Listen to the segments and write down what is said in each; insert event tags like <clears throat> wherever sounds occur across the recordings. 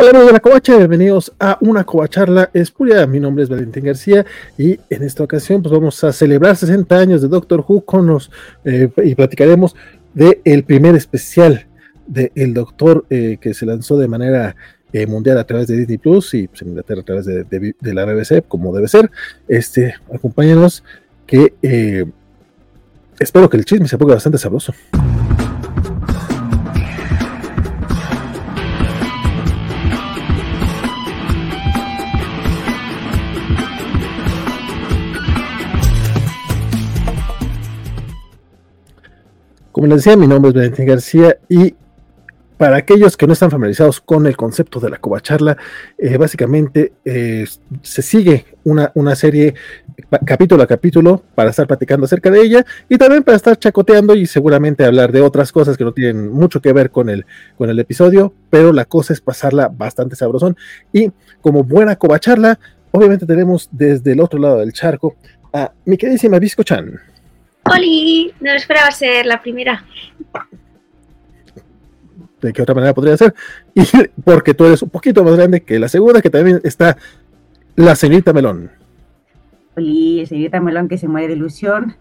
Hola amigos de la Covacha, bienvenidos a una Covacharla Espuria. Mi nombre es Valentín García y en esta ocasión pues vamos a celebrar 60 años de Doctor Who con los, eh, y platicaremos del el primer especial de El Doctor eh, que se lanzó de manera eh, mundial a través de Disney Plus y pues, en Inglaterra a través de, de, de, la BBC, como debe ser. Este, acompáñenos que espero que el chisme se ponga bastante sabroso. Como les decía, mi nombre es Valentín García y para aquellos que no están familiarizados con el concepto de la covacharla, eh, básicamente eh, se sigue una, una, serie capítulo a capítulo para estar platicando acerca de ella y también para estar chacoteando y seguramente hablar de otras cosas que no tienen mucho que ver con el, con el episodio, pero la cosa es pasarla bastante sabrosón. Y como buena covacharla, obviamente tenemos desde el otro lado del charco a mi queridísima Visco Chan. ¡Holi! No esperaba ser la primera. ¿De qué otra manera podría ser? <laughs> Y porque tú eres un poquito más grande que la segunda, que también está la señorita Melón. Oli, señorita Melón que se muere de ilusión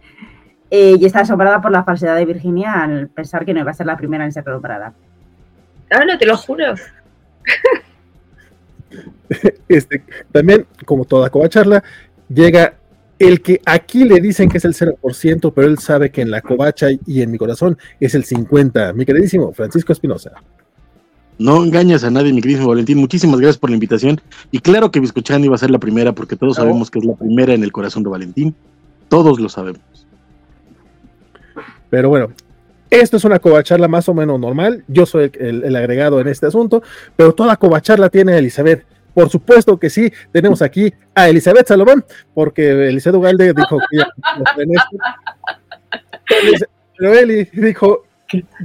eh, y está asombrada por la falsedad de Virginia al pensar que no iba a ser la primera en ser nombrada. Ah, no, te lo juro. <laughs> Este, también, como toda covacharla, llega el que aquí le dicen que es el 0%, pero él sabe que en la covacha y en mi corazón es el 50%. Mi queridísimo Francisco Espinosa. No engañas a nadie, mi queridísimo Valentín. Muchísimas gracias por la invitación. Y claro que Biscochán iba a ser la primera, porque todos sabemos que es la primera en el corazón de Valentín. Todos lo sabemos. Pero bueno, esto es una covacharla más o menos normal. Yo soy el, el agregado en este asunto, pero toda covacharla tiene Elizabeth por supuesto que sí, tenemos aquí a Elizabeth Salomón, porque Elizabeth Ugalde dijo que pero Eli dijo,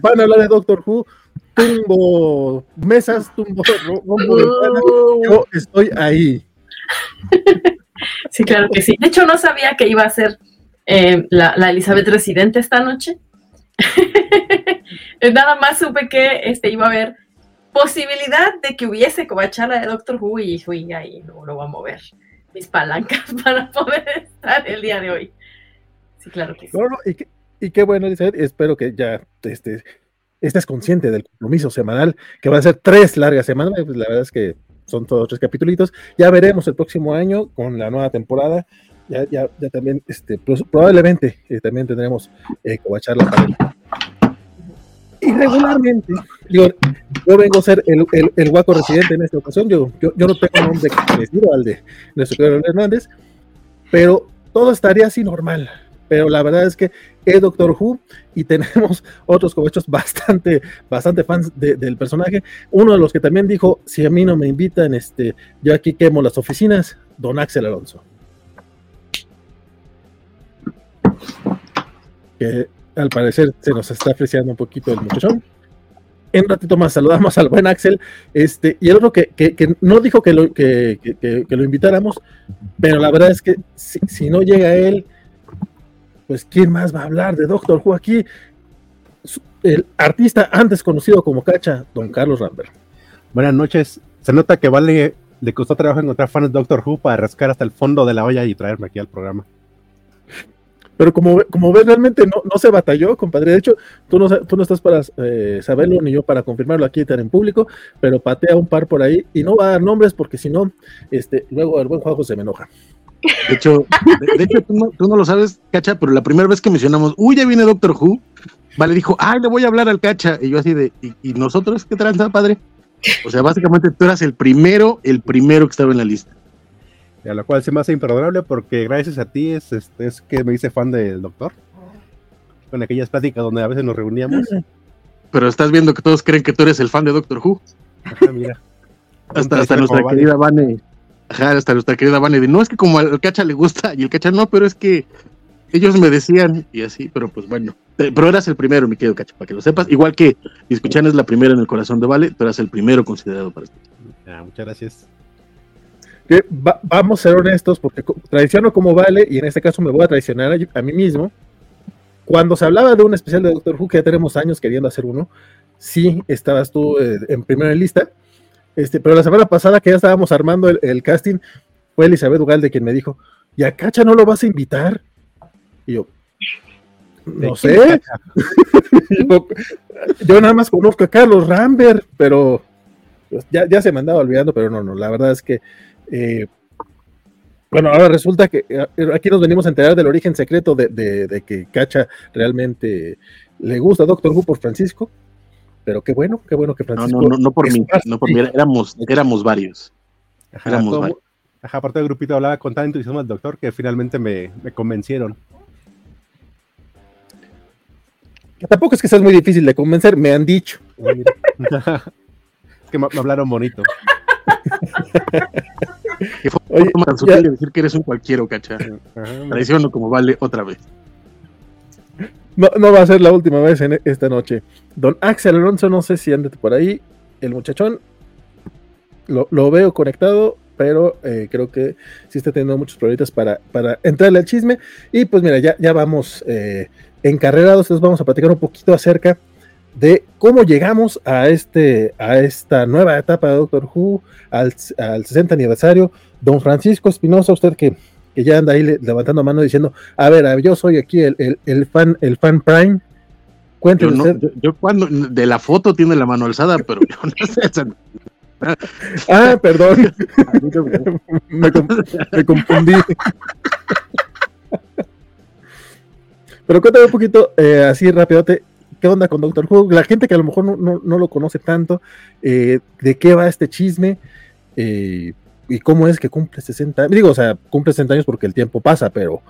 van a hablar de Doctor Who, tumbo mesas, tumbo rombo yo estoy ahí. Sí, claro que sí. De hecho, no sabía que iba a ser eh, la, la, Elizabeth residente esta noche. <laughs> Nada más supe que este, iba a haber posibilidad de que hubiese covacharla de Doctor Who y fui ahí, no lo voy a mover mis palancas <laughs> para poder estar el día de hoy. Sí, claro que sí. No, no, y, qué, y, qué, bueno, Elizabeth, espero que ya este, estés consciente del compromiso semanal, que van a ser tres largas semanas, pues la verdad es que son todos tres capítulos. Ya veremos el próximo año con la nueva temporada. Ya, ya, ya también, este, pues, probablemente eh, también tendremos eh, covacharla para el, y regularmente, digo, yo vengo a ser el, el, el, guaco residente en esta ocasión, yo, yo, yo no tengo nombre parecido al de nuestro querido Hernández, pero todo estaría así normal. Pero la verdad es que es Doctor Who y <laughs> tenemos otros cobachos bastante, bastante fans de, del personaje. Uno de los que también dijo, si a mí no me invitan, este, yo aquí quemo las oficinas, don Axel Alonso. Que al parecer se nos está apreciando un poquito el muchachón. En un ratito más saludamos al buen Axel. Este, y el otro que, que, que no dijo que lo, que, que, lo invitáramos, pero la verdad es que si, no llega él, pues ¿quién más va a hablar de Doctor Who aquí? El artista antes conocido como Cacha, don Carlos Rambert. Buenas noches. Se nota que vale, le costó trabajo encontrar fans de Doctor Who para rascar hasta el fondo de la olla y traerme aquí al programa pero como, como ves, realmente no, no se batalló, compadre. De hecho, tú no, tú no estás para eh, saberlo, ni yo para confirmarlo aquí en público, pero patea un par por ahí y no va a dar nombres porque si no, este, luego el buen Juanjo se me enoja. De hecho, de, de hecho tú, no, tú, no, lo sabes, Cacha, pero la primera vez que mencionamos, uy, ya viene Doctor Who, Vale dijo, ay, le voy a hablar al Cacha. Y yo así de, ¿y, y nosotros qué tranza, padre? O sea, básicamente tú eras el primero, el primero que estaba en la lista. A lo cual se me hace imperdonable porque gracias a ti es, es, es, que me hice fan del doctor. Con aquellas pláticas donde a veces nos reuníamos. Pero estás viendo que todos creen que tú eres el fan de Doctor Who. Ajá, mira. <laughs> hasta, hasta nuestra querida Vane. Ajá, hasta nuestra querida Vane. De, no es que como al cacha le gusta y el cacha no, pero es que ellos me decían y así, pero pues bueno. Pero eras el primero, mi querido cacha, para que lo sepas. Igual que Escuchan es la primera en el corazón de Vale, tú eras el primero considerado para escuchar. Ah, muchas gracias que va, vamos a ser honestos, porque traiciono como vale, y en este caso me voy a traicionar a, a, mí mismo. Cuando se hablaba de un especial de Doctor Who, que ya tenemos años queriendo hacer uno, sí estabas tú eh, en primera lista, Este, pero la semana pasada que ya estábamos armando el, el casting, fue Elizabeth Ugalde quien me dijo, ¿y a Cacha no lo vas a invitar? Y yo, no sé. <laughs> yo, yo nada más conozco a Carlos Rambert, pero ya, ya se me andaba olvidando, pero no, no, la verdad es que eh, bueno, ahora resulta que eh, aquí nos venimos a enterar del origen secreto de, de- de que Cacha realmente le gusta a Doctor Who por Francisco, pero qué bueno, qué bueno que Francisco. no, no, no por mí, no por mí, éramos, éramos varios. Ajá, Éramos todo- varios. ajá, aparte del grupito hablaba con tanto entusiasmo del doctor que finalmente me, me convencieron. que tampoco es que sea muy difícil de convencer, me han dicho. <laughs> es que me, me hablaron bonito. Que fue Oye, forma tan ya- decir que eres un cualquiera, cacha. Traiciono como vale otra vez. No, no va a ser la última vez en esta noche. Don Axel Alonso, no sé si anda por ahí. El muchachón lo, lo veo conectado, pero eh, creo que sí está teniendo muchos problemas para, para entrarle al chisme. Y pues mira, ya, ya vamos eh, encarrerados, entonces vamos a platicar un poquito acerca de cómo llegamos a, este, a esta nueva etapa de Doctor Who, al, al 60 aniversario. Don Francisco Espinosa, usted que, que ya anda ahí le- levantando mano diciendo, a ver, yo soy aquí el, el- el fan, el fan Prime. Yo, Cuénteme no, usted. yo, yo cuando de la foto tiene la mano alzada, pero yo no sé. <laughs> Ah, perdón, <laughs> me confundí. <laughs> Pero cuéntame un poquito, eh, así rapidote, ¿qué onda con Doctor Who? La gente que a lo mejor no, lo conoce tanto, eh, ¿de qué va este chisme? Eh, ¿Y cómo es que cumple 60 Digo, o sea, cumple 60 años porque el tiempo pasa, pero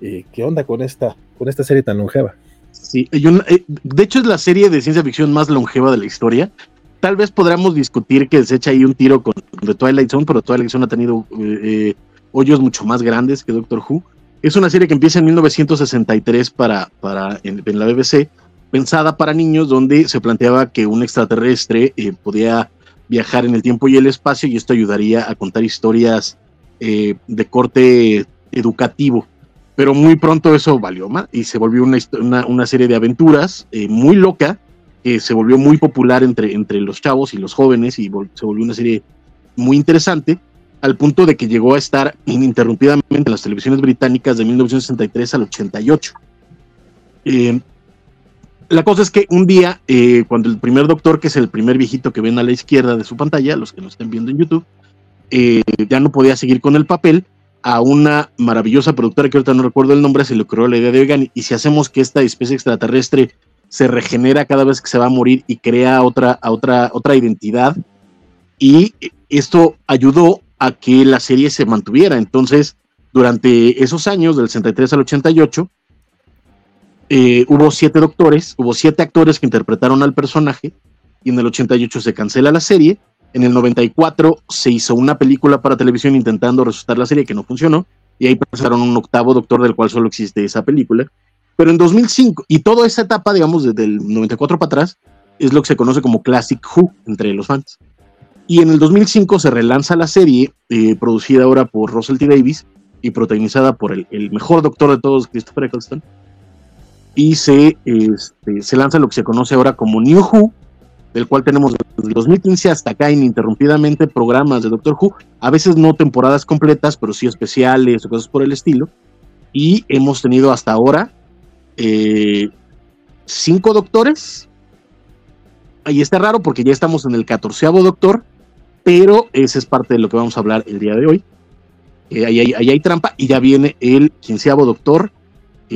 eh, ¿qué onda con esta, con esta serie tan longeva? Sí, de hecho es la serie de ciencia ficción más longeva de la historia. Tal vez podríamos discutir que se echa ahí un tiro con The Twilight Zone, pero Twilight Zone ha tenido hoyos mucho más grandes que Doctor Who. Es una serie que empieza en 1963 para, para, en la BBC, pensada para niños, donde se planteaba que un extraterrestre eh, podía viajar en el tiempo y el espacio y esto ayudaría a contar historias eh, de corte educativo pero muy pronto eso valió más y se volvió una, una, serie de aventuras eh, muy loca que se volvió muy popular entre, entre los chavos y los jóvenes y se volvió una serie muy interesante al punto de que llegó a estar <clears throat> ininterrumpidamente en las televisiones británicas de 1963 al 88. Eh, la cosa es que un día, eh, cuando el primer doctor, que es el primer viejito que ven a la izquierda de su pantalla, los que nos estén viendo en YouTube, eh, ya no podía seguir con el papel, a una maravillosa productora que ahorita no recuerdo el nombre, se le ocurrió la idea de, oigan, y si hacemos que esta especie extraterrestre se regenera cada vez que se va a morir y crea otra, a otra, otra identidad, y esto ayudó a que la serie se mantuviera. Entonces, durante esos años, del 63 al 88, eh, hubo siete doctores, hubo siete actores que interpretaron al personaje, y en el 88 se cancela la serie, en el 94 se hizo una película para televisión intentando resucitar la serie que no funcionó. Y ahí pasaron un octavo doctor del cual solo existe esa película. Pero en 2005, y toda esa etapa, digamos, desde el 94 para atrás, es lo que se conoce como Classic Who entre los fans. Y en el 2005 se relanza la serie, eh, producida ahora por Russell T. Davis y protagonizada por el, el mejor doctor de todos, Christopher Eccleston. Y se, este, se lanza lo que se conoce ahora como New Who, del cual tenemos desde el 2015 hasta acá ininterrumpidamente programas de Doctor Who, a veces no temporadas completas, pero sí especiales o cosas por el estilo. Y hemos tenido hasta ahora eh, cinco doctores. Ahí está raro porque ya estamos en el catorceavo doctor, pero ese es parte de lo que vamos a hablar el día de hoy. Eh, ahí, hay, ahí hay trampa y ya viene el quinceavo doctor,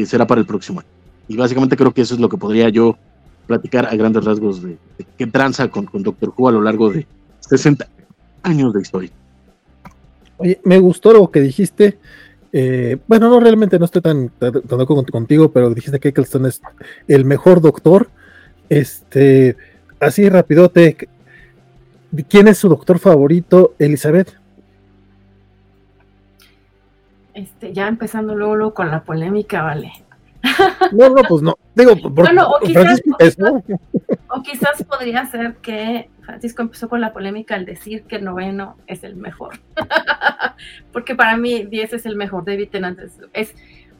será para el próximo año. Y básicamente creo que eso es lo que podría yo platicar a grandes rasgos de, de qué tranza con, con Doctor Who a lo largo de 60 años de historia. Oye, me gustó lo que dijiste. eh, bueno, no, realmente no estoy tan, tan, tan contigo, pero dijiste que Eccleston es el mejor doctor. Este, así rapidote. ¿Quién es su doctor favorito, Elizabeth? Este, ya empezando luego, luego con la polémica, vale. <laughs> No, no, pues no. Digo, por, Bueno, o quizás- Francisco es, ¿no? O quizás podría ser que Francisco empezó con la polémica al decir que el noveno es el mejor. <laughs> Porque para mí 10 es el mejor, David Tennant es,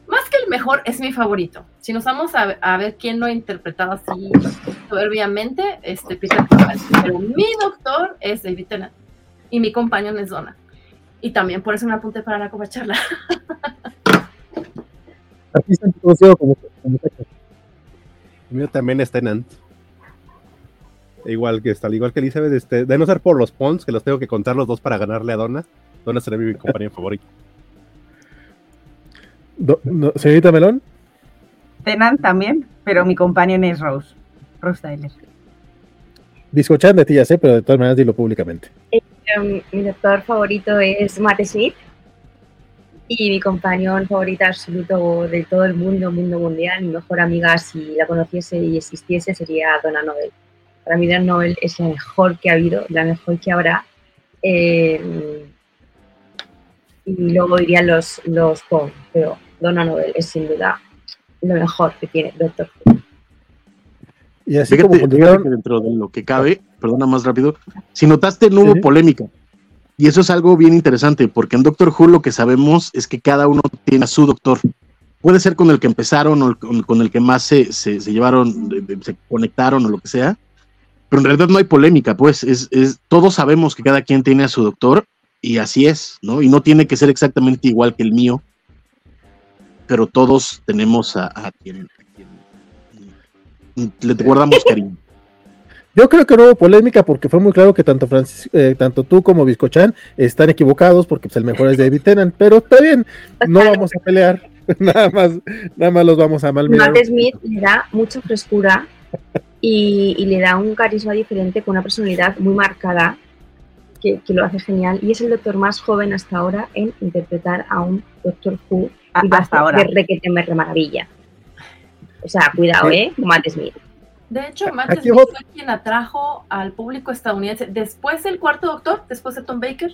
más que el mejor, es mi favorito. Si nos vamos a, a ver quién lo ha interpretado así soberbiamente este, Peter pero mi doctor es David Tennant y mi compañero es Donna. Y también por eso me apunté para la covacharla. <laughs> Aquí todos como, como El mío también es Tenant. Igual que está, igual que Elizabeth, este, de no ser por los pons, que los tengo que contar los dos para ganarle a Donna. Donna será mi compañero <laughs> favorito. Do- no, señorita Melón, Tenant también, pero mi compañero es Rose. Rose Tyler. bizcochan de ti ya sé, pero de todas maneras dilo públicamente. Em, mi doctor favorito es Matt Smith y mi compañero favorita absoluto de todo el mundo, mundo mundial, mi mejor amiga si la conociese y existiese sería Donna Noel. Para mí Donna Noel es la mejor que ha habido, la mejor que habrá. Em, y luego irían los, los pero Donna Noel es sin duda lo mejor que tiene Doctor Who. Y así Fíjate, como dentro de lo que cabe, perdona más rápido, si notaste no hubo Sí. polémica. Y eso es algo bien interesante, porque en Doctor Who lo que sabemos es que cada uno tiene a su doctor. Puede ser con el que empezaron o con, el que más se, se- llevaron, se conectaron o lo que sea. Pero en realidad no hay polémica, pues es, es, todos sabemos que cada quien tiene a su doctor y así es, ¿no? Y no tiene que ser exactamente igual que el mío, pero todos tenemos a, a quien le guardamos cariño. Yo creo que no hubo polémica porque fue muy claro que tanto Francis, eh, tanto tú como Bizcochan están equivocados porque pues, el mejor es David Tennant, pero está bien, no vamos a pelear, <laughs> nada más, nada más los vamos a malmirar. Matt Smith le da mucha frescura y, y le da un carisma diferente con una personalidad muy marcada que, que lo hace genial y es el doctor más joven hasta ahora en interpretar a un Doctor Who A- y lo hasta ahora. de requete me maravilla. O sea, cuidado. ¿eh? Matt Smith. De hecho, Matt Smith fue quien atrajo al público estadounidense después del cuarto doctor, después de Tom Baker.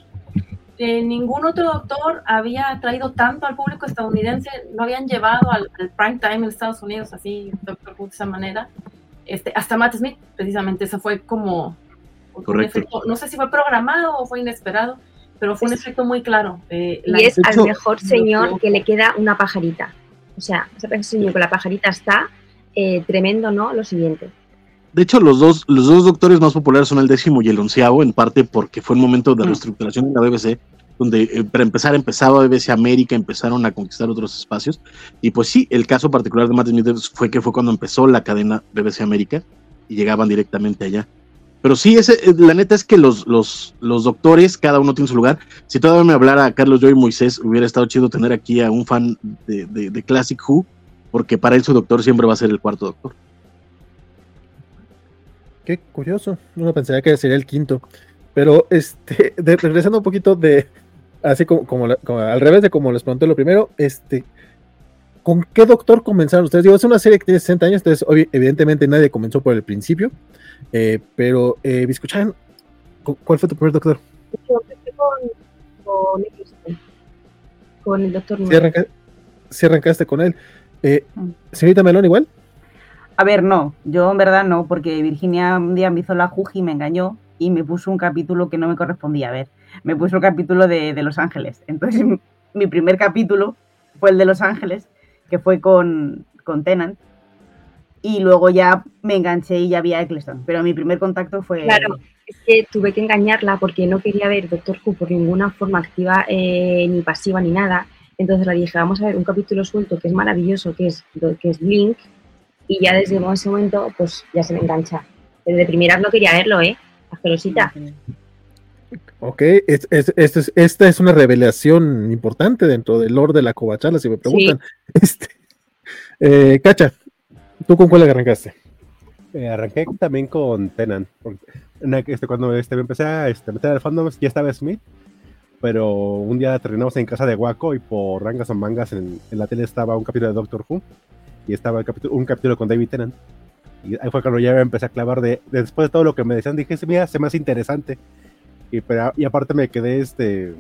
eh, ningún otro doctor había atraído tanto al público estadounidense, no habían llevado al, al prime time en Estados Unidos así, Doctor Who de esa manera. Este, hasta Matt Smith, precisamente, eso fue como un Correcto. efecto, no sé si fue programado o fue inesperado, pero fue un Es- efecto muy claro. eh, Y es al mejor señor que le queda una pajarita. O sea, ese señor con la pajarita está eh, tremendo, ¿no? Lo siguiente. De hecho, los dos, los dos doctores más populares son el décimo y el onceavo, en parte porque fue un momento de Mm. reestructuración en la BBC, donde eh, para empezar empezaba BBC América, empezaron a conquistar otros espacios. Y pues sí, el caso particular de Matt Smith fue que fue cuando empezó la cadena BBC América y llegaban directamente allá. Pero sí, ese, eh, la neta es que los, los, los doctores, cada uno tiene su lugar. Si todavía me hablara Carlos Joy Moisés, hubiera estado chido tener aquí a un fan de, de, de Classic Who, porque para él su doctor siempre va a ser el cuarto doctor. Qué curioso, uno pensaría que sería el quinto. Pero este, <laughs> de- regresando un poquito de, así como, como, la- como al revés de como les pregunté lo primero, este, ¿con qué doctor comenzaron ustedes? Digo, es una serie que tiene 60 años, entonces obvi- evidentemente nadie comenzó por el principio, eh, pero eh, Biscochan, ¿cu- ¿cuál fue tu primer doctor? Yo empecé con, con con el doctor Si, arranca- si arrancaste con él. Eh, Mm. señorita Melón, igual. A ver, no, yo en verdad no, porque Virginia un día me hizo la juji y me engañó y me puso un capítulo que no me correspondía ver. Me puso el capítulo de, de Los Ángeles. <laughs> Entonces, mi primer capítulo fue el de Los Ángeles, que fue con, con Tennant. Y luego ya me enganché y ya vi a Eccleston. Pero mi primer contacto fue. Claro. Es que tuve que engañarla porque no quería ver Doctor Who por ninguna forma activa eh, ni pasiva ni nada. Entonces le dije, vamos a ver un capítulo suelto que es maravilloso, que es, que es Blink. Y ya desde ese momento, pues ya se me engancha. Pero de primeras no quería verlo, ¿eh? Asquerosita. Ok, es- es- es- es- esta es una revelación importante dentro del lore de la covachala, si me preguntan. <laughs> Este, eh, Cacha, ¿tú con cuál arrancaste? Eh, arranqué también con Tenant. porque en la que, este, cuando este, me empecé a este, meter al fandom ya estaba Smith, pero un día terminamos en casa de Waco y por rangas o mangas en, en la tele estaba un capítulo de Doctor Who y estaba el capítulo- un capítulo con David Tennant. Y ahí fue cuando ya me empecé a clavar de, de- después de todo lo que me decían, dije, mira, se me hace interesante. Y, pero, y aparte me quedé este,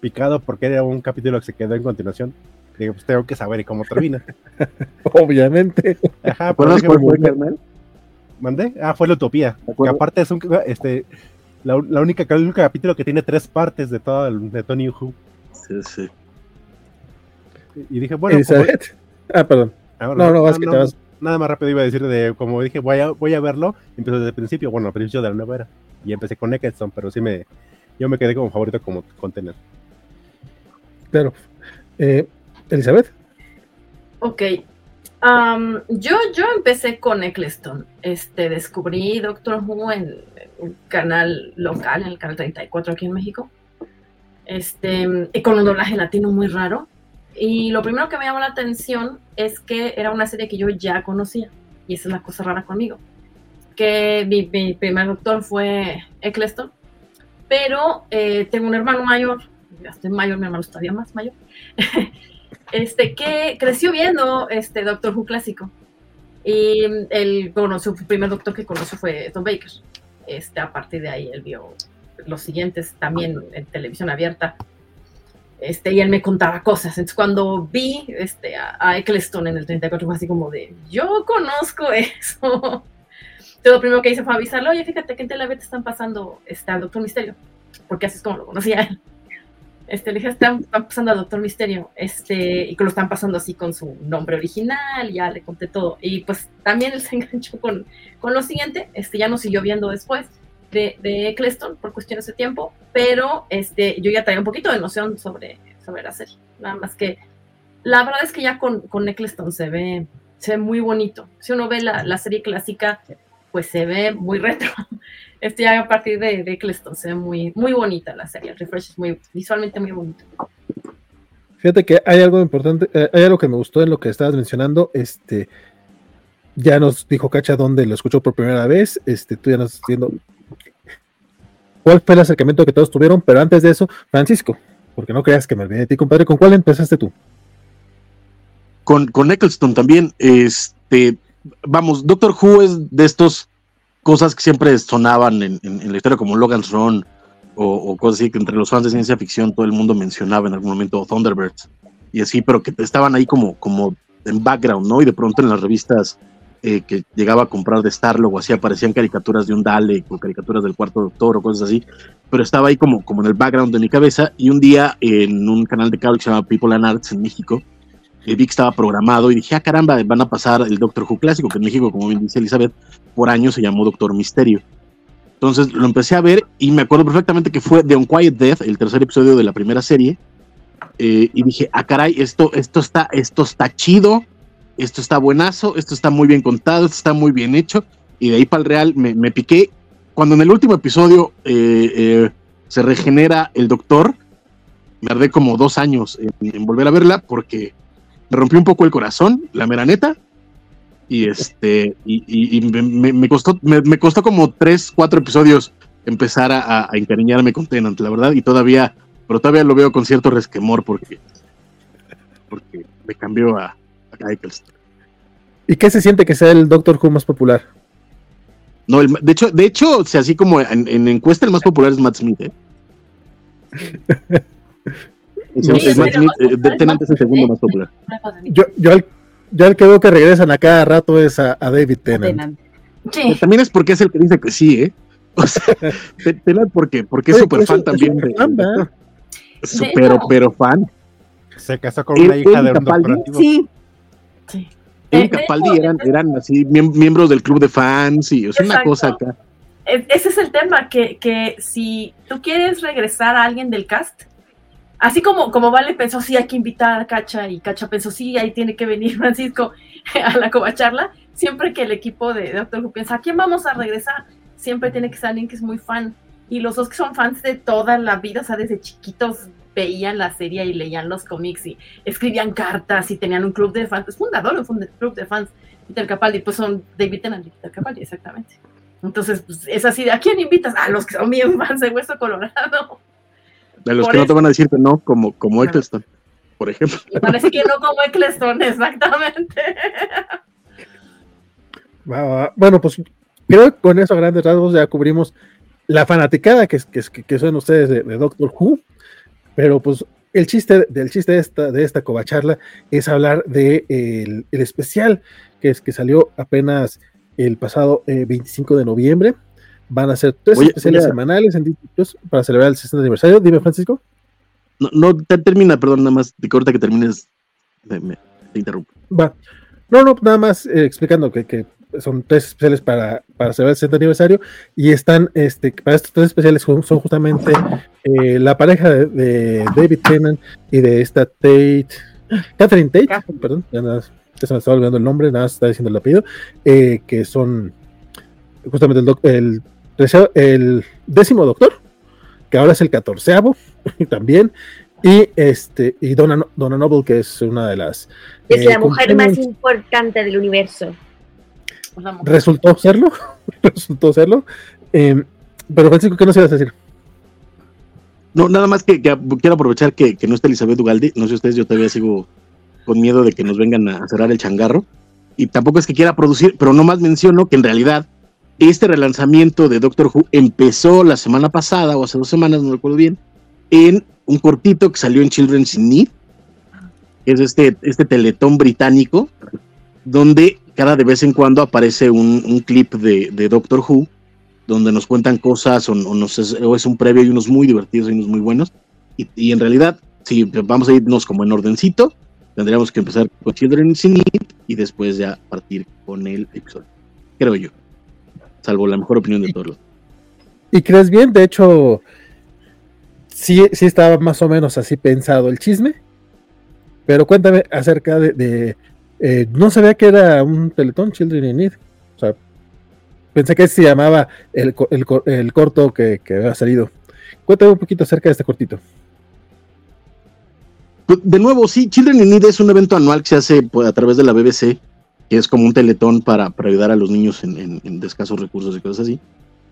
picado porque era un capítulo que se quedó en continuación. Dije, pues tengo que saber cómo termina. <laughs> Obviamente. Ajá, ¿Te pero cuál fue, me- carnal? ¿Mandé? Ah, fue la Utopía. ¿Te Que aparte es un este la, la única el único capítulo que tiene tres partes de todo el de Tony Who. Sí, sí. Y dije, bueno, Elizabeth. Ah, perdón. ah, No, no, vas que te vas. nada más rápido iba a decir de, como dije, voy a, voy a verlo, empezó desde el principio, bueno, al principio de la nueva era, y empecé con Eccleston, pero sí me, yo me quedé como favorito como con Tennant. Claro. Eh, Elizabeth. Ok. Am, yo, yo empecé con Eccleston. Este, descubrí Doctor Who en un canal local, en el canal 34 aquí en México. Este, y con un doblaje latino muy raro. Y lo primero que me llamó la atención es que era una serie que yo ya conocía. Y esa es la cosa rara conmigo. Que mi, mi primer doctor fue Eccleston. Pero eh, tengo un hermano mayor. Ya estoy mayor, mi hermano todavía más mayor. <laughs> este, que creció viendo este Doctor Who clásico. Y él conoció, el primer doctor que conoció fue Tom Baker. Este, a partir de ahí él vio los siguientes también en televisión abierta. Este, y él me contaba cosas. Entonces, cuando vi este, a, a Eccleston en el 34, fue así como de, yo conozco eso. <laughs> Entonces, lo primero que hice fue avisarle, oye, fíjate que en Tel Aviv te están pasando este, al Doctor Misterio, porque así es como lo conocía él. Este, le dije, están, pasando al Doctor Misterio, este, y que lo están pasando así con su nombre original, ya le conté todo. Y pues también <laughs> él se enganchó con, con lo siguiente, este, ya nos siguió viendo después de, de por cuestiones de tiempo, pero este, yo ya traía un poquito de noción sobre, sobre la serie. Nada más que la verdad es que ya con, con Eccleston se ve, se ve muy bonito. Si uno ve la, la serie clásica, pues se ve muy <laughs> retro. Este ya a partir de, de Eccleston se ve muy, muy bonita la serie. El refresh es muy, visualmente muy bonito. Fíjate que hay algo importante, eh, hay algo que me gustó en lo que estabas mencionando. Este, ya nos dijo Cacha dónde lo escuchó por primera vez. Este, tú ya nos estás diciendo cuál fue el acercamiento que todos tuvieron, pero antes de eso, Francisco, porque no creas que me olvidé de ti, compadre, ¿con cuál empezaste tú? Con, con Eccleston también, este, vamos, Doctor Who es de estos cosas que siempre sonaban en, la historia como Logan's Run o, o cosas así que entre los fans de ciencia ficción todo el mundo mencionaba en algún momento, Thunderbirds y así, pero que estaban ahí como, en background, ¿no? Y de pronto en las revistas eh, que llegaba a comprar de Starlog o así aparecían caricaturas de un Dalek o caricaturas del cuarto doctor o cosas así, pero estaba ahí como, como en el background de mi cabeza y un día en un canal de cable que se llama People and Arts en México, eh, vi que estaba programado y dije, ah, caramba, van a pasar el Doctor Who clásico, que en México, como bien dice Elizabeth, por años se llamó Doctor Misterio. Entonces lo empecé a ver y me acuerdo perfectamente que fue The Unquiet Death, el tercer episodio de la primera serie. eh, y dije, ah, caray, esto, esto, está, esto está chido, esto está buenazo, esto está muy bien contado, esto está muy bien hecho. Y de ahí para el real me, me piqué. Cuando en el último episodio eh, eh, se regenera el doctor, me tardé como dos años en volver a verla porque me rompió un poco el corazón, la mera neta. Y este, y, y- y me, costó, me, me costó como tres, cuatro episodios empezar a, encariñarme con Tennant, la verdad, y todavía, pero todavía lo veo con cierto resquemor porque, porque me cambió a, a Eccleston. ¿Y qué se siente que sea el Doctor Who más popular? No, el- de hecho, de hecho, o sea, así como en, en encuesta el más popular es Matt Smith, ¿eh? <laughs> Eh, Tennant es el es segundo Smith. más popular. Yo, yo, al, yo al que veo que regresan a cada rato es a, a David Tennant. Tennant. Sí, También es porque es el que dice que sí, ¿eh? O sea, <laughs> Te- Tennant porque, porque es súper fan es- es también. pero, pero fan. Se casó con Él- una hija de un. Sí, Eh, de Capaldi eran, eran así miem- miembros del club de fans y sea, una cosa acá. E- Ese es el tema, que, que si tú quieres regresar a alguien del cast, así como, como Vale pensó, sí, hay que invitar a Cacha, y Cacha pensó, sí, ahí tiene que venir <laughs> Francisco a la covacharla, siempre que el equipo de Doctor Who piensa, ¿a quién vamos a regresar? Siempre tiene que ser alguien que es muy fan. Y los dos que son fans de toda la vida, o sea, desde chiquitos veían la serie y leían los cómics y escribían cartas y tenían un club de fans, fundador de un club de fans, Peter Capaldi, pues son David Tennant y Peter Capaldi, exactamente. Entonces, pues, es así ¿a quién invitas? A los que son bien fans de Hueso Colorado. De los Por que no te van a decir que no, como, como. Eccleston, por ejemplo. Parece que no como Eccleston, <laughs> exactamente. Va, va, va. Bueno, pues creo que con eso a grandes rasgos ya cubrimos la fanaticada que, es- que, que son ustedes de, de Doctor Who, pero pues el chiste del chiste de esta, de esta covacharla es hablar de el, el especial que es que salió apenas el pasado eh, 25 de noviembre. Van a ser tres Oye, especiales oye. semanales en para celebrar el 60 aniversario. Dime, Francisco. No, no te- termina, perdón, nada más, de corta que termines, me, me- te interrumpo. Va. No, no, nada más eh, explicando que, que son tres especiales para, para celebrar el 60 aniversario y están, este, para estos tres especiales son, son justamente eh, la pareja de, de David Tennant y de esta Tate, Catherine Tate, Catherine. perdón, ya, nada, ya se me estaba olvidando el nombre, nada más está diciendo el apellido, eh, que son justamente el, doc- el, el décimo doctor, que ahora es el catorceavo <laughs> también, y este, y Donna, Donna Noble, que es una de las Es eh, la mujer más importante del universo. <laughs> Resultó serlo, resultó serlo. Eh, pero Francisco, ¿qué nos ibas a decir? No, nada más que, que quiero aprovechar que, que no está Elizabeth Ugalde. No sé ustedes, yo todavía sigo con miedo de que nos vengan a cerrar el changarro. Y tampoco es que quiera producir, pero nomás menciono que en realidad este relanzamiento de Doctor Who empezó la semana pasada o hace dos semanas, no recuerdo bien, en un cortito que salió en Children's in Need, que es este, este teletón británico, donde cada de vez en cuando aparece un, un clip de, de Doctor Who donde nos cuentan cosas o, o nos es, o es un previo y unos muy divertidos y unos muy buenos. Y, y en realidad, si vamos a irnos como en ordencito, tendríamos que empezar con Children in Need y después ya partir con el episodio. Creo yo. Salvo la mejor opinión de todos los. ¿Y crees bien? De hecho, sí, sí estaba más o menos así pensado el chisme. Pero cuéntame acerca de. de, eh, no sabía que era un teletón Children in Need. O sea, pensé que se llamaba el, el el corto que, que había salido. Cuéntame un poquito acerca de este cortito. Pues, De nuevo, sí, Children in Need es un evento anual que se hace pues, a través de la BBC, que es como un teletón para, para ayudar a los niños en, en- en de escasos recursos y cosas así.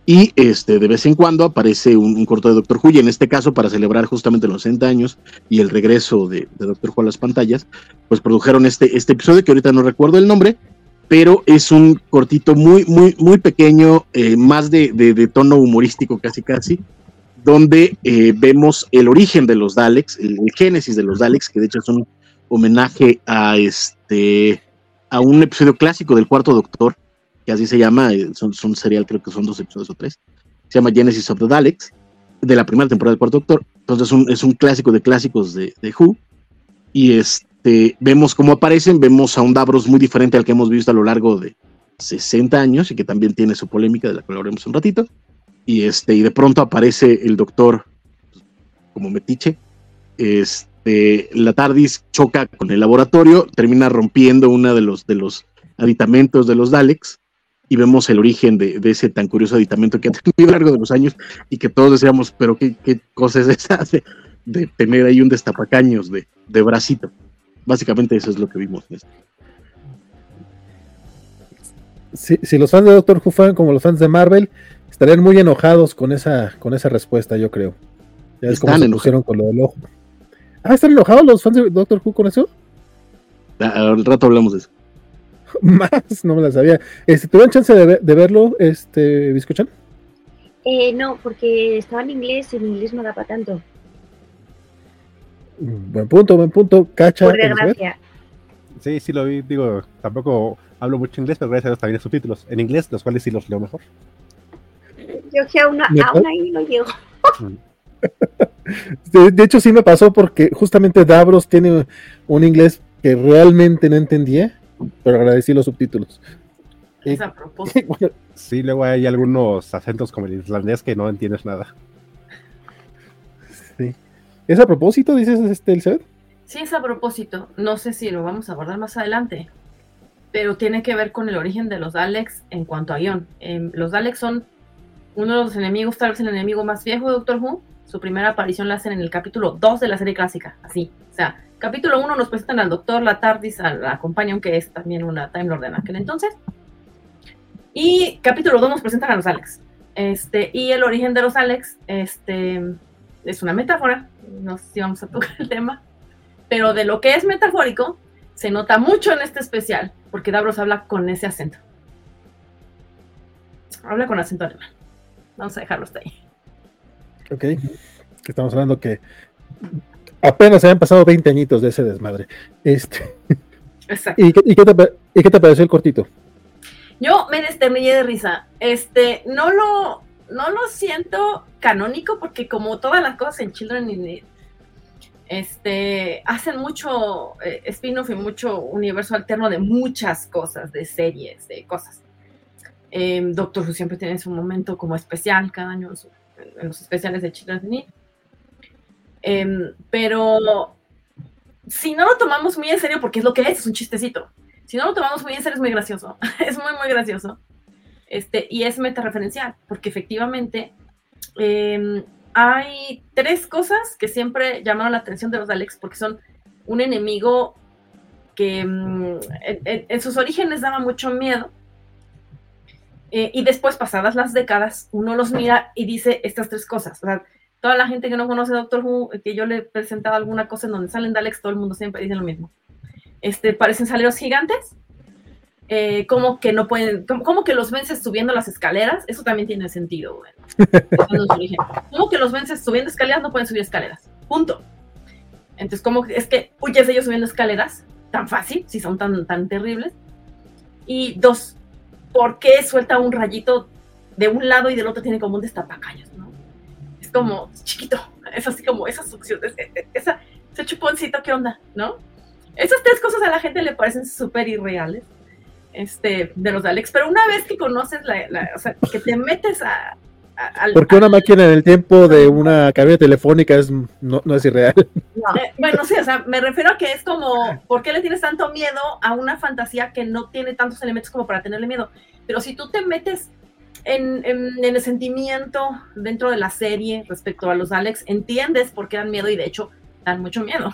Y este, de vez en cuando aparece un, un corto de Doctor Who, y en este caso, para celebrar justamente los 60 años y el regreso de, de Doctor Who a las pantallas, pues produjeron este, este episodio, que ahorita no recuerdo el nombre, pero es un cortito muy, muy, muy pequeño, eh, más de, de- de tono humorístico casi casi, donde eh, vemos el origen de los Daleks, el, el génesis de los Daleks, que de hecho es un homenaje a este a un episodio clásico del Cuarto Doctor, que así se llama, eh, son, son serial, creo que son dos episodios o tres, se llama Genesis of the Daleks, de la primera temporada del Cuarto Doctor, entonces es un, es un clásico de clásicos de, de Who, y este vemos cómo aparecen, vemos a un Davros muy diferente al que hemos visto a lo largo de 60 años, y que también tiene su polémica, de la cual hablaremos un ratito, y este y de pronto aparece el doctor pues, como metiche este la tardis choca con el laboratorio termina rompiendo uno de los de los aditamentos de los Daleks y vemos el origen de, de ese tan curioso aditamento que ha tenido a lo largo de los años y que todos decíamos pero qué, qué cosa es esa de, de tener ahí un destapacaños de, de bracito básicamente eso es lo que vimos. Si, si los fans de Doctor Who fueran como los fans de Marvel, estarían muy enojados con esa, con esa respuesta, yo creo. Ya es como Están se enojados. pusieron con lo del ojo. Ah, ¿están enojados los fans de Doctor Who con eso? A- al rato hablamos de eso <laughs> Más, no me la sabía. Este, ¿Tuvieron chance de, ver- de verlo, este, Biscochan? Eh, no, porque estaba en inglés y en inglés no da para tanto. Mm, Buen punto, buen punto. Cacha. Por desgracia. Sí, sí lo vi. Digo, tampoco hablo mucho inglés, pero gracias a Dios también hay subtítulos en inglés, los cuales sí los leo mejor. Yo que aún, ¿Me aún ahí no llego. <laughs> De, de hecho, sí me pasó porque justamente Davros tiene un inglés que realmente no entendía, pero agradecí los subtítulos. Es a propósito. <laughs> Bueno, Sí, luego hay algunos acentos como el islandés que no entiendes nada. sí. ¿Es a propósito, dices, este, Elizabeth? Sí, es a propósito. No sé si lo vamos a abordar más adelante, pero tiene que ver con el origen de los Daleks en cuanto a guion. Em, los Daleks son uno de los enemigos, tal vez el enemigo más viejo de Doctor Who. Su primera aparición la hacen en el capítulo 2 de la serie clásica, así. O sea, capítulo 1 nos presentan al Doctor, la TARDIS, a la Companion, que es también una Time Lord en aquel entonces. Y capítulo 2 nos presentan a los Alex. Este, y el origen de los Alex este, es una metáfora. No sé si vamos a tocar el tema. Pero de lo que es metafórico, se nota mucho en este especial, porque Davros habla con ese acento. Habla con acento alemán. Vamos a dejarlo hasta ahí. Ok. Que estamos hablando que apenas se habían pasado 20 añitos de ese desmadre. Este, Exacto. <laughs> ¿y, qué, y qué te, y qué te pareció el cortito? Yo me desternillé de risa. Este, no lo, no lo siento canónico porque como todas las cosas en Children in Need, Este, hacen mucho eh, spin-off y mucho universo alterno de muchas cosas, de series, de cosas. Em, Doctor Who siempre tiene su momento como especial cada año en, los especiales de Children's Need. Em, pero si no lo tomamos muy en serio, porque es lo que es, es un chistecito. Si no lo tomamos muy en serio, es muy gracioso. <laughs> es muy, muy gracioso. Este, y es meta-referencial, porque efectivamente em, hay tres cosas que siempre llamaron la atención de los Daleks, porque son un enemigo que em, en, sus orígenes daba mucho miedo. Eh, y después, pasadas las décadas, uno los mira y dice estas tres cosas. O sea, toda la gente que no conoce Doctor Who, que yo le he presentado alguna cosa en donde salen Daleks, todo el mundo siempre dice lo mismo. Este, parecen saleros gigantes, eh, como que no pueden, como, que los vences subiendo las escaleras, eso también tiene sentido, Como que los vences subiendo escaleras, no pueden subir escaleras, punto. Entonces, como es que huyes de ellos subiendo escaleras, tan fácil, si son tan, tan terribles. Y dos, ¿por qué suelta un rayito de un lado y del otro tiene como un destapacaños, ¿no? Es como chiquito, es así como esa succión, esa, ese chuponcito, ¿qué onda, no? Esas tres cosas a la gente le parecen súper irreales este, de los Alex, pero una vez que conoces la, o sea, que te metes a... Porque una máquina en el tiempo de una cabina telefónica es, no, es irreal. Eh, bueno, sí, o sea, me refiero a que es como, ¿por qué le tienes tanto miedo a una fantasía que no tiene tantos elementos como para tenerle miedo? Pero si tú te metes en, en, el sentimiento dentro de la serie respecto a los Alex, entiendes por qué dan miedo y de hecho dan mucho miedo.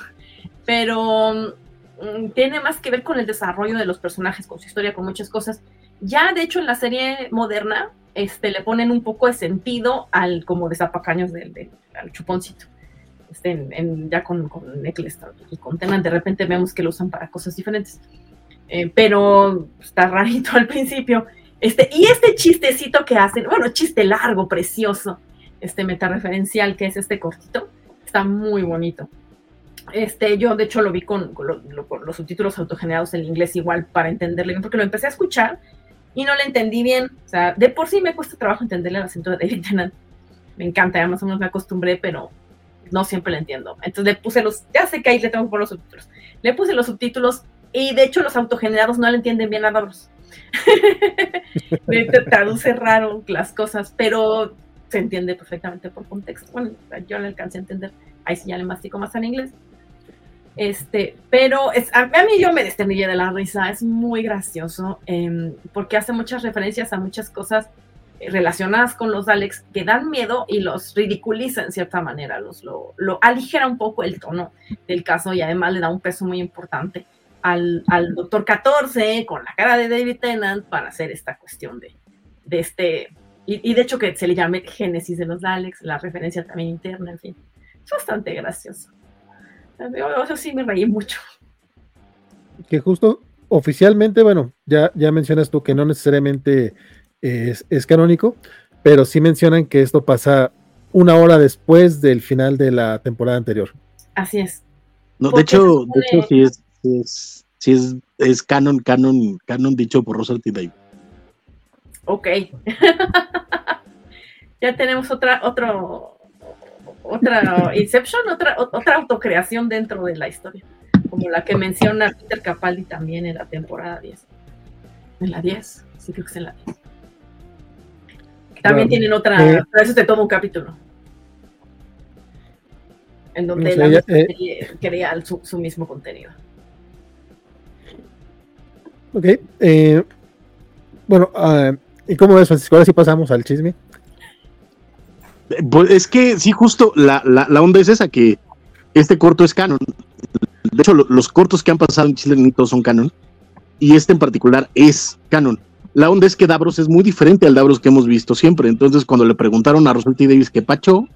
Pero Mm, tiene más que ver con el desarrollo de los personajes, con su historia, con muchas cosas. Ya, de hecho, en la serie moderna, este, le ponen un poco de sentido al como desapacaños del, del al chuponcito. Este, ya con, con Eccleston y con Tenant, de repente vemos que lo usan para cosas diferentes. Eh, pero está rarito al principio. Este, y este chistecito que hacen, bueno, chiste largo, precioso, este metareferencial que es este cortito, está muy bonito. Este, yo de hecho lo vi con, los subtítulos autogenerados en inglés igual para entenderle porque lo empecé a escuchar y no le entendí bien. O sea, de por sí me cuesta trabajo entenderle el acento de David Tennant. Me encanta, ya más o menos me acostumbré, pero no siempre lo entiendo. Entonces le puse los, ya sé que ahí le tengo que poner los subtítulos. Le puse los subtítulos y de hecho los autogenerados no le entienden bien a Davros. <laughs> traduce raro las cosas, pero se entiende perfectamente por contexto. Bueno, yo le alcancé a entender. Ahí sí ya le mastico más en inglés. Este, pero es, a, mí yo me desternillé de la risa, es muy gracioso, em, porque hace muchas referencias a muchas cosas eh, relacionadas con los Alex que dan miedo y los ridiculiza en cierta manera, los, lo, aligera un poco el tono del caso y además le da un peso muy importante al, Doctor 14 con la cara de David Tennant para hacer esta cuestión de, este, y, y, de hecho que se le llame Génesis de los Alex, la referencia también interna, en fin, es bastante gracioso. Eso sí me reí mucho. Que justo oficialmente, bueno, ya, ya mencionas tú que no necesariamente es, canónico, pero sí mencionan que esto pasa una hora después del final de la temporada anterior. Así es. No, de hecho, de hecho sí es, es, sí es, es canon, canon, canon dicho por Russell T. Ok. <laughs> ya tenemos otra, otro, otra Inception, otra, otra autocreación dentro de la historia, como la que menciona Peter Capaldi también en la temporada 10. En la 10, sí creo que es en la 10. También tienen otra, eh, pero eso te toma un capítulo. En donde la eh, crea su, su, mismo contenido. Ok. Eh, bueno, uh, ¿y cómo ves, Francisco? Ahora sí pasamos al chisme. Pues es que sí, justo la, la, onda es esa, que este corto es canon. De hecho, los cortos que han pasado en Chile todos son canon. Y este en particular es canon. La onda es que Davros es muy diferente al Davros que hemos visto siempre. Entonces, cuando le preguntaron a Rosel T. Davis qué pacho,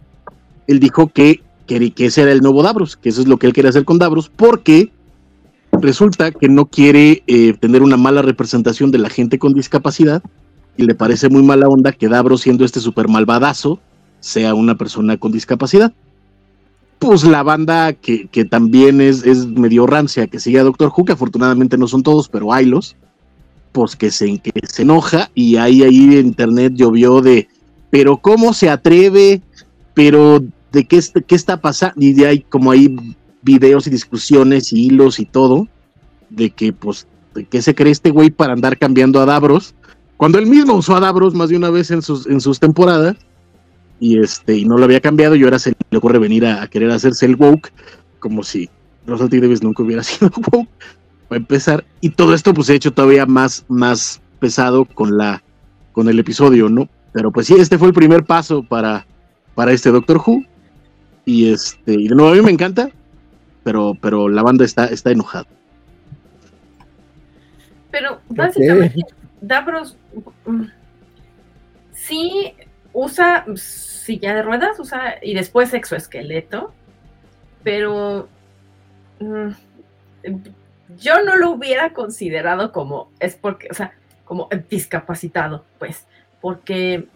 él dijo que, que, que, ese era el nuevo Davros, que eso es lo que él quiere hacer con Davros, porque resulta que no quiere eh, tener una mala representación de la gente con discapacidad y le parece muy mala onda que Davros, siendo este super malvadazo, sea una persona con discapacidad. Pues la banda que, también es, es, medio rancia, que sigue a Doctor Who, que afortunadamente no son todos, pero haylos, pues que se, que se enoja y ahí, ahí internet llovió de, pero ¿cómo se atreve? Pero ¿de qué, qué está pasando? Y de ahí como ahí videos y discusiones y hilos y todo, de que pues, de que se cree este güey para andar cambiando a Davros, cuando él mismo usó a Davros más de una vez en sus, en sus temporadas, y este, y no lo había cambiado, y ahora se le ocurre venir a, querer hacerse el woke, como si Russell T. Davis nunca hubiera <laughs> sido woke, para empezar, y todo esto pues se ha hecho todavía más, más pesado con la, con el episodio, ¿no? Pero pues sí, este fue el primer paso para, para este Doctor Who, y este, y de nuevo a mí me encanta, pero, pero la banda está, está enojada. Pero básicamente, Davros mm, sí usa silla de ruedas, usa y después exoesqueleto, pero mm, yo no lo hubiera considerado como es porque, o sea, como discapacitado, pues, porque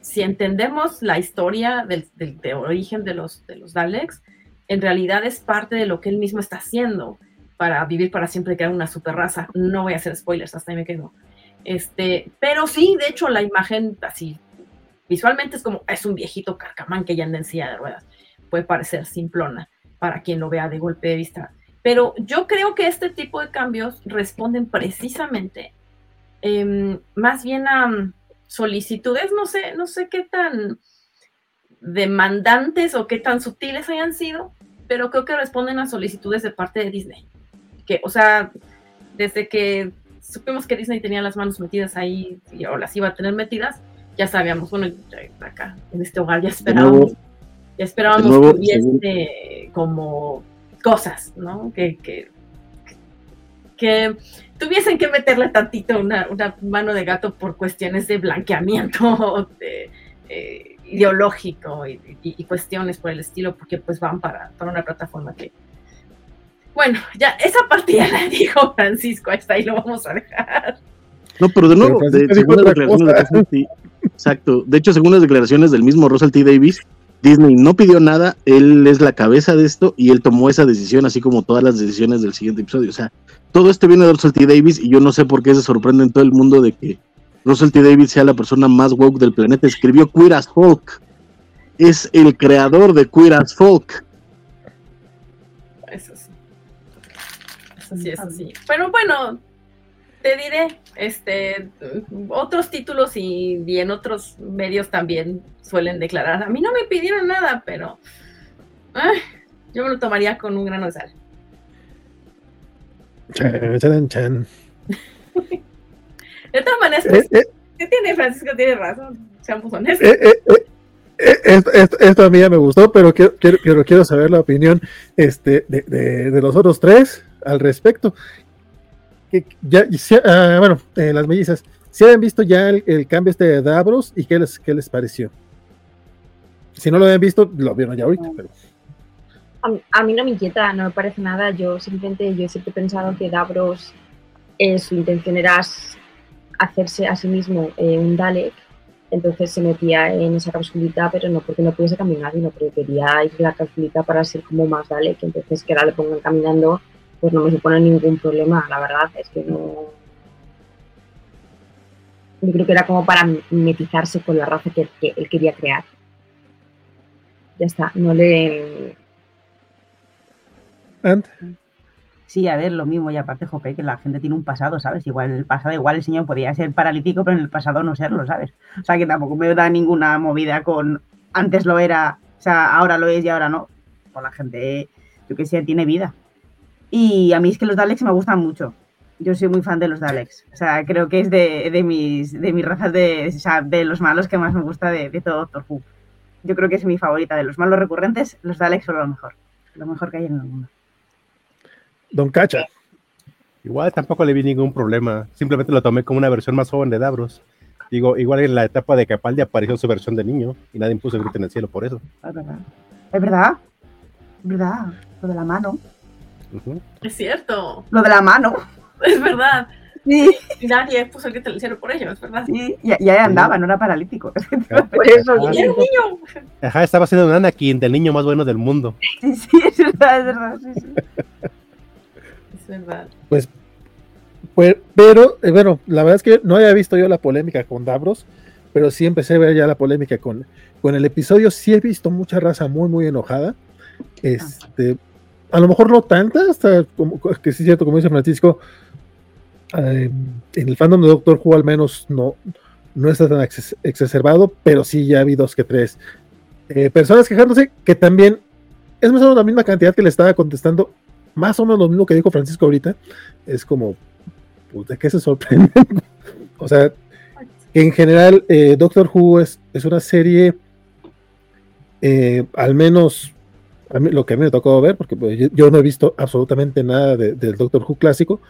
si entendemos la historia del, origen de los, de los Daleks, en realidad es parte de lo que él mismo está haciendo para vivir para siempre, crear una super raza. No voy a hacer spoilers, hasta ahí me quedo. Este, pero sí, de hecho, la imagen así, visualmente es como, es un viejito carcamán que ya anda en silla de ruedas. Puede parecer simplona para quien lo vea de golpe de vista. Pero yo creo que este tipo de cambios responden precisamente em, más bien a solicitudes, no sé, no sé qué tan demandantes o qué tan sutiles hayan sido, pero creo que responden a solicitudes de parte de Disney. Que, o sea, desde que supimos que Disney tenía las manos metidas ahí o las iba a tener metidas, ya sabíamos, bueno, acá en este hogar ya esperábamos, ya esperábamos que hubiese como cosas, ¿no? Que, que, que tuviesen que meterle tantito una, mano de gato por cuestiones de blanqueamiento <laughs> de, eh, ideológico y, cuestiones por el estilo, porque pues van para, para una plataforma que... Bueno, ya esa parte ya la dijo Francisco, hasta ahí lo vamos a dejar. No, pero de nuevo, de, exacto. De hecho, según las declaraciones del mismo Russell T. Davis, Disney no pidió nada, él es la cabeza de esto y él tomó esa decisión, así como todas las decisiones del siguiente episodio. O sea, todo esto viene de Russell T. Davis y yo no sé por qué se sorprende en todo el mundo de que Russell T. Davis sea la persona más woke del planeta. Escribió Queer as Folk. Es el creador de Queer as Folk. Eso sí. Eso sí, eso sí. Pero bueno, te diré, este, otros títulos y, en otros medios también suelen declarar. A mí no me pidieron nada, pero yo me lo tomaría con un grano de sal. Chan, chan, <laughs> De todas maneras, pues, eh, eh. tiene Francisco? Tiene razón. Seamos honestos. Eh, esto, esto, a mí ya me gustó, pero quiero, quiero, quiero saber la opinión este, de, de, los otros tres al respecto. Ah, bueno, las mellizas, si han visto ya el, cambio este de Davros y qué les, qué les pareció. Si no lo habían visto, lo vieron ya ahorita, pero a, mí no me inquieta, no me parece nada. Yo simplemente, yo siempre he pensado que Davros, eh, su intención era hacerse a sí mismo eh, un Dalek, entonces se metía en esa capsulita, pero no porque no pudiese caminar, sino porque quería ir a la capsulita para ser como más Dalek, entonces que ahora le pongan caminando, pues no me supone ningún problema, la verdad, es que no... Yo creo que era como para mimetizarse con la raza que él quería crear. Ya está, no le Sí, a ver, lo mismo, y aparte, Jope, que la gente tiene un pasado, ¿sabes? Igual en el pasado, igual el señor podía ser paralítico, pero en el pasado no serlo, ¿sabes? O sea, que tampoco me da ninguna movida con antes lo era, o sea, ahora lo es y ahora no. Con la gente, yo que sé, tiene vida. Y a mí es que los Daleks me gustan mucho. Yo soy muy fan de los Daleks. O sea, creo que es de, mis, de mis razas de, o sea, de los malos que más me gusta de, de todo Doctor Who. Yo creo que es mi favorita. De los malos recurrentes, los Daleks son lo mejor. Lo mejor que hay en el mundo. Don Cacha. Igual tampoco le vi ningún problema. Simplemente lo tomé como una versión más joven de Davros. Digo, igual en la etapa de Capaldi apareció su versión de niño y nadie puso grito en el cielo por eso. Es verdad. Es verdad. Es verdad. Lo de la mano. Es cierto. Lo de la mano. <laughs> Es verdad. Sí. Y nadie puso el grito en el cielo por ello, es verdad. Sí, y, ahí andaba, no era paralítico. <laughs> por eso, y era un niño. Ajá, estaba siendo un Anakin, del niño más bueno del mundo. Sí, sí, <laughs> es verdad, es verdad. Sí, sí. Pues, pues, pero, eh, bueno, la verdad es que no había visto yo la polémica con Davros, pero sí empecé a ver ya la polémica con, con el episodio. Sí he visto mucha raza muy, muy enojada. Este, a lo mejor no tanta, hasta como que sí es cierto, como dice Francisco, eh, en el fandom de Doctor Who al menos no, no está tan exacerbado, pero sí ya vi dos que tres eh, personas quejándose que también es más o menos la misma cantidad que le estaba contestando, más o menos lo mismo que dijo Francisco ahorita, es como, pues, ¿de qué se sorprende? <laughs> o sea, en general, eh, Doctor Who es, es una serie, al menos lo que a mí me tocó ver, porque pues, yo, no he visto absolutamente nada del Doctor Who clásico,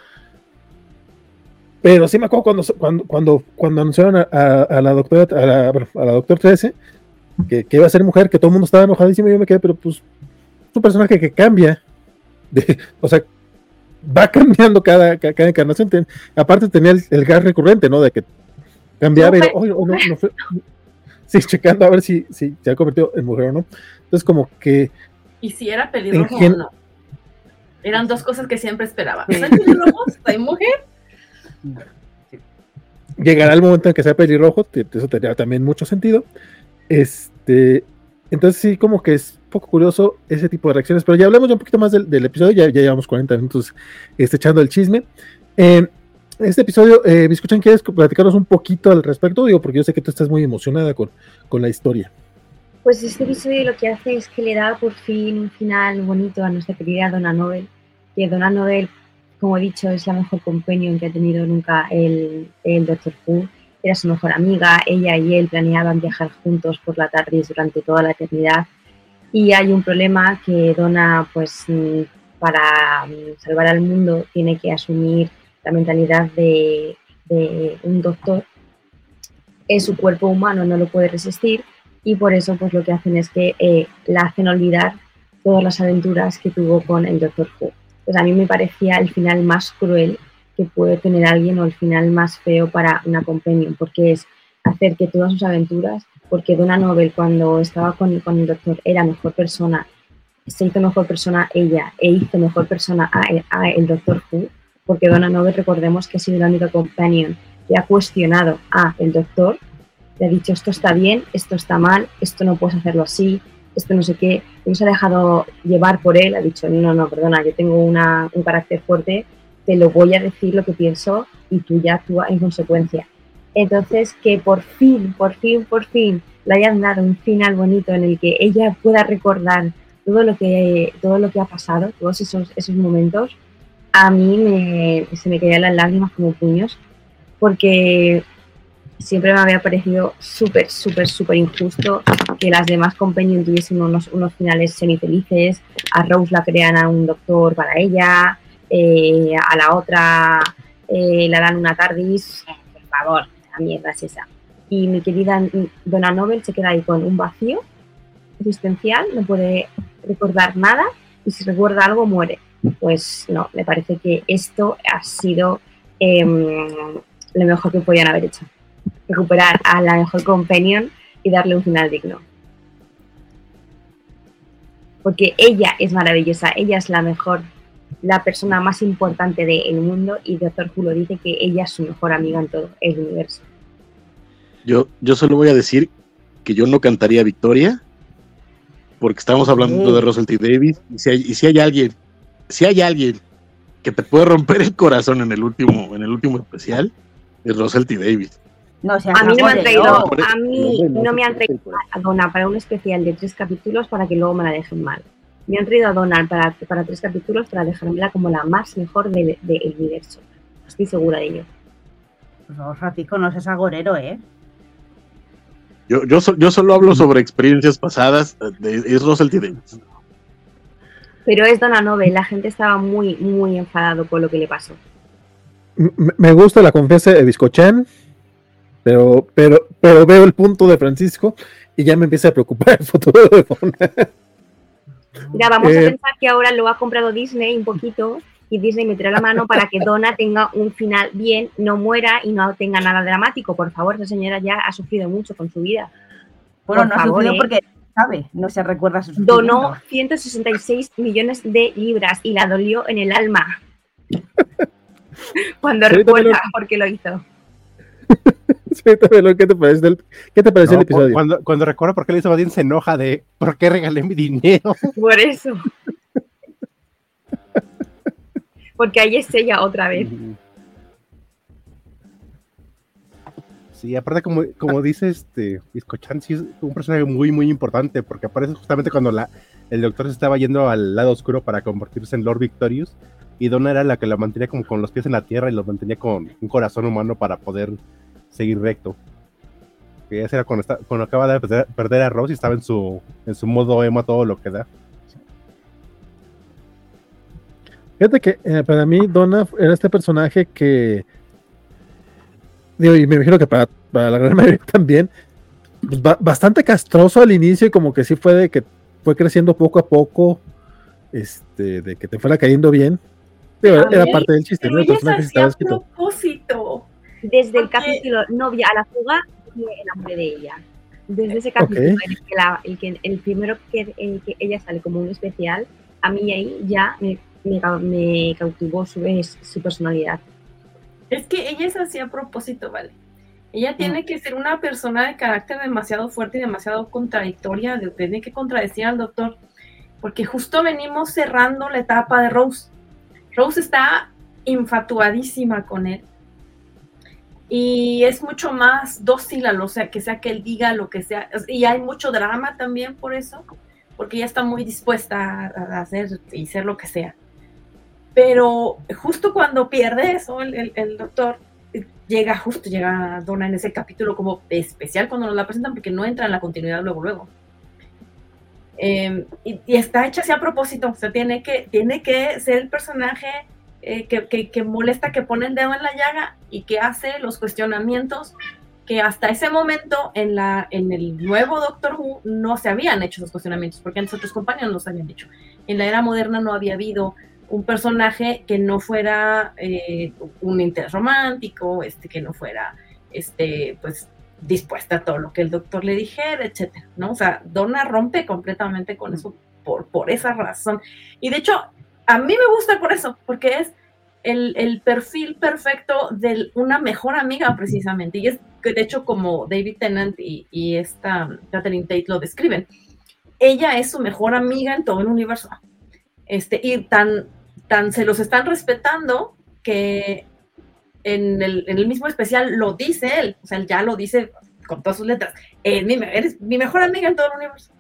pero sí me acuerdo cuando, cuando, cuando, cuando anunciaron a, la doctora, a la, a la doctora 13, que, iba a ser mujer, que todo el mundo estaba enojadísimo y yo me quedé, pero pues, es un personaje que cambia. De, o sea, va cambiando cada, cada, encarnación. aparte tenía el, gas recurrente, ¿no? De que cambiaba y <laughs> sí, checando a ver si, si se ha convertido en mujer o no. Entonces, como que. ¿Y si era pelirrojo o no? Eran dos cosas que siempre esperaba. ¿Soy pelirrojo? ¿Soy mujer? Llegará el momento en que sea pelirrojo, eso tendría también mucho sentido. Este, entonces sí, como que es poco curioso ese tipo de reacciones, pero ya hablamos ya un poquito más del, episodio, ya, ya, llevamos 40 minutos este, echando el chisme. Eh, este episodio, eh, escuchan, ¿quieres platicarnos un poquito al respecto? Digo, porque yo sé que tú estás muy emocionada con, con la historia. Pues este episodio lo que hace es que le da por fin un final bonito a nuestra querida Donna Nobel, que Donna Nobel, como he dicho, es la mejor companion que ha tenido nunca el, el Doctor Who era su mejor amiga, ella y él planeaban viajar juntos por la tarde durante toda la eternidad. Y hay un problema que Donna, pues mm, para mm, salvar al mundo, tiene que asumir la mentalidad de, un doctor. Es su cuerpo humano, no lo puede resistir y por eso pues lo que hacen es que eh, la hacen olvidar todas las aventuras que tuvo con el Doctor Who. Pues a mí me parecía el final más cruel que puede tener alguien o el final más feo para una companion, porque es hacer que todas sus aventuras, porque Donna Nobel cuando estaba con, con el doctor era mejor persona, se hizo mejor persona ella e hizo mejor persona a, el doctor Who, porque Donna Nobel recordemos que ha sido la única companion que ha cuestionado a el doctor, le ha dicho esto está bien, esto está mal, esto no puedes hacerlo así, esto no sé qué, no se ha dejado llevar por él, ha dicho no, no, perdona, yo tengo una, un carácter fuerte te lo voy a decir lo que pienso y tú ya actúas en consecuencia. Entonces, que por fin, por fin, por fin le hayan dado un final bonito en el que ella pueda recordar todo lo que, todo lo que ha pasado, todos esos, esos momentos, a mí me, se me caían las lágrimas como puños, porque siempre me había parecido súper, súper, súper injusto que las demás compañías tuviesen unos, unos finales semifelices, a Rose la crean a un doctor para ella, eh, a la otra eh, le dan una tardis, por favor, la mierda es esa. Y mi querida Donna Nobel se queda ahí con un vacío existencial, no puede recordar nada y si recuerda algo muere. Pues no, me parece que esto ha sido em, lo mejor que podían haber hecho. Recuperar a la mejor companion y darle un final digno. Porque ella es maravillosa, ella es la mejor la persona más importante del mundo y Doctor Who lo dice que ella es su mejor amiga en todo el universo. Yo, yo solo voy a decir que yo no cantaría Victoria porque estamos hablando de Russell T. Davis y si, hay, y si hay alguien, si hay alguien que te puede romper el corazón en el último, en el último especial, es Russell T. Davis. No, a mí no me han traído, a mí no me han traído a Donna para un especial de tres capítulos para que luego me la dejen mal me han traído a Donald para, para tres capítulos para dejármela como la más mejor del universo. Estoy segura de ello. Por favor, Francisco, no seas agorero, ¿eh? Yo, yo, yo solo hablo sobre experiencias pasadas. De, es Russell T. Pero es Donna Nove, la gente estaba muy, muy enfadado por lo que le pasó. Me gusta la confianza de Biscochan, pero, pero, pero veo el punto de Francisco y ya me empieza a preocupar el futuro de Donna. Mira, vamos a eh, pensar que ahora lo ha comprado Disney un poquito y Disney meterá la mano para que Donna tenga un final bien, no muera y no tenga nada dramático. Por favor, esa señora ya ha sufrido mucho con su vida. Bueno, no ha sufrido ¿eh? porque sabe, no se recuerda su Donó 166 millones de libras y la dolió en el alma. <laughs> Cuando recuerda por qué lo hizo. <laughs> <laughs> ¿qué te parece el, ¿qué te parece el episodio? Cuando, cuando recuerda por qué le hizo Badin se enoja de por qué regalé mi dinero. <laughs> Por eso. porque ahí es ella otra vez. Sí, aparte como, como dice este Iscochan, sí es un personaje muy muy importante porque aparece justamente cuando la, el doctor se estaba yendo al lado oscuro para convertirse en Lord Victorious y Donna era la que la mantenía como con los pies en la tierra y lo mantenía con un corazón humano para poder seguir recto. Que ese era cuando, está, cuando acaba de perder, a Rose y estaba en su, en su modo emo todo lo que da. Fíjate que eh, para mí Donna era este personaje que, digo, y me imagino que para, para la gran <laughs> mayoría también, pues, bastante castroso al inicio y como que sí fue de que fue creciendo poco a poco, este, de que te fuera cayendo bien. era parte del chiste, ¿no? El personaje estaba escrito. Propósito. Desde el capítulo novia a la fuga, el nombre de ella. Desde ese capítulo, en el, que la, el, que, el primero que, que ella sale como un especial, a mí ahí ya me, me, cautivó su, su personalidad. Es que ella es así a propósito, ¿vale? Ella mm. tiene que ser una persona de carácter demasiado fuerte y demasiado contradictoria, de, tiene que contradecir al doctor, porque justo venimos cerrando la etapa de Rose. Rose está infatuadísima con él y es mucho más dócil o sea, que sea que él diga lo que sea. Y hay mucho drama también por eso, porque ella está muy dispuesta a hacer y ser lo que sea. Pero justo cuando pierde eso, el doctor, llega justo, llega Donna en ese capítulo como especial cuando nos la presentan porque no entra en la continuidad luego, luego. Em, y, está hecha así a propósito, o sea, tiene que, tiene que ser el personaje eh, que, que, molesta, que pone el dedo en la llaga y que hace los cuestionamientos que hasta ese momento en, la, en el nuevo Doctor Who no se habían hecho esos cuestionamientos, porque antes otros compañeros los habían hecho. En la era moderna no había habido un personaje que no fuera eh, un interés romántico, este, que no fuera este, pues, dispuesta a todo lo que el doctor le dijera, etcétera, ¿no? O sea, Donna rompe completamente con eso por, por esa razón. Y de hecho, a mí me gusta por eso, porque es el, perfil perfecto de una mejor amiga, precisamente. Y es que, de hecho, como David Tennant y, esta Catherine Tate lo describen, ella es su mejor amiga en todo el universo. Este, y tan, tan se los están respetando que en el, mismo especial lo dice él, o sea, él ya lo dice con todas sus letras. eres mi mejor amiga en todo el universo,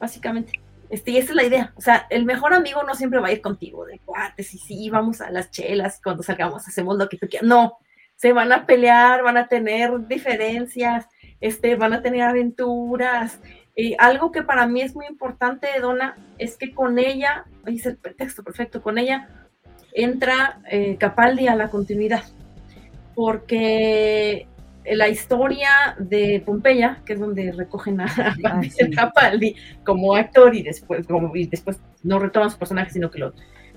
básicamente. Este, y esa es la idea. O sea, el mejor amigo no siempre va a ir contigo, de cuates, y sí, vamos a las chelas, cuando salgamos hacemos lo que tú quieras. No, se van a pelear, van a tener diferencias, este, van a tener aventuras, y algo que para mí es muy importante Donna es que con ella, ahí es el pretexto perfecto, con ella entra eh, Capaldi a la continuidad, porque la historia de Pompeya, que es donde recogen a, ah, Capaldi como actor y después, como, y después no retoman su personaje, sino que lo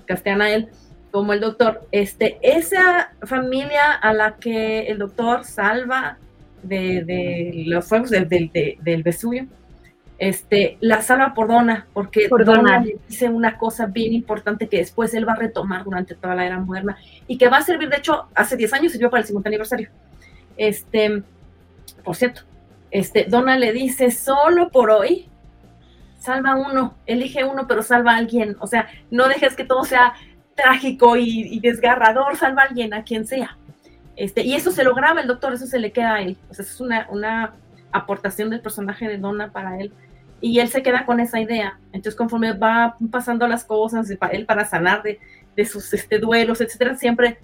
castean a él como el doctor, este, esa familia a la que el doctor salva de, los fuegos del, del Vesubio, este, la salva por Donna, porque por Donna le dice una cosa bien importante que después él va a retomar durante toda la era moderna y que va a servir, de hecho, hace 10 años sirvió para el 50 aniversario. Este, por cierto, este, Donna le dice, solo por hoy, salva uno, elige uno, pero salva a alguien. O sea, no dejes que todo sea trágico y, desgarrador, salva a alguien, a quien sea. Este, y eso se lo graba el doctor, eso se le queda a él. O sea, es una, una aportación del personaje de Donna para él y él se queda con esa idea. Entonces, conforme va pasando las cosas, él para sanar de, de sus este, duelos, etcétera, siempre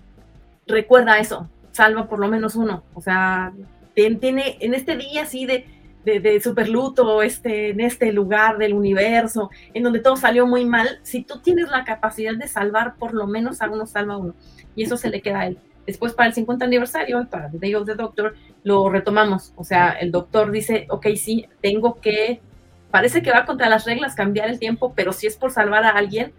recuerda eso, salva por lo menos uno. O sea, tiene en este día así de, de, de superluto, este, en este lugar del universo, en donde todo salió muy mal, si tú tienes la capacidad de salvar por lo menos a uno, salva a uno. Y eso se le queda a él. Después, para el 50 aniversario, para The Day of the Doctor, lo retomamos. O sea, el doctor dice, ok, sí, tengo que parece que va contra las reglas cambiar el tiempo, pero si es por salvar a alguien,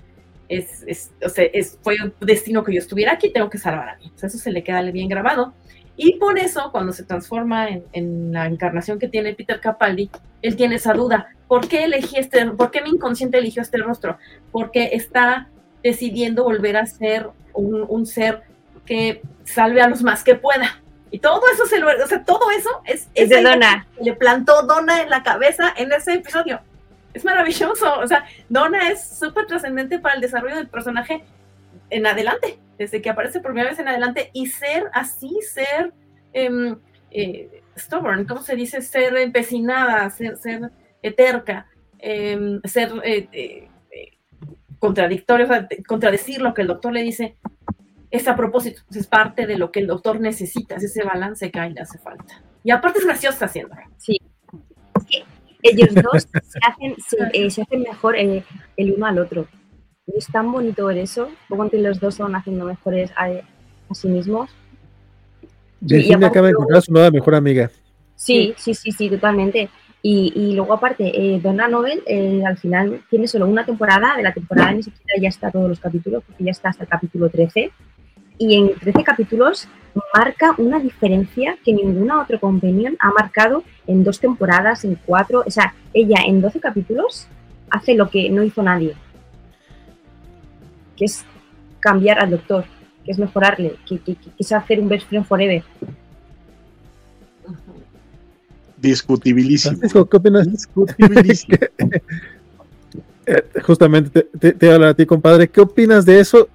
es, es, o sea, es, fue un destino que yo estuviera aquí, tengo que salvar a alguien. eso se le queda bien grabado. Y por eso, cuando se transforma en, en, la encarnación que tiene Peter Capaldi, él tiene esa duda. ¿Por qué elegí este, por qué mi inconsciente eligió este rostro? Porque está decidiendo volver a ser un, un ser que salve a los más que pueda. Y todo eso se lo, o sea, todo eso es, es de Donna. Le plantó Donna en la cabeza en ese episodio. Es maravilloso. O sea, Donna es súper trascendente para el desarrollo del personaje en adelante. desde que aparece por primera vez en adelante, y ser así, ser em, eh, stubborn, ¿cómo se dice? Ser empecinada, ser, ser terca, em, ser eh, eh, contradictorio, o sea, contradecir lo que el doctor le dice, es a propósito, es parte de lo que el doctor necesita, es ese balance que a él le hace falta. Y aparte es graciosa haciendo. Sí. Ellos dos se hacen, se, hacen mejor el uno al otro. es tan bonito ver eso, como que los dos son haciendo mejores a, a sí mismos. Virginia acaba de encontrar a su nueva mejor amiga. Sí, sí, sí, sí, totalmente. Y, y luego aparte, eh, Donna Novel eh, al final tiene solo una temporada, de la temporada ni siquiera ya está todos los capítulos, porque ya está hasta el capítulo 13. Y en 13 capítulos marca una diferencia que ninguna otra companion ha marcado en dos temporadas, en cuatro. O sea, ella en 12 capítulos hace lo que no hizo nadie, que es cambiar al doctor que es mejorarle, que, que, que, hacer un best friend forever. Discutibilísimo. ¿qué opinas? Discutibilísimo. <laughs> Eh, justamente te, te, hablo a ti, compadre. ¿Qué opinas de eso?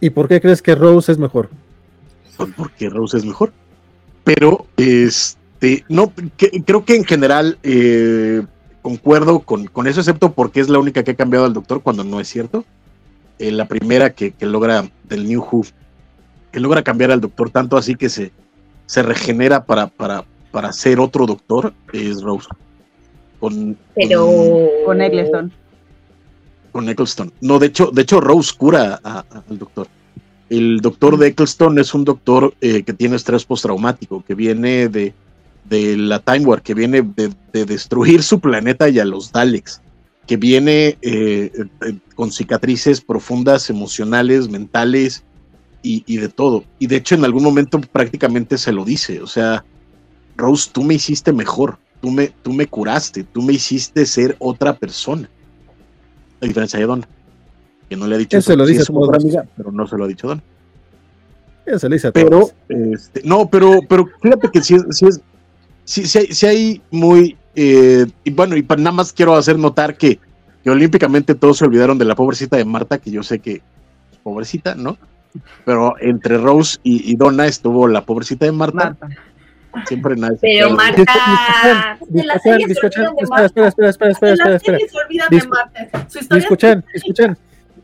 ¿Y por qué crees que Rose es mejor? Pues porque Rose es mejor. Pero, este, no, creo que en general eh, concuerdo con, con, eso, excepto porque es la única que ha cambiado al doctor cuando no es cierto. Eh, la primera que, logra del New Who, que logra cambiar al doctor tanto así que se, se regenera para, para, para ser otro doctor, es Rose. Con, Pero con, Eccleston. Con Eccleston. No, de hecho, de hecho Rose cura al doctor. El doctor de Eccleston es un doctor eh, que tiene estrés postraumático, que viene de, de la Time War, que viene de, de, destruir su planeta y a los Daleks que viene eh, eh, con cicatrices profundas, emocionales, mentales y, de todo. Y de hecho en algún momento prácticamente se lo dice, o sea, Rose, tú me hiciste mejor, tú me, tú me curaste, tú me hiciste ser otra persona. A diferencia de Don, que no le ha dicho eso, lo dice amiga, pero no se lo ha dicho Don. Eso le dice a pero, este, no, pero, pero fíjate que si es, si es, si, hay muy eh, y bueno, y nada más quiero hacer notar que, que, olímpicamente todos se olvidaron de la pobrecita de Marta, que yo sé que pobrecita, ¿no? Pero entre Rose y, y Donna estuvo la pobrecita de Marta. Siempre nadie. Pero Marta. Espera, espera, espera, espera, espera. Escuchan, escuchan.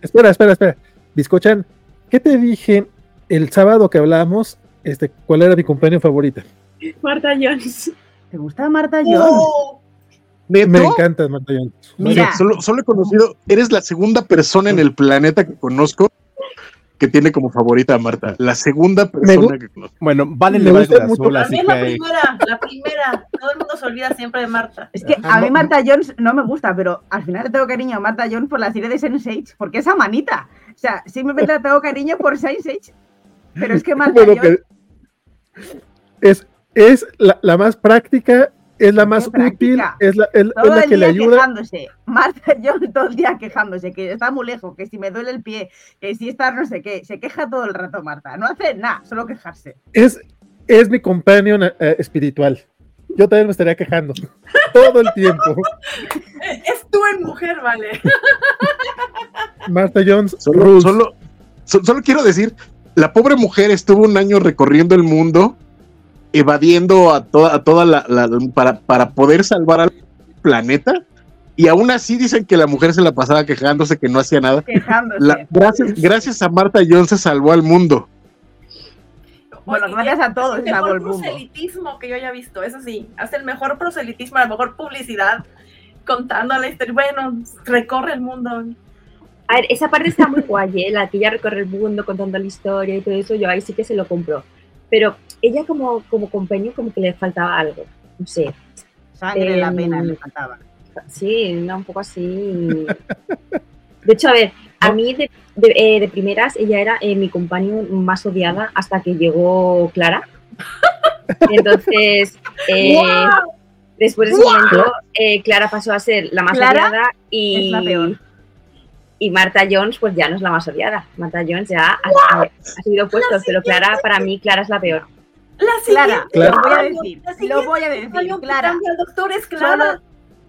Espera, espera, espera. Escuchan. ¿Qué te dije el sábado que hablábamos? Este, ¿cuál era mi compañero favorita? Marta Jones. ¿Te gusta Marta Jones? Me encanta Marta Jones. Mira, solo, he conocido, eres la segunda persona en el planeta que conozco que tiene como favorita a Marta. La segunda persona que conozco. Bueno, vale le va la azul, así que... la primera, la primera. Todo el mundo se olvida siempre de Marta. Es que a mí Marta Jones no me gusta, pero al final le tengo cariño a Marta Jones por la serie de Sense8, porque esa manita. O sea, simplemente le tengo cariño por Sense8. Pero es que Marta Jones... Es, es la, la más práctica, es la más útil, es la, es, es la que le ayuda. Quejándose. Marta <laughs> yo todo el día quejándose, que está muy lejos, que si me duele el pie, que si está no sé qué, se queja todo el rato Marta, no hace nada, solo quejarse. Es, es mi companion uh, espiritual. Yo también me estaría quejando <laughs> todo el tiempo. es tú en mujer, vale. <laughs> Marta Jones, solo, solo, solo quiero decir, la pobre mujer estuvo un año recorriendo el mundo evadiendo a toda, a toda la, para, para poder salvar al planeta. Y aún así dicen que la mujer se la pasaba quejándose que no hacía nada. gracias, gracias a Marta Jones se salvó al mundo. Bueno, gracias a todos. el mejor proselitismo que yo haya visto, eso sí, hace el mejor proselitismo, la mejor publicidad, contando la historia. Bueno, recorre el mundo. A ver, esa parte está muy guay, ¿eh? la que ya recorre el mundo contando la historia y todo eso, yo ahí sí que se lo compro. Pero ella como, como compañero como que le faltaba algo, no sé. Sangre, la pena le faltaba. Sí, un poco así. De hecho, a ver, a mí de, de, eh, primeras ella era eh, mi compañero más odiada hasta que llegó Clara. <laughs> Entonces, eh, después de ese momento, Clara pasó a ser la más odiada y, la peor y Marta Jones pues ya no es la más odiada. Marta Jones ya ha, ha, sido puesto, pero Clara, para mí, Clara es la peor. La Clara, lo voy a decir, lo voy a decir, Clara. doctor es Clara. Solo,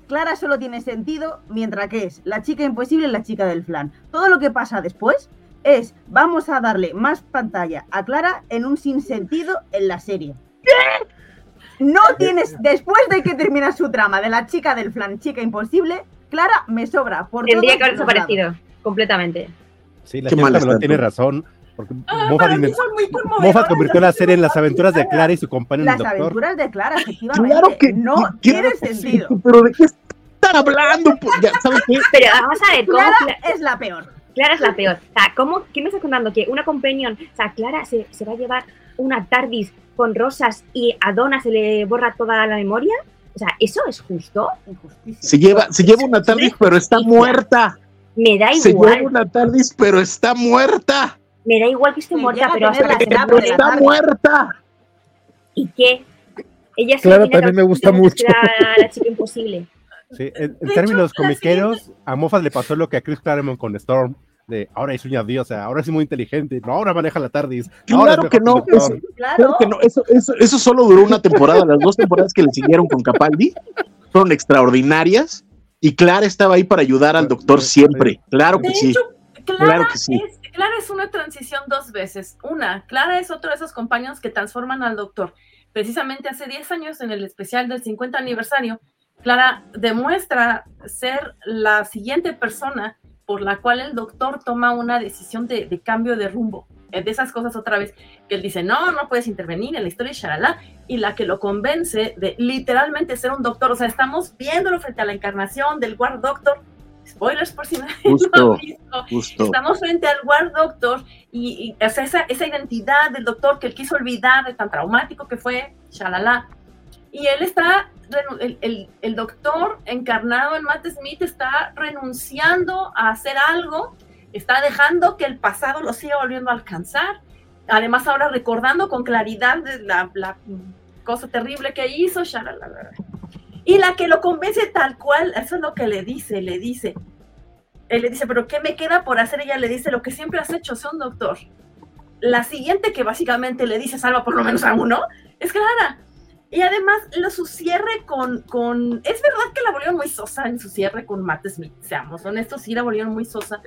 Clara solo tiene sentido mientras que es la chica imposible y la chica del flan. Todo lo que pasa después es vamos a darle más pantalla a Clara en un sinsentido en la serie. No tienes, después de que termina su trama de la chica del flan, chica imposible, Clara me sobra. Por Tendría que haber desaparecido completamente. Sí, la Qué está tiene razón. Porque Ah, Moffat, para mí inventó- son muy conmovedoras Moffat convirtió la las serie en las aventuras de Clara y su compañero el Las doctor. aventuras de Clara, efectivamente. Claro que no claro tiene que sí, sentido. pero ¿de qué están hablando? Pues ya, ¿sabes qué? <laughs> Pero vamos a ver, ¿cómo Clara Cla- es la peor. Clara es la peor? O sea, ¿cómo, ¿qué me estás contando? Que una companion, o sea, Clara se, se va a llevar una TARDIS con rosas y a Donna se le borra toda la memoria. O sea, ¿eso es justo? Injusticia. Se lleva, se lleva una TARDIS, pero está muerta. Me da Se igual, lleva una TARDIS, pero está muerta. Me da igual que esté Se muerta, pero hasta la que se de la está muerta. ¿Y qué? Ella Claro, tiene también me gusta mucho. La, la chica imposible. Sí, en, términos comiqueros, a Moffat le pasó lo que a Chris Claremont con Storm. De ahora es una diosa, ahora es muy inteligente, no, ahora maneja la TARDIS. Claro que no, Doctor. Claro. Claro que no, eso, eso, eso solo duró una temporada. Las dos temporadas que le siguieron con Capaldi fueron extraordinarias. Y Clara estaba ahí para ayudar al doctor siempre. Claro que sí. Claro que sí. es, Clara es una transición dos veces. Una, Clara es otro de esos compañeros que transforman al doctor. Precisamente hace 10 años, en el especial del 50 aniversario, Clara demuestra ser la siguiente persona por la cual el doctor toma una decisión de, cambio de rumbo. Eh, De esas cosas otra vez, que él dice, no, no puedes intervenir en la historia, shalala, y la que lo convence de literalmente ser un doctor. O sea, estamos viéndolo frente a la encarnación del War Doctor. Spoilers por si no lo Justo. han visto. Justo. Estamos frente al War Doctor y, y, o sea, esa, esa identidad del doctor que él quiso olvidar de tan traumático que fue, shalala. Y él está, el, el doctor encarnado en Matt Smith está renunciando a hacer algo, está dejando que el pasado lo siga volviendo a alcanzar. Además, ahora recordando con claridad de la, la cosa terrible que hizo, shalala. Y la que lo convence tal cual, eso es lo que le dice, le dice, él le dice, pero ¿qué me queda por hacer? Ella le dice, lo que siempre has hecho, sé un doctor. La siguiente que básicamente le dice, salva por lo menos a uno, es Clara. Y además, lo, su cierre con, con... Es verdad que la volvieron muy sosa en su cierre con Matt Smith, seamos honestos, sí la volvieron muy sosa.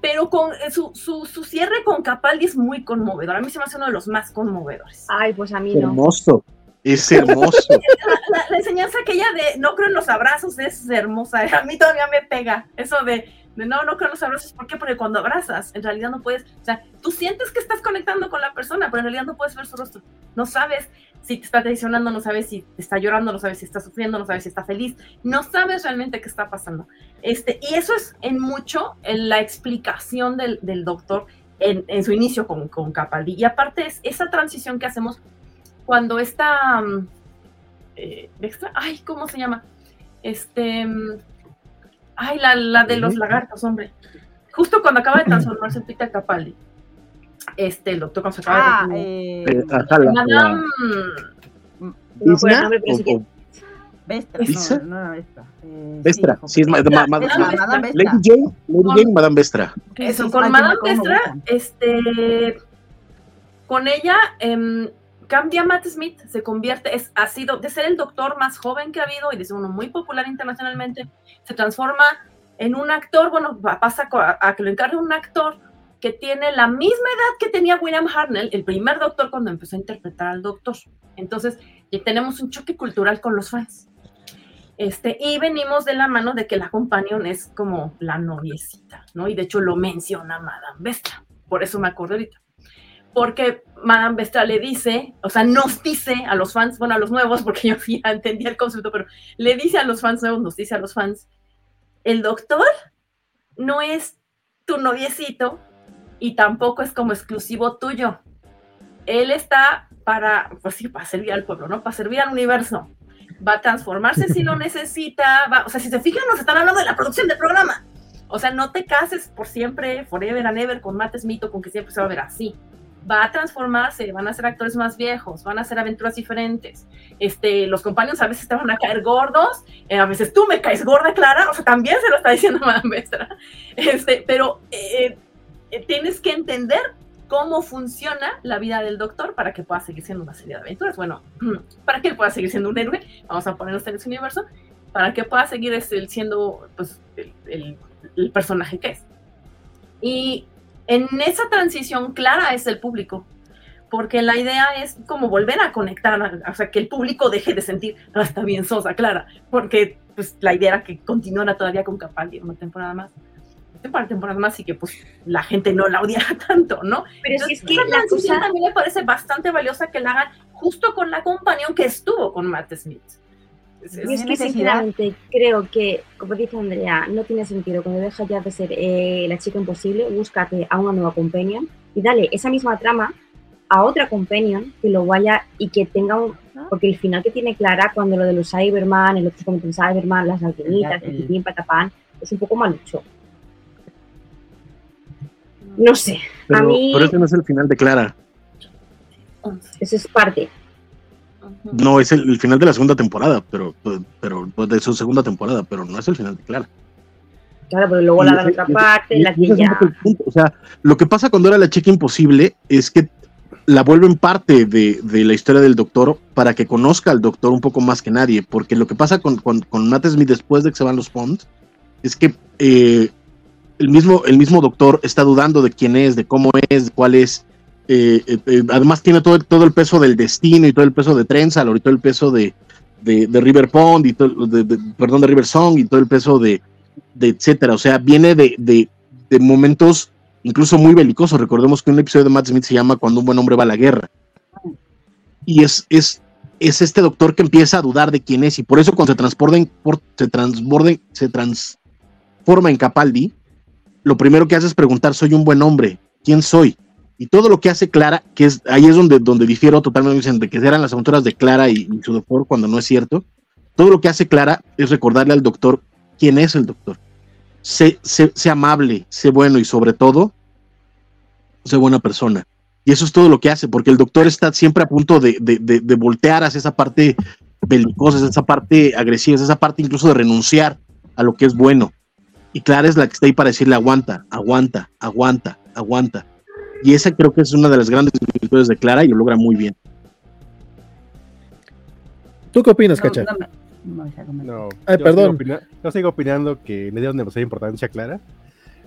Pero con eh, su, su, su cierre con Capaldi es muy conmovedor. A mí se me hace uno de los más conmovedores. Ay, pues a mí no. Hermoso. Es hermoso. la, <laughs> la, la, enseñanza aquella de no creo en los abrazos es hermosa. <laughs> A mí todavía me pega eso de, no, no creo en los abrazos. ¿Por qué? Porque cuando abrazas, en realidad no puedes, o sea, tú sientes que estás conectando con la persona, pero en realidad no puedes ver su rostro. No sabes si te está traicionando, no sabes si te está llorando, no sabes si está sufriendo, no sabes si está feliz, no sabes realmente qué está pasando. Este, y eso es en mucho en la explicación del, del doctor en, en, su inicio con, con Capaldi. Y aparte es esa transición que hacemos cuando está um, eh, extra, ay, ¿cómo se llama? Este, um, ay, la, la de los lagartos, hombre. Justo cuando acaba de <clears throat> transformarse en Peter Capaldi. Este, el doctor cuando se acaba ah, de... Eh, la, Madame... No nombre, pero sí que... Vestra, no, no Vestra. Eh, Vestra, sí, es ma Vestra, ma Vestra. Madame Lady Vestra. Jane, Lady Jane, Madame Vestra. Eso, Sí, con Madame Vestra, este, con ella em, cambia Matt Smith, se convierte, es, ha sido, de ser el doctor más joven que ha habido y de ser uno muy popular internacionalmente, se transforma en un actor, bueno, pasa a, a que lo encargue un actor que tiene la misma edad que tenía William Hartnell, el primer doctor cuando empezó a interpretar al doctor. Entonces, ya tenemos un choque cultural con los fans. Este, y venimos de la mano de que la companion es como la noviecita, ¿no? Y de hecho lo menciona Madame Vestra, por eso me acuerdo ahorita. Porque Madame Vestra le dice, o sea, nos dice a los fans, bueno, a los nuevos, porque yo sí ya <laughs> entendía el concepto, pero le dice a los fans nuevos, nos dice a los fans, el doctor no es tu noviecito y tampoco es como exclusivo tuyo. Él está para, pues sí, para servir al pueblo, ¿no? Para servir al universo va a transformarse si lo <laughs> necesita, va, o sea, si se fijan, nos están hablando de la producción del programa. O sea, no te cases por siempre, forever and ever, con Matt Smith o con que siempre se va a ver así. Va a transformarse, van a ser actores más viejos, van a hacer aventuras diferentes. Este, los compañeros a veces te van a caer gordos, eh, a veces tú me caes gorda, Clara, o sea, también se lo está diciendo <laughs> Madame Vestra. Este, pero eh, eh, tienes que entender cómo funciona la vida del doctor para que pueda seguir siendo una serie de aventuras. Bueno, <clears throat> para que pueda seguir siendo un héroe, vamos a ponernos en ese universo, para que pueda seguir este, siendo pues, el, el, el, personaje que es. Y en esa transición clara es el público, porque la idea es como volver a conectar, o sea, que el público deje de sentir, ah, está bien sosa, Clara, porque pues la idea era que continuara todavía con Capaldi una temporada más para temporadas más y que pues la gente no la odiara <laughs> tanto, ¿no? Pero si es que la cosa también me parece bastante valiosa que la hagan justo con la compañía que estuvo con Matt Smith. Es, es que sinceramente creo que, como dice Andrea, no tiene sentido cuando deja ya de ser eh, la chica imposible, búscate a una nueva companion y dale esa misma trama a otra companion que lo vaya y que tenga un... Porque el final que tiene Clara cuando lo de los Cyberman, el otro cometen Cyberman, las alquimitas, el, el patapán, es un poco malucho. No sé. Pero, a mí. pero ese no es el final de Clara. Eso es parte. No, es el, el, final de la segunda temporada, pero, pero pues, de su segunda temporada, pero no es el final de Clara. Claro, pero luego la dan otra parte, la que ya. O sea, lo que pasa cuando era la chica imposible es que la vuelven parte de, de, la historia del doctor para que conozca al doctor un poco más que nadie, porque lo que pasa con, con, con Matt Smith después de que se van los Ponds es que eh, el mismo, el mismo doctor está dudando de quién es, de cómo es, de cuál es. Eh, eh, eh, además tiene todo, todo el peso del destino y todo el peso de Trenzalore y todo el peso de, de, de River Pond y todo, de, de, perdón, de River Song y todo el peso de, etcétera. O sea, viene de, de, momentos incluso muy belicosos. Recordemos que un episodio de Matt Smith se llama Cuando un buen hombre va a la guerra. Y es, es, es este doctor que empieza a dudar de quién es y por eso cuando se transporten, por, se transborden, se transforma en Capaldi, lo primero que hace es preguntar, soy un buen hombre, ¿quién soy? Y todo lo que hace Clara, que es ahí es donde, donde difiero totalmente, de que eran las aventuras de Clara y, y, su doctor cuando no es cierto. Todo lo que hace Clara es recordarle al doctor quién es el doctor. Sé, sé, sé amable, sé bueno y sobre todo, sé buena persona. Y eso es todo lo que hace, porque el doctor está siempre a punto de, de, de, de voltear hacia esa parte belicosa, esa parte agresiva, esa parte incluso de renunciar a lo que es bueno. Y Clara es la que está ahí para decirle aguanta, aguanta, aguanta, aguanta. Y esa creo que es una de las grandes virtudes de Clara y lo logra muy bien. ¿Tú qué opinas, no, Cacha? No, no, Ay, yo perdón. Sigo opina- yo sigo opinando que le dieron demasiada importancia a Clara.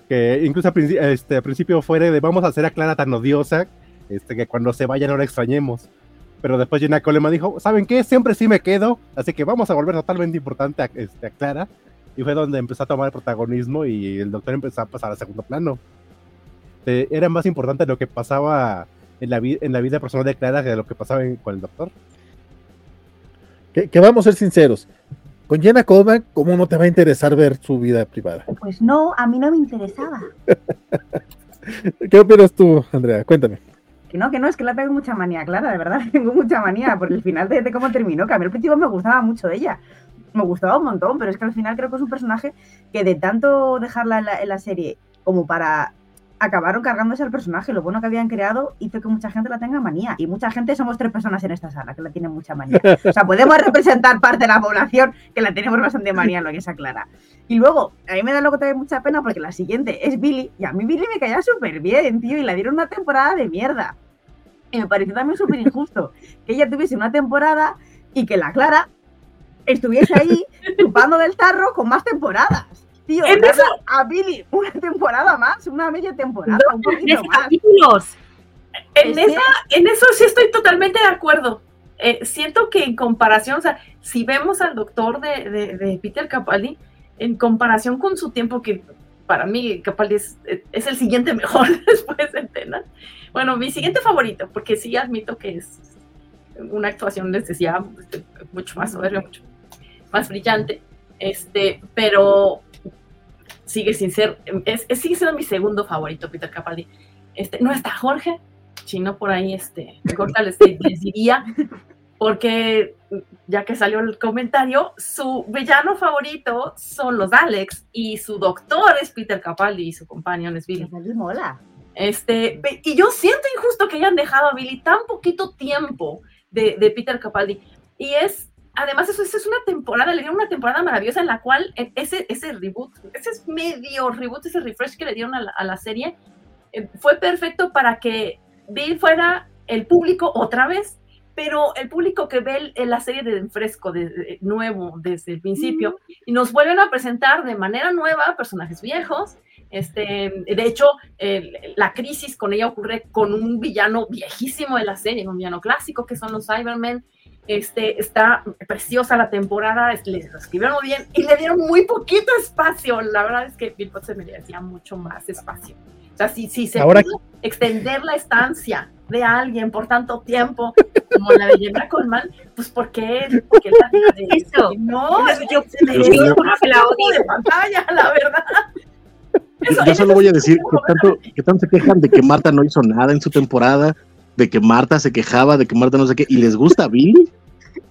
Que incluso al, princi- este, al principio fuera de vamos a hacer a Clara tan odiosa este, que cuando se vaya no la extrañemos. Pero después Jenna Coleman dijo, ¿saben qué? Siempre sí me quedo, así que vamos a volver totalmente importante a, este, a Clara y fue donde empezó a tomar protagonismo y el doctor empezó a pasar a segundo plano. Eh, era más importante lo que pasaba en la, en la vida personal de Clara que lo que pasaba en, con el doctor. Que, que, vamos a ser sinceros. Con Jenna Coleman, ¿cómo no te va a interesar ver su vida privada? Pues no, a mí no me interesaba. <laughs> ¿Qué opinas tú, Andrea? Cuéntame. Que no, que no, es que la tengo mucha manía, Clara, de verdad, <laughs> tengo mucha manía por el final de, de cómo terminó, que a mí al principio me gustaba mucho ella me gustaba un montón, pero es que al final creo que es un personaje que de tanto dejarla en la, en la, serie como para acabaron cargándose al personaje, lo bueno que habían creado hizo que mucha gente la tenga manía. Y mucha gente somos tres personas en esta sala que la tienen mucha manía. O sea, podemos <laughs> representar parte de la población que la tenemos bastante manía, lo que es Clara. Y luego, a mí me da luego también mucha pena porque la siguiente es Billy, y a mí Billy me caía súper bien, tío, y la dieron una temporada de mierda. Y me pareció también súper injusto que ella tuviese una temporada y que la Clara estuviese ahí <laughs> chupando del tarro con más temporadas. Tío, ¿En eso? a Billy una temporada más, una media temporada, no, un poquito más. Capítulos. En, esa, en eso sí estoy totalmente de acuerdo. Eh, siento que en comparación, o sea, si vemos al doctor de, de, de, Peter Capaldi, en comparación con su tiempo, que para mí Capaldi es, es el siguiente mejor <laughs> después de Tena. Bueno, mi siguiente favorito, porque sí admito que es una actuación, les decía, mucho más soberbia, mucho más brillante, este, pero sigue sin ser, es, es, sigue siendo mi segundo favorito, Peter Capaldi. Este, no está Jorge, sino por ahí, este, Gorka les, les, diría, porque ya que salió el comentario, su villano favorito son los Alex y su doctor es Peter Capaldi y su compañero es Billy. mola. Este, y yo siento injusto que hayan dejado a Billy tan poquito tiempo de, de Peter Capaldi. Y es además eso, eso, es una temporada, le dieron una temporada maravillosa en la cual ese, ese reboot, ese es medio reboot, ese refresh que le dieron a la, a la serie, eh, fue perfecto para que Bill fuera el público otra vez, pero el público que ve el, la serie de fresco, de, de, nuevo, desde el principio, mm. y nos vuelven a presentar de manera nueva personajes viejos, Este, de hecho, la crisis con ella ocurre con un villano viejísimo de la serie, un villano clásico que son los Cybermen. Este, está preciosa la temporada, le escribieron muy bien y le dieron muy poquito espacio. La verdad es que Bill Potts se merecía mucho más espacio. O sea, si, si se Ahora- pudo extender la estancia de alguien por tanto tiempo, como la de Jenna Coleman, pues ¿por qué? ¿Por qué la de- <laughs> Eso. No, Yo- se más que la de pantalla, la verdad. Eso- Yo solo voy a decir que tanto, que tanto se quejan de que Marta no hizo nada en su temporada, de que Marta se quejaba, de que Marta no sé qué, y les gusta Billy.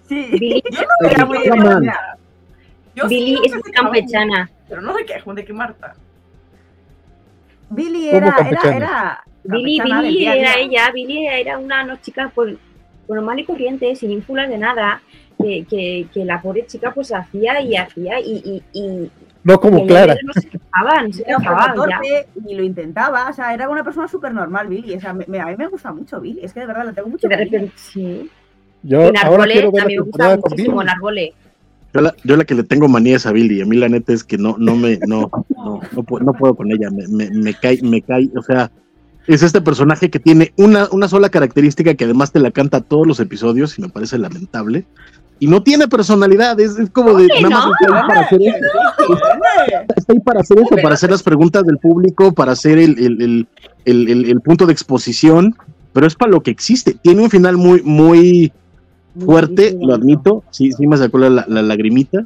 Sí. Billy, Era muy. Yo sí Billy es que muy se quejaba campechana. Pero no me quejo de que Marta. Billy ¿Cómo era, era, era Billy, Billy era ella, Billy era una no, chica pues, normal y corriente, sin ínfulas de nada, que, que, que la pobre chica pues hacía y hacía y, y, y, No como Clara. no se se torpe y lo intentaba. O sea, era una persona súper normal, Billy. O sea, me- me- a mí me gusta mucho Billy. Es que de verdad le tengo mucho de repente, sí. Yo En ahora Arbole, quiero ver a la mí me gusta muchísimo en Arbole. Yo la, yo la que le tengo manía es a Billy. A mí la neta es que no, no me, no, no, no, puedo, no puedo con ella. Me, me, me cae, me cae, o sea, es este personaje que tiene una, una sola característica que además te la canta todos los episodios y me parece lamentable. Y no tiene personalidad, es, es como de nada más no. está ahí para hacer eso. Está ahí para hacer eso, para hacer las preguntas del público, para hacer el, el, el, el, el- el punto de exposición, pero es para lo que existe. Tiene un final muy, muy, fuerte, Muy lo admito, sí, sí me sacó la, la lagrimita,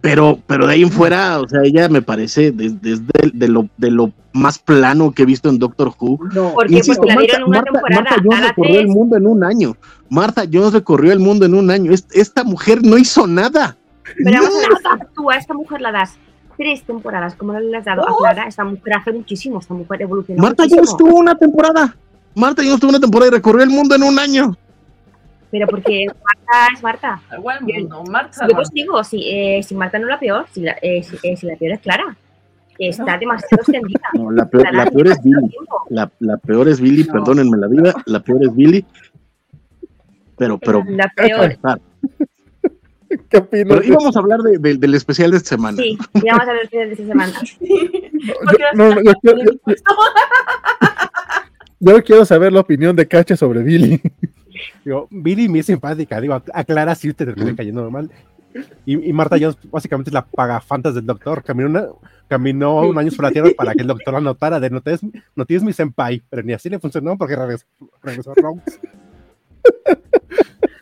pero, pero de ahí en fuera, o sea, ella me parece des- desde de lo, de lo más plano que he visto en Doctor Who. No, Porque la Marta, dieron una Marta- temporada, Marta Jones recorrió el mundo en un año. Marta Jones recorrió el mundo en un año. Es- esta mujer no hizo nada. Pero a No. tú a esta mujer la das tres temporadas, como no le has dado a Dos. Clara, esta mujer hace muchísimo, esta mujer evolucionó Marta muchísimo. Jones tuvo una temporada. Marta Jones tuvo una temporada y recorrió el mundo en un año. Pero porque Marta es Marta. Igual mundo, Marta. Yo os digo, si, eh, si Marta no es la peor, si la, eh, si, eh, si la peor es Clara, que está demasiado extendida. No, la peor, la peor es Billy. La, la peor es Billy, No. perdónenme la vida. La peor es Billy. Pero, pero, La peor. ¿Qué opinas? pero íbamos a hablar de- de- del especial de esta semana. Sí, ya vamos a ver de esta semana. Yo quiero saber la opinión de Cache sobre Billy. Digo, Billy me es simpática, digo, a a Clara sí te termina cayendo normal. Y, y Marta Jones básicamente es la pagafantas del doctor. Caminó, una- caminó un año por la tierra para que el doctor la notara de no tienes, no tienes mi senpai, pero ni así le funcionó porque regresó, regresó a Rhodes.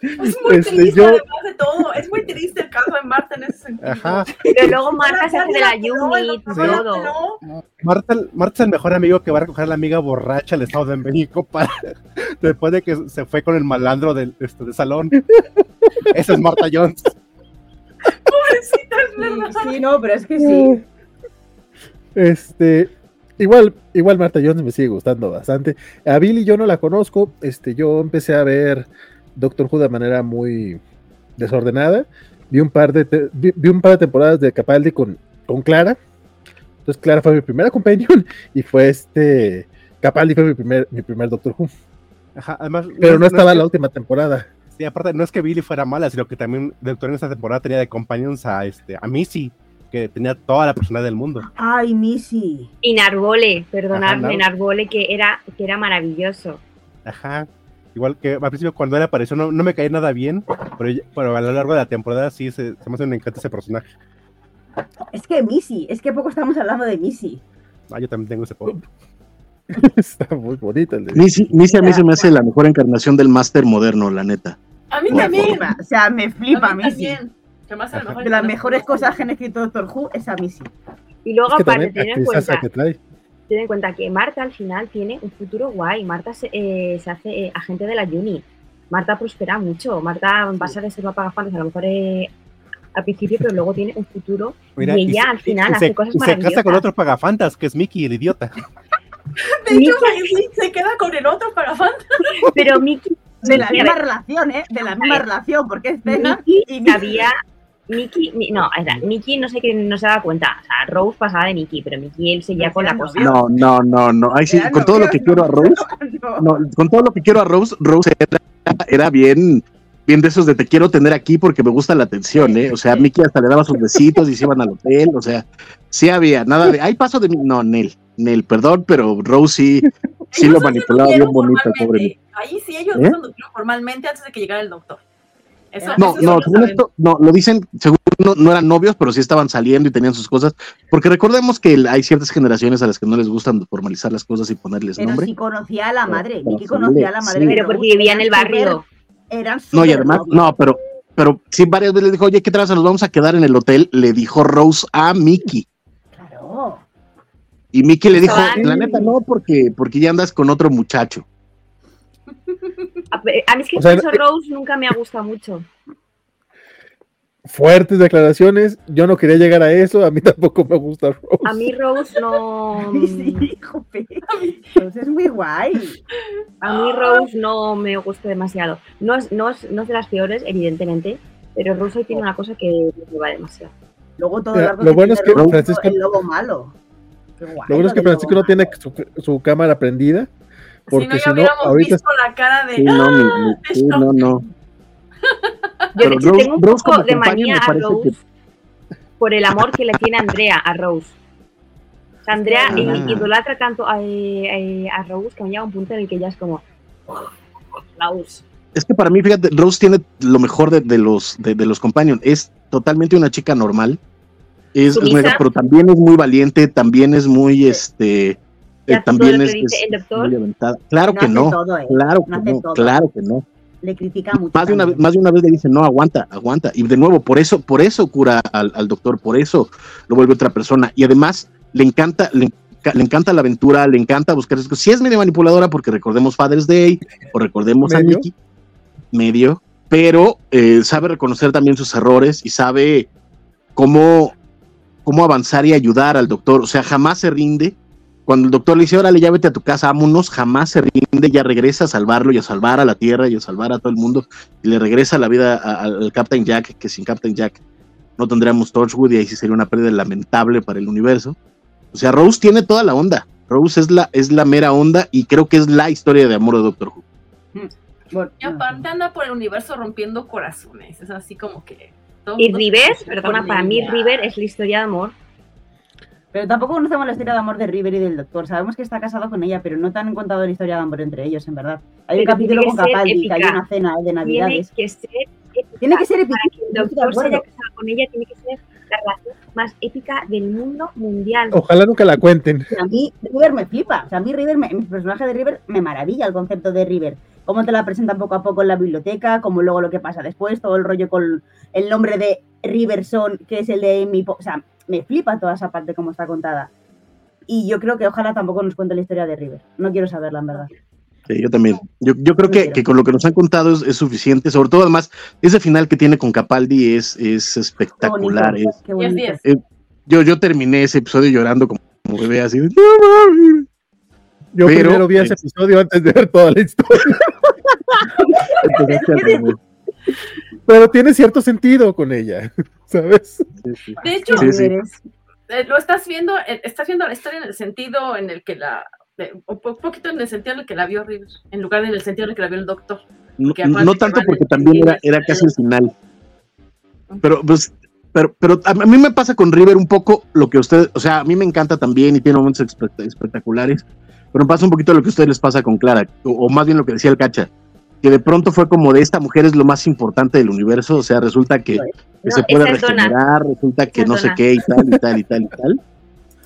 Es muy Este, triste, yo- además de todo. Es muy triste el caso de Marta en ese sentido. Ajá. Pero luego Marta se hace de la unit y todo. no. Marta, Marta es el mejor amigo que va a recoger a la amiga borracha al Estado de México para, <laughs> después de que se fue con el malandro del este, del salón. Esa es Marta Jones. Pobrecita, es verdad. Sí, no, pero es que sí. Este, igual, igual Marta Jones me sigue gustando bastante. A Billy yo no la conozco. Este, yo empecé a ver Doctor Who de manera muy desordenada. Vi un par de, te- vi, vi un par de temporadas de Capaldi con, con Clara. Entonces Clara fue mi primera companion <laughs> y fue este Capaldi fue mi primer, mi primer Doctor Who. Ajá, además, Pero no es estaba que- la última temporada. Sí, aparte, no es que Billy fuera mala, sino que también doctor en esta temporada tenía de companions a, este, a Missy, que tenía toda la personalidad del mundo. Ay, Missy. Y Narbole, perdonadme, Ajá, Nar- Narbole, que era, que era maravilloso. Ajá. Igual que al principio cuando él apareció no, no me caía nada bien, pero, pero a lo largo de la temporada sí se, se me hace un encanto ese personaje. Es que Missy, es que poco estamos hablando de Missy. Ah, yo también tengo ese poder. <laughs> Está muy bonita. el de- Missy, Missy a mí se me hace la mejor encarnación del máster moderno, la neta. A mí también. o sea, me flipa a mí Missy. también. Que más a lo mejor De las es mejores cosas que han escrito Doctor Who es a Missy. Y luego, Es que aparte, también ten en, cuenta, que trae. Ten en cuenta que Marta al final tiene un futuro guay. Marta se, eh, se hace eh, agente de la Uni. Marta prospera mucho. Marta pasa de ser una pagafantas a lo mejor eh, al principio, pero luego tiene un futuro. Mira, y ella se- al final y hace se, cosas y se casa con maravillosas. otro pagafantas, que es Mickey, el idiota. <laughs> <laughs> De hecho, sí, se queda con el otro para fan. Pero Mickey, De la misma relación, ¿eh? De la misma relación, porque es Mickey y Missy. sabía. Mickey, mi- no, era, Mickey no sé qué no se daba cuenta. O sea, Rose pasaba de Mickey, pero Mickey él seguía No, con la cosa. No, no, no, no. Ay, sí, con todo lo que quiero a no. Rose, <laughs> No. no, con todo lo que quiero a Rose, Rose era, era bien, bien de esos de te quiero tener aquí porque me gusta la atención, ¿eh? O sea, Mickey hasta le daba sus besitos y se iban al hotel, o sea, sí había, nada de, ay, paso de mí, no, Nel, Nel, perdón, pero Rose sí, sí lo manipulaba bien bonito, pobre. Ahí sí ellos ¿Eh? lo formalmente antes de que llegara el doctor. Eso, No, eso no, lo según esto, no, lo dicen, según no, no eran novios, pero sí estaban saliendo y tenían sus cosas, porque recordemos que el- hay ciertas generaciones a las que no les gustan formalizar las cosas y ponerles Pero nombre. sí conocía a la madre. Pero sí, conocía a la madre. sí. Pero porque vivía en el eran barrio. Eran No, y además, novios. no, pero, pero sí varias veces le dijo, oye, ¿qué traza? Nos vamos a quedar en el hotel, le dijo Rose a Mickey. Claro. Y Mickey le dijo, la neta no, porque, porque ya andas con otro muchacho. <laughs> A, a mí es que O sea, eh, Rose nunca me ha gustado mucho. Fuertes declaraciones. Yo no quería llegar a eso. A mí tampoco me gusta Rose. A mí Rose no. <laughs> Sí, jope. Rose es muy guay. A mí Rose no me gusta demasiado. No es, no es, no es de las peores, evidentemente, pero Rose hoy tiene una cosa que me va demasiado. Luego todo el lo bueno es que Rose, Francisco- el lobo malo. Qué guay, Lo bueno es que Francisco no tiene su cámara prendida. Si Porque no, ya si no, hubiéramos ahorita visto la cara de. Sí, no, mi- mi- sí, no, no. <laughs> Yo Pero Rose- tengo un Rose poco de manía a Rose por el amor que le tiene Andrea a Rose. Andrea Ah. i- idolatra tanto a, a- a Rose que me llega un punto en el que ya es como. Rose. Es que para mí, fíjate, Rose tiene lo mejor de, de los de, de los companions. Es totalmente una chica normal. Es, es Sumisa. mega, pero también es muy valiente, también es muy este. Eh, también lo es, que dice es el doctor. muy aventada. Claro No que no, todo, eh. claro No que no, todo. claro que no. Le critica mucho. Más de, una, más de una vez le dice, no, aguanta, aguanta. Y de nuevo, por eso, por eso cura al, al doctor, por eso lo vuelve otra persona. Y además, le encanta, le, le encanta la aventura, le encanta buscar esas cosas. Sí es medio manipuladora, porque recordemos Father's Day, o recordemos a Medio. Mickey, medio, pero eh, sabe reconocer también sus errores y sabe cómo, cómo avanzar y ayudar al doctor. O sea, jamás se rinde. Cuando el doctor le dice, órale, ya vete a tu casa, vámonos, jamás se rinde, ya regresa a salvarlo y a salvar a la Tierra y a salvar a todo el mundo y le regresa la vida a- al Captain Jack, que sin Captain Jack no tendríamos Torchwood y ahí sí sería una pérdida lamentable para el universo. O sea, Rose tiene toda la onda. Rose es la, es la mera onda y creo que es la historia de amor de Doctor Who. Bueno, Y aparte anda por el universo rompiendo corazones. Es así como que. todo Y River, perdona, para mí. River es la historia de amor. Pero tampoco conocemos la historia de amor de River y del doctor. Sabemos que está casado con ella, pero no te han contado la historia de amor entre ellos, en verdad. Hay un capítulo tiene con Capaldi, que hay una cena de Tiene Navidades. que ser épica. Tiene que ser épica. Para que el doctor se haya casado con ella, tiene que ser la relación más épica del mundo mundial. Ojalá nunca la cuenten. A mí River me flipa. O sea, a mí River, me, mi personaje de River me maravilla el concepto de River. Cómo te la presentan poco a poco en la biblioteca, como luego lo que pasa después, todo el rollo con el nombre de Riverson, que es el de mi... O sea, me flipa toda esa parte como está contada. Y yo creo que ojalá tampoco nos cuente la historia de River. No quiero saberla, en verdad. Sí, yo también. Yo, yo creo que, que con lo que nos han contado es, es suficiente. Sobre todo, además, ese final que tiene con Capaldi es, es Qué espectacular. bonito, es- qué yo, yo terminé ese episodio llorando como, como bebé, así. de, "No mames". Yo Pero, primero vi ese episodio antes de ver toda la historia. <laughs> <laughs> Pero tiene cierto sentido con ella, <laughs> ¿sabes? Sí, sí. De hecho, Sí, eh, lo estás viendo, eh, estás viendo la historia en el sentido en el que la. de- un po- poquito en el sentido en el que la vio River, en lugar en el sentido en el que la vio el doctor. No, tanto porque también era, era casi el final. Pero, pues, pero, pero a mí me pasa con River un poco lo que ustedes, o sea, a mí me encanta también y tiene momentos espect- espectaculares, pero me pasa un poquito lo que a ustedes les pasa con Clara, o, o más bien lo que decía el Cacha, que de pronto fue como de esta mujer es lo más importante del universo, o sea, resulta que, que No, se puede regenerar, resulta que no sé qué y tal y tal y tal y tal.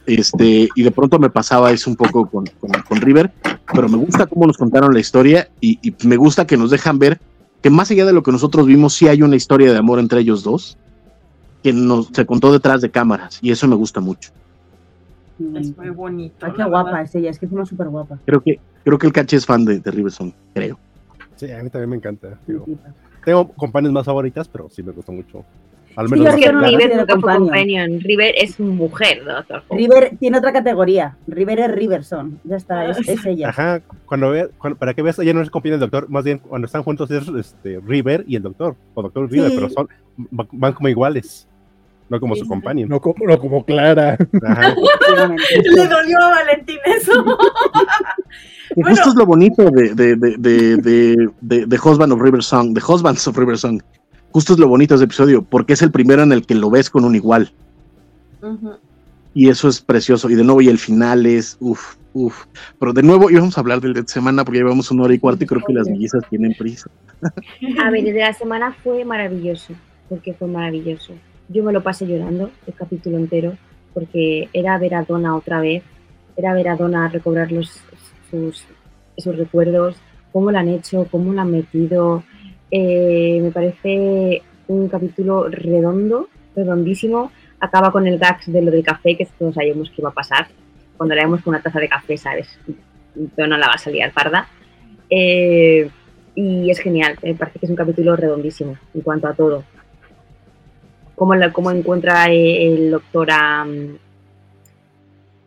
Este, y de pronto me pasaba eso un poco con, con, con River, pero me gusta cómo nos contaron la historia y, y me gusta que nos dejan ver que más allá de lo que nosotros vimos, sí hay una historia de amor entre ellos dos que nos, se contó detrás de cámaras y eso me gusta mucho. Es muy bonito. Ay, qué guapa es ella, es que es una súper guapa. Creo que, creo que el caché es fan de, de Riverson, creo. Sí, a mí también me encanta. digo. Tengo compañías más favoritas, pero sí me gusta mucho. Al Sí, menos yo River no companion. companion. River es mujer, Doctor Who. River tiene otra categoría. River es Riverson. Ya está, es, es ella. Ajá, cuando ve, cuando- para que veas, ella no es compañía del doctor, más bien cuando están juntos es este, River y el doctor, o doctor River, Sí. pero son, va- van como iguales. No como su compañero. No como, no como Clara. <laughs> Le dolió a Valentín eso. <laughs> Y justo es lo bonito de, de, de, de, de, de Husband of River Song, de Husbands of River Song. Justo es lo bonito de ese episodio, porque es el primero en el que lo ves con un igual. Y eso es precioso. Y de nuevo, y el final es, uff, uff. Pero de nuevo íbamos a hablar del de semana porque llevamos una hora y cuarto y creo que las bellezas tienen prisa. A ver, el <laughs> de la semana fue maravilloso, porque fue maravilloso. Yo me lo pasé llorando el capítulo entero, porque era ver a Donna otra vez, era ver a Donna recobrar los, sus, sus recuerdos, cómo lo han hecho, cómo lo han metido. Eh, me parece un capítulo redondo, redondísimo. Acaba con el gags de lo del café, que todos sabíamos que iba a pasar. Cuando le damos con una taza de café, ¿sabes? Donna la va a salir al parda. Eh, y es genial, me parece que es un capítulo redondísimo en cuanto a todo. Cómo, la- cómo encuentra eh, el doctor a,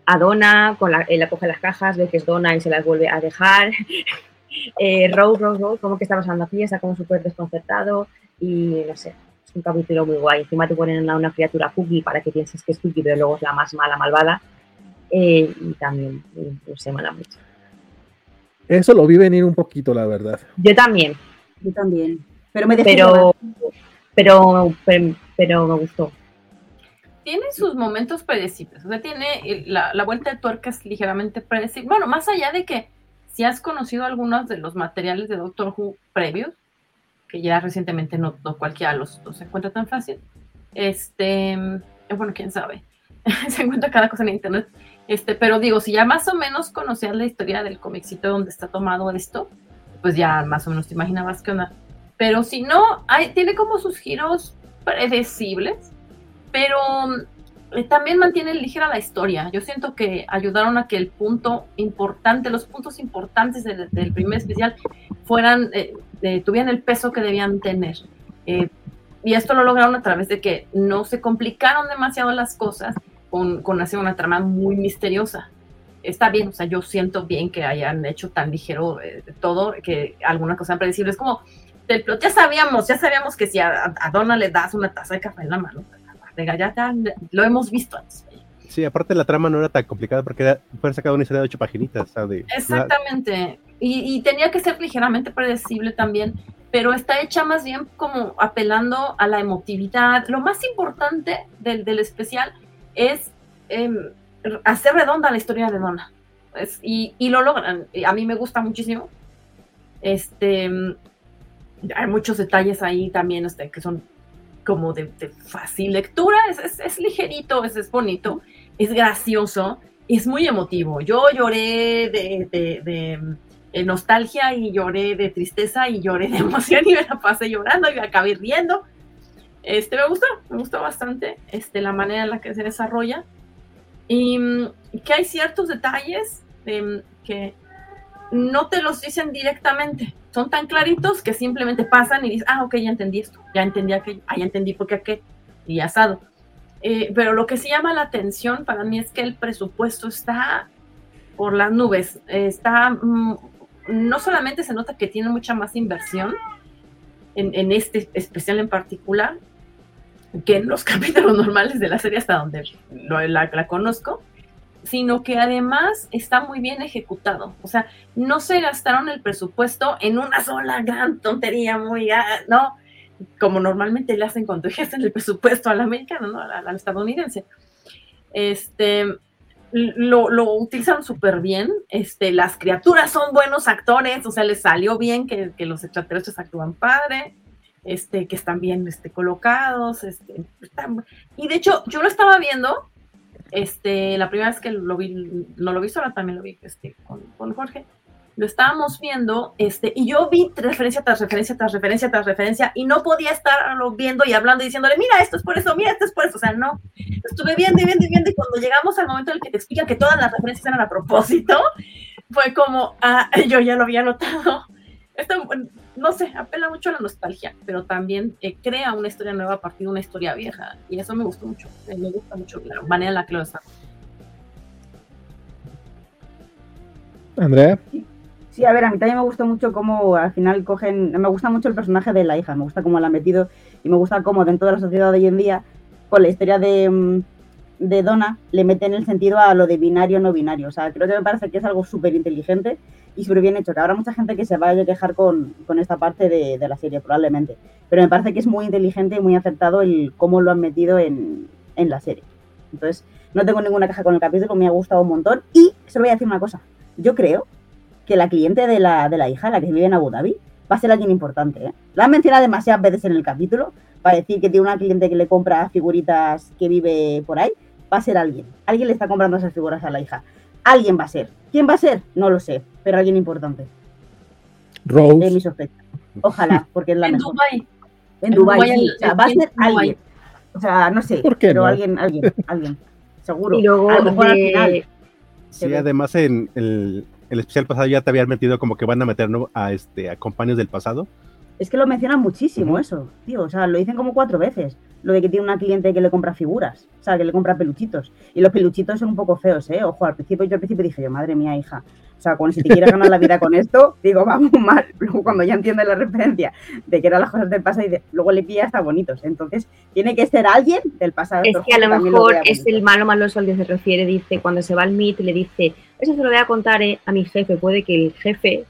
a Donna, con la, él la coge las cajas, ve que es Donna y se las vuelve a dejar. <laughs> eh, Rose, Rose, Rose, como que está pasando aquí, está como súper desconcertado y no sé, es un capítulo muy guay. Encima te ponen a una criatura cookie para que pienses que es cookie, pero luego es la más mala, malvada. Eh, y también, no sé, mola mucho. Eso lo vi venir un poquito, la verdad. Yo también, Yo también. Pero me pero, llorar. Pero, pero, me gustó. Tiene sus momentos predecibles, o sea, tiene la, la vuelta de tuerca es ligeramente predecible. Bueno, más allá de que si has conocido algunos de los materiales de Doctor Who previos, que ya recientemente no, no cualquiera los, los encuentra tan fácil, este, eh, bueno, quién sabe, <laughs> se encuentra cada cosa en internet, este, pero digo, si ya más o menos conocías la historia del comicito donde está tomado esto, pues ya más o menos te imaginabas qué onda. Pero si no, hay, tiene como sus giros predecibles, pero eh, también mantiene ligera la historia. Yo siento que ayudaron a que el punto importante, los puntos importantes del, del primer especial fueran, eh, eh, tuvieran el peso que debían tener. Eh, y esto lo lograron a través de que no se complicaron demasiado las cosas con, con hacer una trama muy misteriosa. Está bien, o sea, yo siento bien que hayan hecho tan ligero eh, todo, que alguna cosa predecible. Es como, del plot, ya sabíamos, ya sabíamos que si a, a Donna le das una taza de café en la mano, venga, ya, ya lo hemos visto antes. Sí, aparte la trama no era tan complicada porque era, fueron sacado una historia de ocho paginitas. Exactamente. Y, y tenía que ser ligeramente predecible también, pero está hecha más bien como apelando a la emotividad. Lo más importante del, del especial es em, hacer redonda la historia de Donna. Es- y, y lo logran. A mí me gusta muchísimo. Este, hay muchos detalles ahí también este, que son como de, de fácil lectura. Es, es- es ligerito, es, es bonito, es gracioso, es muy emotivo. Yo lloré de, de- de, nostalgia y lloré de tristeza y lloré de <laughs> emoción y me la pasé llorando y me acabé riendo. Este, me gustó, me gustó bastante este, la manera en la que se desarrolla. Y mm, que hay ciertos detalles em, que no te los dicen directamente. Son tan claritos que simplemente pasan y dices, ah, ok, ya entendí esto, ya entendí aquello, ah, ya entendí por qué aquel, y asado. Eh, pero lo que sí llama la atención para mí es que el presupuesto está por las nubes. Está, mm, no solamente se nota que tiene mucha más inversión en, en este especial en particular, que en los <laughs> capítulos normales de la serie hasta donde la, la conozco, sino que además está muy bien ejecutado. O sea, no se gastaron el presupuesto en una sola gran tontería muy, ah, no, como normalmente le hacen cuando <laughs> ejercen el presupuesto al americano, ¿no? Al, estadounidense. Este, lo, lo utilizaron súper bien. Este, las criaturas son buenos actores, o sea, les salió bien que, los extraterrestres actúan padre, este, que están bien este, colocados. Este, y de hecho, yo lo estaba viendo este, la primera vez que lo vi, no lo vi sola, también lo vi este, con, con Jorge, lo estábamos viendo, este, y yo vi referencia tras referencia, tras referencia, tras referencia, y no podía estarlo viendo y hablando y diciéndole, mira, esto es por eso, mira, esto es por eso, o sea, no, estuve viendo y viendo y viendo, y cuando llegamos al momento en el que te explican que todas las referencias eran a propósito, fue como, ah, <laughs> yo ya lo había notado. Esto, no sé, apela mucho a la nostalgia, pero también eh, crea una historia nueva a partir de una historia vieja. Y eso me gustó mucho. eh, me gusta mucho la manera en la que lo desarrolla. Andrea, Sí, a ver, a mí también me gustó mucho cómo al final cogen. Me gusta mucho el personaje de la hija, me gusta cómo la han metido y me gusta cómo dentro de la sociedad de hoy en día con la historia de, mm, de Donna, le meten el sentido a lo de binario no binario. O sea, creo que me parece que es algo súper inteligente y súper bien hecho. Que habrá mucha gente que se vaya a quejar con, con esta parte de, de la serie, probablemente. Pero me parece que es muy inteligente y muy acertado el cómo lo han metido en, en la serie. Entonces, no tengo ninguna queja con el capítulo, me ha gustado un montón. Y se voy a decir una cosa. Yo creo que la cliente de la, de la hija, la que vive en Abu Dhabi, va a ser alguien importante. ¿eh? La han mencionado demasiadas veces en el capítulo para decir que tiene una cliente que le compra figuritas que vive por ahí. Va a ser alguien. Alguien le está comprando esas figuras a la hija. Alguien va a ser. ¿Quién va a ser? No lo sé, pero alguien importante. Rose. Es mi sospecha. Ojalá, porque es la <laughs> En mejor. Dubai. En sí. en- O sea, va a ser alguien. O sea, no sé, ¿Por qué pero no? alguien, alguien, <laughs> alguien. Seguro. Y luego a lo mejor al de- final. Sí, ve. además en el, el especial pasado ya te habían metido como que van a meter ¿no? a este a compañeros del pasado. Es que lo mencionan muchísimo eso, tío. O sea, lo dicen como cuatro veces. Lo de que tiene una cliente que le compra figuras. O sea, que le compra peluchitos. Y los peluchitos son un poco feos, ¿eh? Ojo, al principio, yo al principio dije yo, madre mía, hija. O sea, cuando si te quieres ganar la vida con esto, <laughs> digo, vamos mal. <laughs> Luego cuando ya entiendes la referencia de que eran las cosas del pasado, y de- luego le pilla hasta bonitos. Entonces, tiene que ser alguien del pasado. Es que a lo mejor es bonito. el malo maloso al que se refiere, dice, cuando se va al MIT le dice, eso se lo voy a contar eh, a mi jefe, puede que el jefe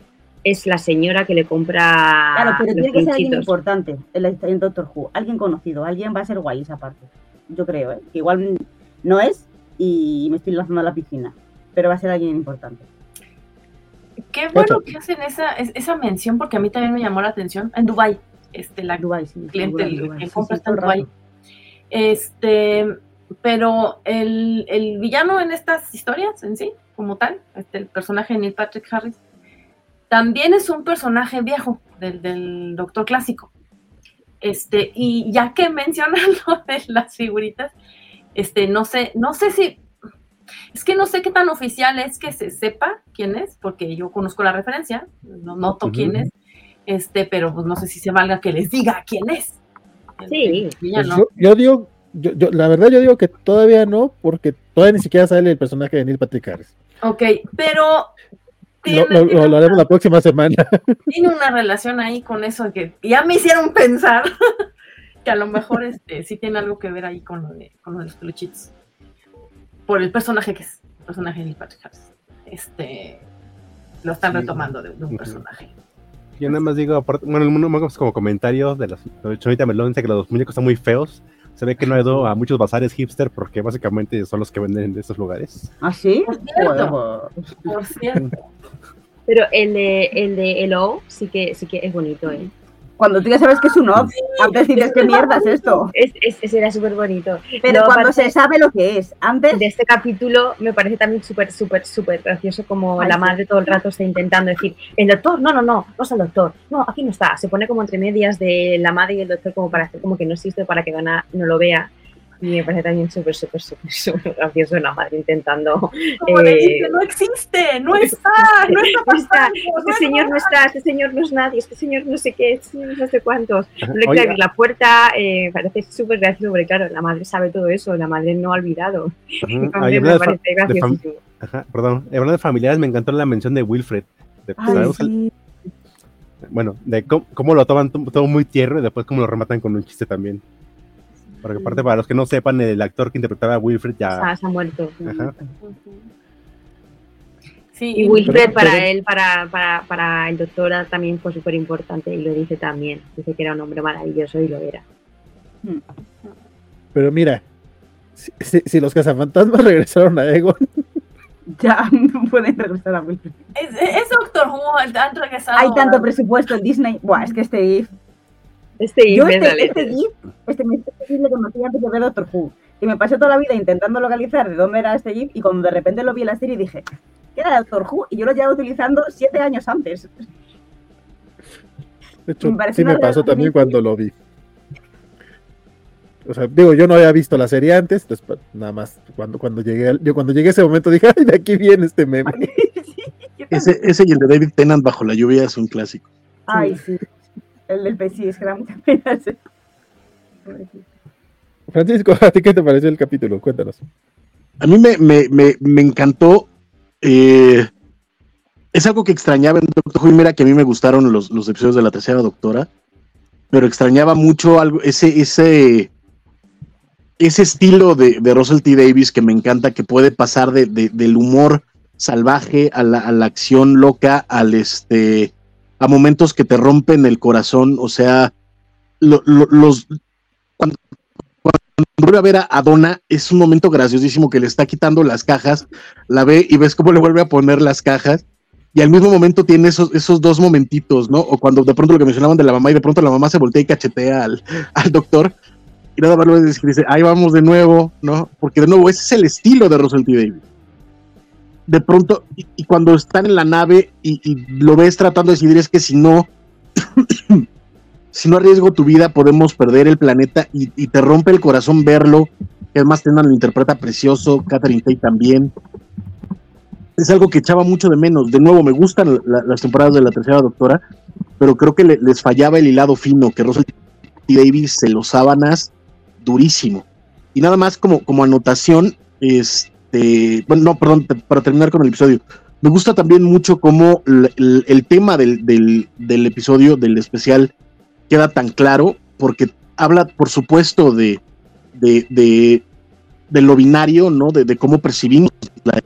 es la señora que le compra Claro, pero los tiene que ser alguien importante en, Doctor Who, alguien conocido, alguien va a ser guay esa parte. Yo creo, ¿eh? que igual no es y me estoy lanzando a la piscina, pero va a ser alguien importante. Qué bueno que hacen esa, es- esa mención porque a mí también me llamó la atención. En Dubai, este, la Dubái, sí. cliente, seguro, el Sí, compra sí, está en rato. Este, pero el, el villano en estas historias en sí, como tal, este, el personaje de Neil Patrick Harris, también es un personaje viejo del, del Doctor Clásico. Este, y ya que <laughs> mencionan lo de las figuritas, este, no sé, no sé si, es que no sé qué tan oficial es que se sepa quién es, porque yo conozco la referencia, no noto quién es, este, pero pues no sé si se valga que les diga quién es. Sí. Pues yo, yo digo, yo, yo- la verdad yo digo que todavía no, porque todavía ni siquiera sale el personaje de Neil Patrick Harris. Ok, pero Lo, lo- lo- lo haremos la próxima semana. <laughs> tiene una relación ahí con eso que ya me hicieron pensar <laughs> que a lo mejor este, sí tiene algo que ver ahí con lo de, con lo de los peluchitos. Por el personaje que es, el personaje de Patrick Harris. Este, lo están Sí. retomando de, de un personaje. Yo nada más digo, aparte- bueno, como comentario de las de Chonita Melón dice que los muñecos están muy feos. Se ve que no ha ido a muchos bazares hipster porque básicamente son los que venden en estos lugares. ¿Ah, sí? Por cierto. Por cierto. <laughs> Pero el de, el de Hello sí que, sí que es bonito, ¿eh? Cuando tú ya sabes que es un off, antes dices, ¿qué mierda es esto? Es, es, era súper bonito. Pero No, cuando se sabe lo que es, antes, de este capítulo me parece también súper, súper, súper gracioso como Ay, la sí. madre todo el rato está intentando decir, el doctor, no, no, no, no es el doctor, no, aquí no está. Se pone como entre medias de la madre y el doctor como para hacer como que no existe para que Donna no lo vea. Y me parece también súper, súper, súper, <laughs> súper gracioso la madre intentando Como le Eh, dice, no existe, no está, no está No <laughs> está, pasando. este no señor no está este señor no es nadie, este señor no sé qué, este señor no sé cuántos. No le quiere abrir la puerta, eh, parece súper gracioso, porque claro, la madre sabe todo eso, la madre no ha olvidado. ajá, Entonces, ahí me parece graciosísimo. ajá, perdón, hablando de familiares, me encantó la mención de Wilfred. De, Ay, ¿sabemos el- sí. bueno, de cómo, cómo lo toman to- todo muy tierno y después cómo lo rematan con un chiste también. Porque aparte, para los que no sepan, el actor que interpretaba a Wilfred ya... Sa- se ha muerto. Ajá. Sí, Y Wilfred Pero- para pero- él, para, para, para el doctor también fue súper importante y lo dice también. Dice que era un hombre maravilloso y lo era. Pero mira, si, si- si los cazafantasmas <laughs> regresaron a Egon, Ya no pueden regresar a Wilfred. Es, es Doctor Who, han regresado. Hay tanto a- presupuesto en Disney. Buah, es que este GIF. Este Yo este, este GIF, este, este GIF lo conocí antes de ver Doctor Who. Y me pasé toda la vida intentando localizar de dónde era este GIF. Y cuando de repente lo vi en la serie dije, ¿qué era Doctor Who? Y yo lo llevaba utilizando siete años antes. de hecho, Me sí me pasó también cuando lo vi. O sea, digo, yo no había visto la serie antes, nada más cuando, cuando llegué, al- yo cuando llegué a ese momento dije, ay, de aquí viene este meme. <laughs> Sí, Ese, ese y el de David Tennant bajo la lluvia es un clásico. Ay, sí. El del pez, sí, es que da mucha pena ese. Francisco, ¿a ti qué te pareció el capítulo? Cuéntanos. A mí me, me, me, me encantó. eh, es algo que extrañaba en Doctor Who. y Mira que a mí me gustaron los, los episodios de la tercera doctora, pero extrañaba mucho algo, ese, ese, ese estilo de, de, Russell T. Davis que me encanta, que puede pasar de, del humor salvaje a la, a la, acción loca, al este, a momentos que te rompen el corazón, o sea, lo, lo, los cuando, cuando vuelve a ver a Donna, es un momento graciosísimo que le está quitando las cajas, la ve y ves cómo le vuelve a poner las cajas. Y al mismo momento tiene esos, esos dos momentitos, ¿no? O cuando de pronto lo que mencionaban de la mamá y de pronto la mamá se voltea y cachetea al, al doctor y nada más lo dice, ahí vamos de nuevo, ¿no? Porque de nuevo, ese es el estilo de Russell T. De pronto, y, y cuando están en la nave y, y, lo ves tratando de decidir es que si no, <clears throat> si no arriesgo tu vida, podemos perder el planeta y, y te rompe el corazón verlo. Que además Tenan lo interpreta precioso, Catherine Tate también. Es algo que echaba mucho de menos. De nuevo, me gustan la, las temporadas de la tercera doctora, pero creo que le, les fallaba el hilado fino, que Russell T. Davis se los sábanas durísimo. Y nada más como, como anotación, este, bueno, no, perdón, para terminar con el episodio, me gusta también mucho cómo el, el, el tema del, del, del, episodio, del especial, queda tan claro, porque habla, por supuesto, de, de, de, de lo binario, ¿no? De, de cómo percibimos la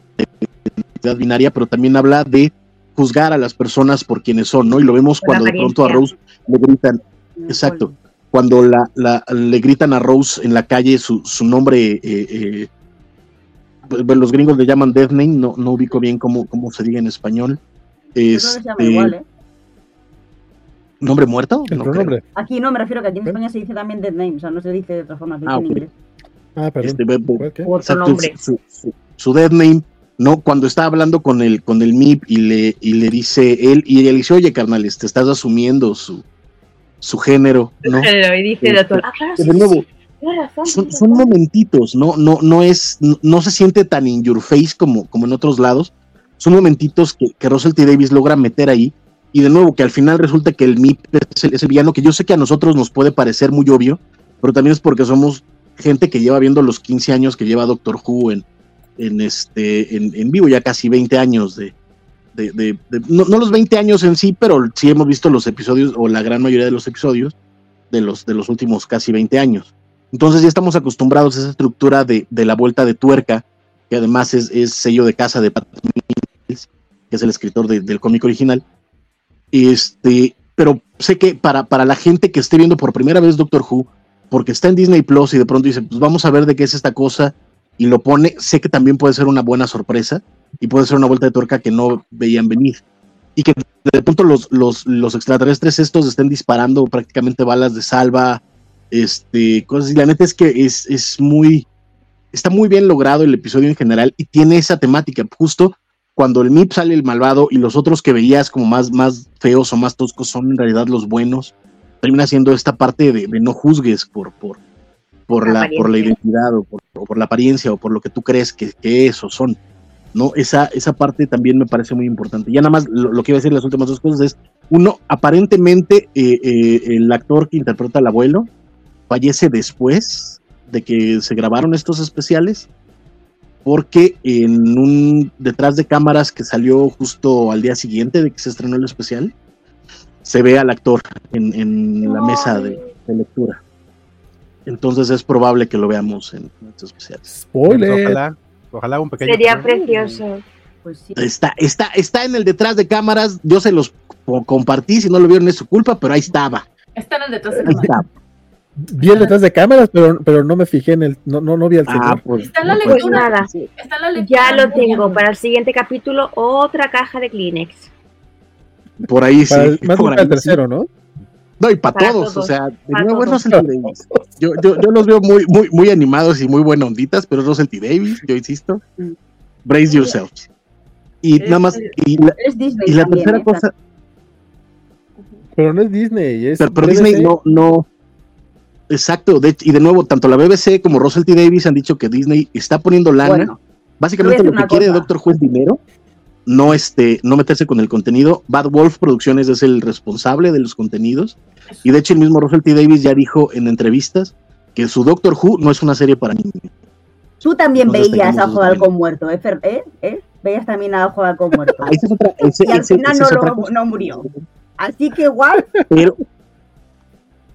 identidad binaria, pero también habla de juzgar a las personas por quienes son, ¿no? Y lo vemos cuando de pronto a Rose le gritan, exacto, cuando la, la, le gritan a Rose en la calle su, su nombre, eh, eh, los gringos le llaman death name, no, no ubico bien cómo, cómo se diga en español. Este, no igual, ¿eh? ¿Nombre muerto? No nombre. Aquí no, me refiero que aquí en España se dice también death name, o sea, no se dice de otra forma, se dice ah, en okay. inglés. Ah, perdón. Este, Otro nombre. Su, su, su, death name, ¿no? Cuando está hablando con el, con el MIP y le, y le dice él, y él dice, oye, carnal, te este, estás asumiendo su, su género, ¿no? Género, y dice el doctor, ah, claro, sí, de nuevo, sí, razón, son, son, momentitos, ¿no? No, no es, no, no, se siente tan in your face como, como en otros lados. Son momentitos que, que Russell T. Davis logra meter ahí. Y de nuevo, que al final resulta que el MIP es el, es el villano, que yo sé que a nosotros nos puede parecer muy obvio, pero también es porque somos gente que lleva viendo los 15 años que lleva Doctor Who en, en, este, en, en vivo, ya casi 20 años de, de, de, de no, no, los 20 años en sí, pero sí hemos visto los episodios, o la gran mayoría de los episodios, de los, de los últimos casi 20 años. Entonces ya estamos acostumbrados a esa estructura de, de la vuelta de tuerca, que además es, es sello de casa de Pat Mills, que es el escritor de, del cómic original. Este, pero sé que para, para la gente que esté viendo por primera vez Doctor Who, porque está en Disney Plus y de pronto dice, pues vamos a ver de qué es esta cosa, y lo pone, sé que también puede ser una buena sorpresa y puede ser una vuelta de tuerca que no veían venir. Y que de pronto los, los, los extraterrestres estos estén disparando prácticamente balas de salva, este, cosas. Y la neta es que es, es muy, está muy bien logrado el episodio en general y tiene esa temática. Justo cuando el MIP sale el malvado y los otros que veías como más, más feos o más toscos son en realidad los buenos, termina siendo esta parte de, de no juzgues por, por, por la, la por la identidad o por, o por, la apariencia o por lo que tú crees que, que es o son. ¿no? Esa, esa parte también me parece muy importante. Ya nada más lo, lo que iba a decir las últimas dos cosas es, uno, aparentemente eh, eh, el actor que interpreta al abuelo fallece después de que se grabaron estos especiales, porque en un detrás de cámaras que salió justo al día siguiente de que se estrenó el especial, se ve al actor en, en la mesa de, de lectura. Entonces es probable que lo veamos en estos especiales. Spoiler. Ojalá, ojalá un pequeño. Sería precioso. Pues sí. Está, está, está en el detrás de cámaras. Yo se los compartí. Si no lo vieron, es su culpa, pero ahí estaba. Está en el detrás de Ahí cámaras. Vi el detrás de cámaras, pero, pero no me fijé en el. No, no, no vi el Ah, señor. pues, Está en la Pues lectura. nada, Está en la lectura. ya lo tengo. Para el siguiente capítulo, otra caja de Kleenex. por ahí sí. El- más por ahí el tercero, ¿no? sí. No, y para, Para todos, todos, o sea, es todos. Russell T. Davis. Yo, yo, yo los veo muy, muy, muy animados y muy buena onditas, pero es Russell T. Davis, yo insisto. Brace yourselves. Y nada más, y la, Es Disney y la también, tercera ¿eh? cosa, Pero no es Disney. Es pero, pero. Disney no, no. Exacto, de, y de nuevo, tanto la BBC como Russell T. Davis han dicho que Disney está poniendo lana. Bueno, Básicamente lo que quiere Doctor Who es dinero, no este, no meterse con el contenido. Bad Wolf Producciones es el responsable de los contenidos. Y de hecho, el mismo Russell T. Davis ya dijo en entrevistas que su Doctor Who no es una serie para niños. tú también Entonces veías a Ojo de Halcón muerto, ¿eh? ¿eh? ¿eh? Veías también a Ojo de Halcón muerto. Ah, esa es otra, ese- Y al ese- final lo- no murió. Así que igual, Pero,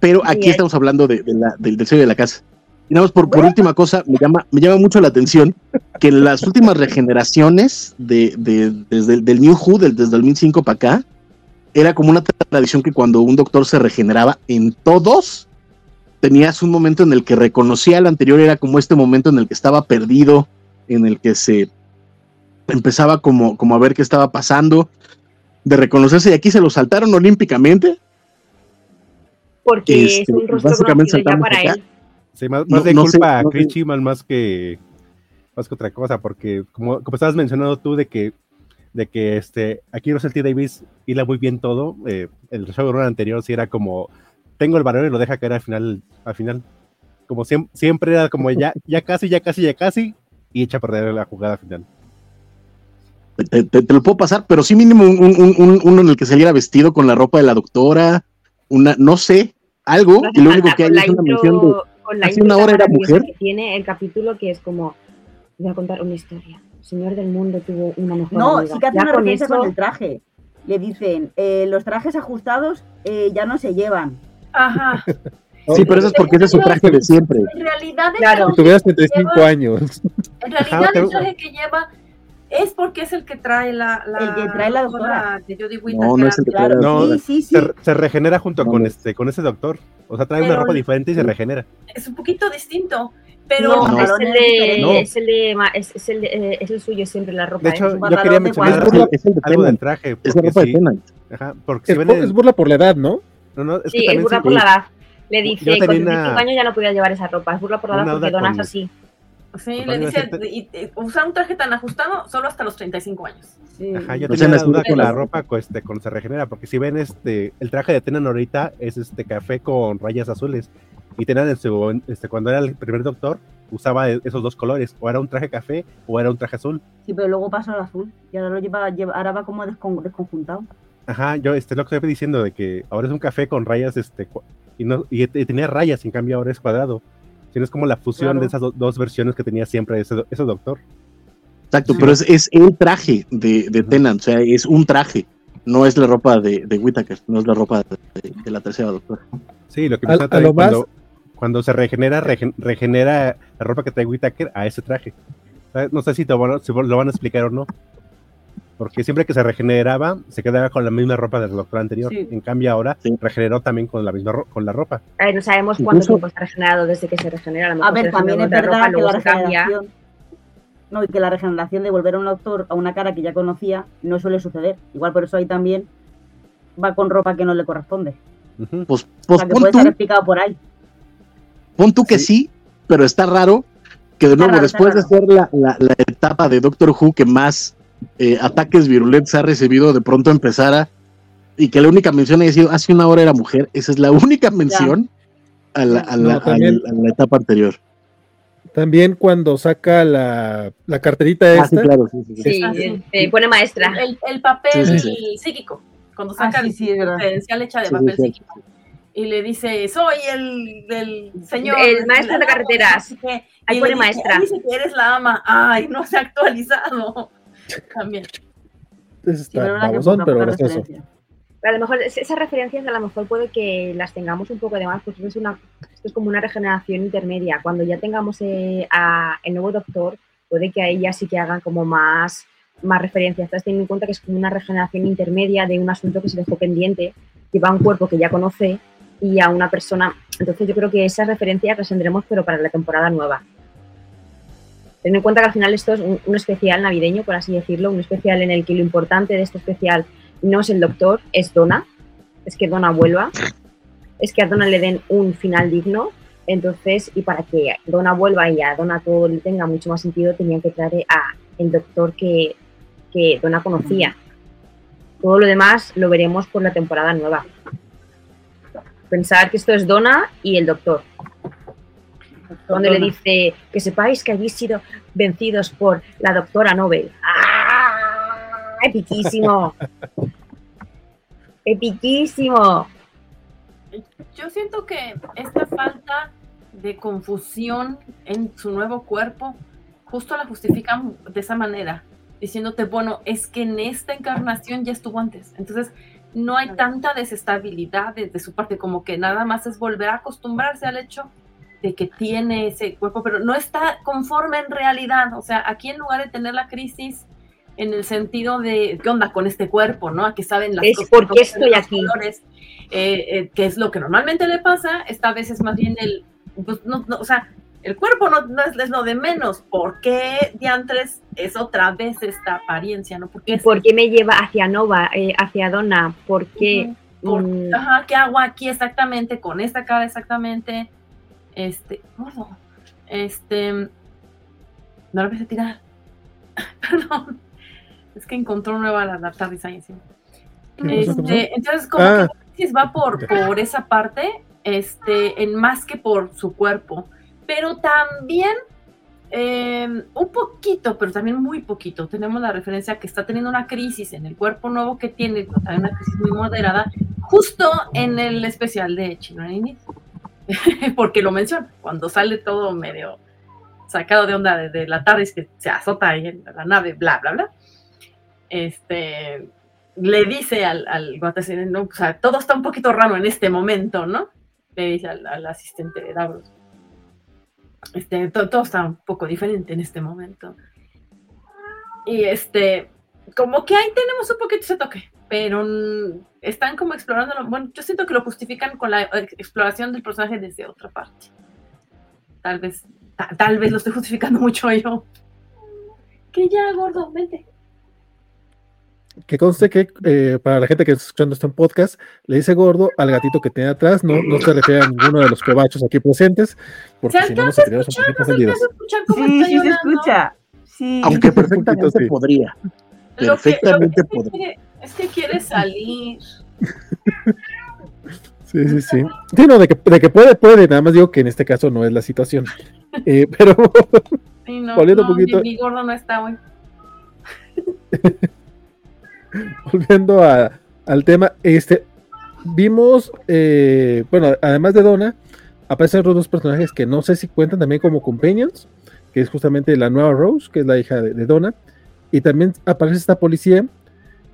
pero aquí Bien. estamos hablando de, de la, del, sello de la casa. Y nada más por, por última cosa, me llama, me llama mucho la atención que en las últimas regeneraciones de, de- desde el del New Who, del, desde el 2005 para acá, era como una tradición que cuando un doctor se regeneraba en todos, tenías un momento en el que reconocía al anterior, era como este momento en el que estaba perdido, en el que se empezaba como, como a ver qué estaba pasando, de reconocerse, y aquí se lo saltaron olímpicamente. Porque es Este, un rostro básicamente conocido ya para acá. él. Sí, más, No- más de no sé, culpa no a Chris. Chimal más que más que otra cosa, porque como, como estabas mencionando tú de que de que este aquí Russell T. Davis hila muy bien todo, eh, el showrunner anterior sí era como tengo el balón y lo deja caer al final, al final. Como siem- siempre era como ya, ya casi, ya casi, ya casi, y echa a perder la jugada final. te, te- te lo puedo pasar, pero sí mínimo un, un- un- uno en el que saliera vestido con la ropa de la doctora, una, no sé, algo, y lo único que hay es una mención de hace una hora era mujer. que tiene el capítulo que es como voy a contar una historia. El señor del mundo tuvo una mejor No, amiga. sí que hace Ya una con referencia eso- con el traje. Le dicen, eh, los trajes ajustados eh, ya no se llevan. Ajá. <laughs> Sí, pero eso es porque ese es su traje de siempre. En realidad, el Claro. Si tuvieras que 35 lleva- años. En realidad, el traje que lleva es porque es el que trae la, la El que trae la doctora. de Jodie Whittaker. no es el que trae Claro, la No, doctora. sí, sí, sí. Se, se regenera junto No, con no. este con ese doctor. O sea, trae Pero- una ropa diferente y se regenera. Es un poquito distinto, pero No, No. es el de, No. es el de, es, es el de- eh, es el suyo siempre la ropa. De ¿eh? hecho, un yo quería de mencionar algo, Es el de algo del traje. Es la ropa de sí, Tennant. ajá, porque si Es, por- el- es burla por la edad, ¿no? no, no, es que Sí, es burla sí- por la edad. Le tenía con una- 35 años ya no podía llevar esa ropa. Es burla por la edad porque es con- así. Sí, Pues le dice, decirte- y- y- usar un traje tan ajustado solo hasta los 35 años. Sí. Ajá, yo O sea, tenía en la duda con la ropa este, cuando se regenera, porque si ven este, el traje de Tenan ahorita es este café con rayas azules. Y Tenan en su, este, cuando era el primer doctor, usaba e- esos dos colores, o era un traje café o era un traje azul. Sí, pero luego pasa al azul. Y ahora lo lleva, lleva- ahora va como descon- desconjuntado. Ajá, yo este, lo que estoy diciendo de que ahora es un café con rayas este, y, no, y, y tenía rayas, en cambio ahora es cuadrado. Si no es como la fusión Claro. de esas do- dos versiones que tenía siempre ese, do- ese doctor. Exacto, Sí. pero es, es el traje de, de Tennant, o sea, es un traje. No es la ropa de, de Whittaker, no es la ropa de, de la tercera doctora. Sí, lo que pasa lo más- cuando, cuando se regenera, regen- regenera la ropa que trae Whittaker a ese traje. No sé si, te van a- si lo van a explicar o no. Porque siempre que se regeneraba, se quedaba con la misma ropa del doctor anterior. Sí. En cambio, ahora Sí. regeneró también con la misma ro- con la ropa. No sabemos cuánto Incluso- tiempo está regenerado desde que se regenera. A, lo A ver, también es verdad ropa, que la regeneración. No, y que la regeneración de volver a un autor a una cara que ya conocía no suele suceder. Igual por eso ahí también va con ropa que no le corresponde. Pues, O pues sea, que pon, puede tú, estar explicado por ahí. pon tú que sí. pero está raro que de nuevo, después de ser la, la- la etapa de Doctor Who que más eh, ataques virulentos ha recibido, de pronto empezara y que la única mención haya sido hace una hora era mujer, esa es la única mención a la, a la- No, también- a la- a la etapa anterior. También cuando saca la, la carterita Ah, sí, claro, sí, sí, sí. Sí, Ah, sí. eh, pone maestra. El, el papel Sí, sí, psíquico, cuando Ah, saca sí, el credencial hecha de papel sí. psíquico. Y le dice, soy el del señor. El maestro de carreteras. Ahí pone maestra. "Ahí Dice que eres la ama. Ay, no se ha actualizado. <laughs> También. está babosón, pero gracioso. A lo mejor es- esas referencias a lo mejor puede que las tengamos un poco de más, porque es, una, esto es como una regeneración intermedia. Cuando ya tengamos eh, a el nuevo doctor, puede que a ella sí que hagan como más, más referencias. Estás teniendo en cuenta que es como una regeneración intermedia de un asunto que se dejó pendiente, que va a un cuerpo que ya conoce y a una persona. Entonces yo creo que esas referencias las tendremos, pero para la temporada nueva. Ten en cuenta que al final esto es un, especial navideño, por así decirlo, un especial en el que lo importante de este especial no es el doctor, es Donna, es que Donna vuelva, es que a Donna le den un final digno, entonces, y para que Donna vuelva y a Donna todo le tenga mucho más sentido, tenían que traer a el doctor que, que Donna conocía. Todo lo demás lo veremos por la temporada nueva. Pensar que esto es Donna y el doctor. Cuando le dice que sepáis que habéis sido vencidos por la doctora Nobel. ¡Ah! ¡Epiquísimo! <laughs> ¡Epiquísimo! Yo siento que esta falta de confusión en su nuevo cuerpo justo la justifican de esa manera, diciéndote, bueno, es que en esta encarnación ya estuvo antes. Entonces, no hay tanta desestabilidad de, de su parte, como que nada más es volver a acostumbrarse al hecho de que tiene ese cuerpo, pero no está conforme en realidad. O sea, aquí en lugar de tener la crisis en el sentido de qué onda con este cuerpo, ¿no? A que saben las Es cosas, porque estoy los aquí. colores, eh, eh, que es lo que normalmente le pasa. Esta vez es más bien el, pues, no, no, o sea, el cuerpo no, no es, es lo de menos. ¿Por qué diantres es otra vez esta apariencia, no? Porque ¿Y por qué me lleva hacia Nova, eh, hacia Donna? ¿Por qué? Por- mm, Ajá, ¿qué hago aquí exactamente? Con esta cara exactamente. Este, gordo. Este. No lo voy a tirar. <laughs> Perdón. Es que encontró nueva la, TARDIS ahí encima. Este, entonces, como Ah. que va por, por esa parte, este, en más que por su cuerpo. Pero también, eh, un poquito, pero también muy poquito, tenemos la referencia que está teniendo una crisis en el cuerpo nuevo que tiene, una crisis muy moderada, justo en el especial de Chino. <laughs> Porque lo menciona, cuando sale todo medio sacado de onda de, de la TARDIS que se azota ahí en la nave, bla, bla, bla. Este, le dice al, al no, o sea, todo está un poquito raro en este momento, ¿no? Le dice al, al asistente de Davros. Este, to- todo está un poco diferente en este momento. Y este, como que ahí tenemos un poquito ese toque, pero están como explorando, bueno, yo siento que lo justifican con la exploración del personaje desde otra parte. Tal vez, ta- tal vez lo estoy justificando <laughs> mucho yo. Que ya, gordo, vente. Que conste que eh, para la gente que está escuchando esto en podcast, le dice gordo al gatito que tiene atrás, no, no se refiere a ninguno de los cobachos aquí presentes, porque ¿Se si no Sí, está sí se llorando? escucha. Sí. Aunque perfectamente sí. podría. Lo que- lo Perfectamente que es que podría. Es que quiere salir. Sí, sí, sí. Sí, no, de que, de que puede, puede, nada más digo que en este caso no es la situación. Eh, <laughs> pero Sí, no, Volviendo un poquito- Mi, gordo no está hoy. <laughs> volviendo a- al tema, este, vimos, eh, bueno, además de Donna, aparecen otros dos personajes que no sé si cuentan también como companions, que es justamente la nueva Rose, que es la hija de, de Donna, y también aparece esta policía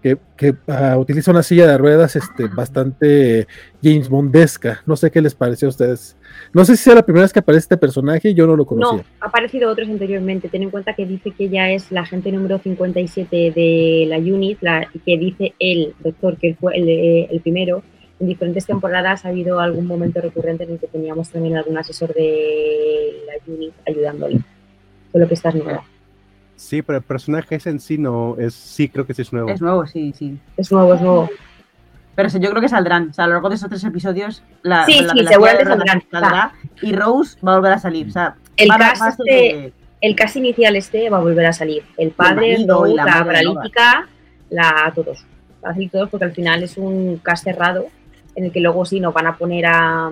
que, que, ah, utiliza una silla de ruedas este, bastante James Bondesca. No sé qué les pareció a ustedes. No sé si sea la primera vez que aparece este personaje, yo no lo conocía. No, ha aparecido otros anteriormente. Ten en cuenta que dice que ella es la agente número 57 de la unit, la, que dice el doctor, que fue el, eh, el primero. En diferentes temporadas ha habido algún momento recurrente en el que teníamos también algún asesor de la unit ayudándole. Solo que esta es nueva. Sí, pero el personaje ese en sí no es. Sí, creo que sí es nuevo. Es nuevo, sí, sí. Es nuevo, es nuevo. Pero sí, yo creo que saldrán. O sea, a lo largo de esos tres episodios, la, Sí, la sí, seguramente saldrán. saldrá y Rose va a volver a salir. O sea, El cast este- de- El cast inicial este va a volver a salir. El padre, marido y Rose, la paralítica, la todos. Va a salir todos porque al final es un cast cerrado en el que luego sí nos van a poner a,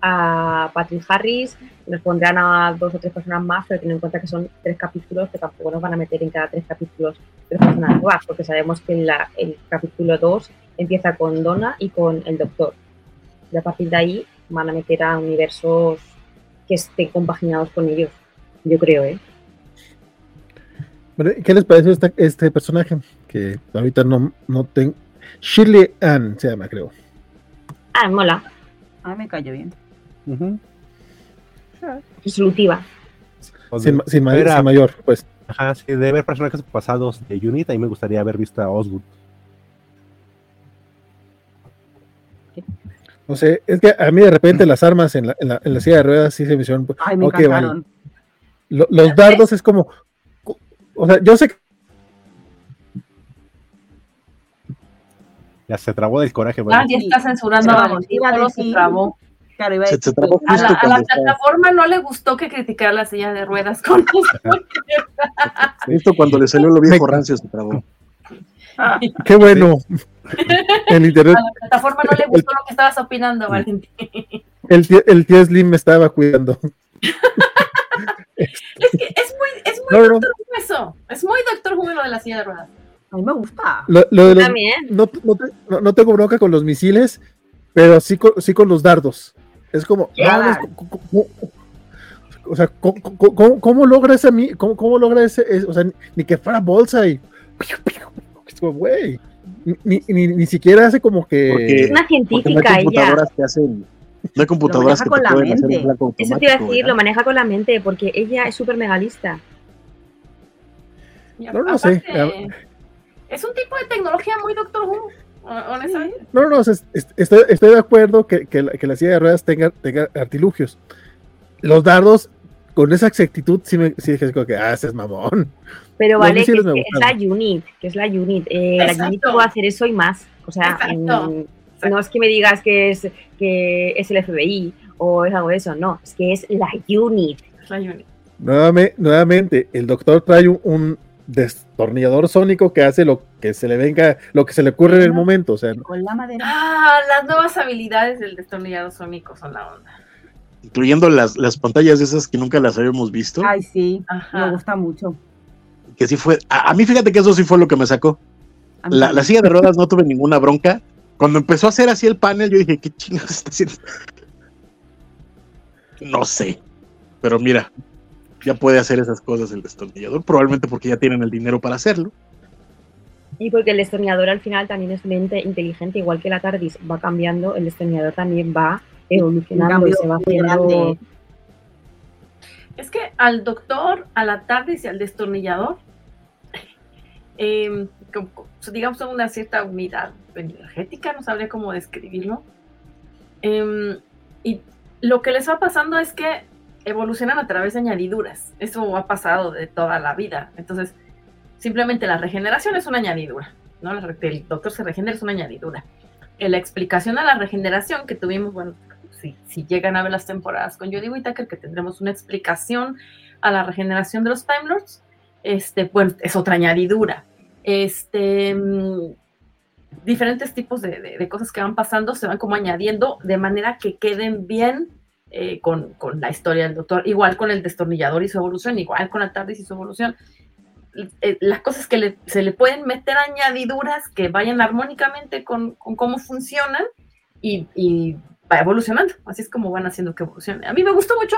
a Patrick Harris, nos pondrán a dos o tres personas más, pero ten en cuenta que son tres capítulos que tampoco nos van a meter en cada tres capítulos tres personas nuevas, porque sabemos que la- el capítulo 2 empieza con Donna y con el Doctor. Y a partir de ahí van a meter a universos que estén compaginados con ellos. Yo creo, ¿eh? ¿Qué les pareció esta- este personaje? Que ahorita no, no tengo. Shirley Ann se llama, creo. Ah, mola. A mí me cayó bien. Ujú. Resolutiva. O Sin, sin ma- era- sin mayor, pues. Ajá, sí, de ver personajes pasados de Unit, a mí me gustaría haber visto a Osgood. No sé, es que a mí de repente las armas en la, en la, en la silla de ruedas sí se me hicieron. Ay, me ok, vale. Lo- los dardos es como. O sea, yo sé que Ya se trabó del coraje, Ah, ya está censurando a Vale, Valentín, iba a solo se trabó. Claro, iba a decir, la, a plataforma no le gustó que criticara la silla de ruedas con Justo <laughs> cuando le salió lo viejo rancio se trabó. <laughs> qué bueno. El a la plataforma no le gustó lo que estabas opinando, Valentín. el tío, el tío Slim me estaba cuidando. <laughs> Es que es muy, es muy No, no, Doctor Who eso. Es muy Doctor Who lo de la silla de ruedas. a mí me gusta. lo, lo de los- También. no, no, no- no tengo bronca con los misiles, pero sí con, sí con los dardos. Es como, no, es- o sea, ¿cómo, cómo logra ese, mi- cómo, cómo logra ese, es- o sea, ni, que fuera bolsa y, es como, güey, ni, ni, ni siquiera hace como que, Porque- Una Porque no hay científica ella. computadoras que hacen, No hay computadoras maneja que con te la hacer mente. un Eso te iba a decir, ¿verdad? lo maneja con la mente, porque ella es súper megalista. No, no sé. Es un tipo de tecnología muy Doctor Who, honestamente. No, no, o sea, est- estoy, estoy de acuerdo que, que la, que la silla de ruedas tenga, tenga artilugios. Los dardos, con esa exactitud, sí me sí dije como que, ah, ese es mamón. Pero vale, que, es me que es la unit, que es la unit. Eh, la unit puede hacer eso y más. O sea, Exacto. mm, no es que me digas que es, que es el FBI o es algo de eso, no, es que es la unit. Es la unit. Nuevamente, nuevamente, el doctor trae un, un destornillador sónico que hace lo que se le venga, lo que se le ocurre en el momento. O sea, Con la madera. Ah, las nuevas habilidades del destornillador sónico son la onda. Incluyendo las, las pantallas esas que nunca las habíamos visto. Ay, sí, Ajá. me gusta mucho. Que sí fue. A, a mí, fíjate que eso sí fue lo que me sacó. La, la silla de ruedas no tuve ninguna bronca. Cuando empezó a hacer así el panel, yo dije, ¿qué chingados está haciendo? No sé. Pero mira, ya puede hacer esas cosas el destornillador, probablemente porque ya tienen el dinero para hacerlo. Y porque el destornillador al final también es mente inteligente, igual que la TARDIS va cambiando, el destornillador también va evolucionando y se va haciendo. Es que al doctor, a la TARDIS y al destornillador, eh, digamos, son una cierta unidad energética, no sabría cómo describirlo. Em, y lo que les va pasando es que evolucionan a través de añadiduras. Eso ha pasado de toda la vida. Entonces, simplemente la regeneración es una añadidura. ¿no? El doctor se regenera es una añadidura. Eh, La explicación a la regeneración que tuvimos, bueno, si, si llegan a ver las temporadas con Jodie Whittaker, que tendremos una explicación a la regeneración de los Time Lords, este, es otra añadidura. Este, mm, diferentes tipos de, de- de cosas que van pasando se van como añadiendo de manera que queden bien eh, con, con la historia del doctor, igual con el destornillador y su evolución, igual con la TARDIS y su evolución. Eh, las cosas que le- se le pueden meter añadiduras que vayan armónicamente con, con cómo funcionan y, y va evolucionando. Así es como van haciendo que evolucione. A mí me gustó mucho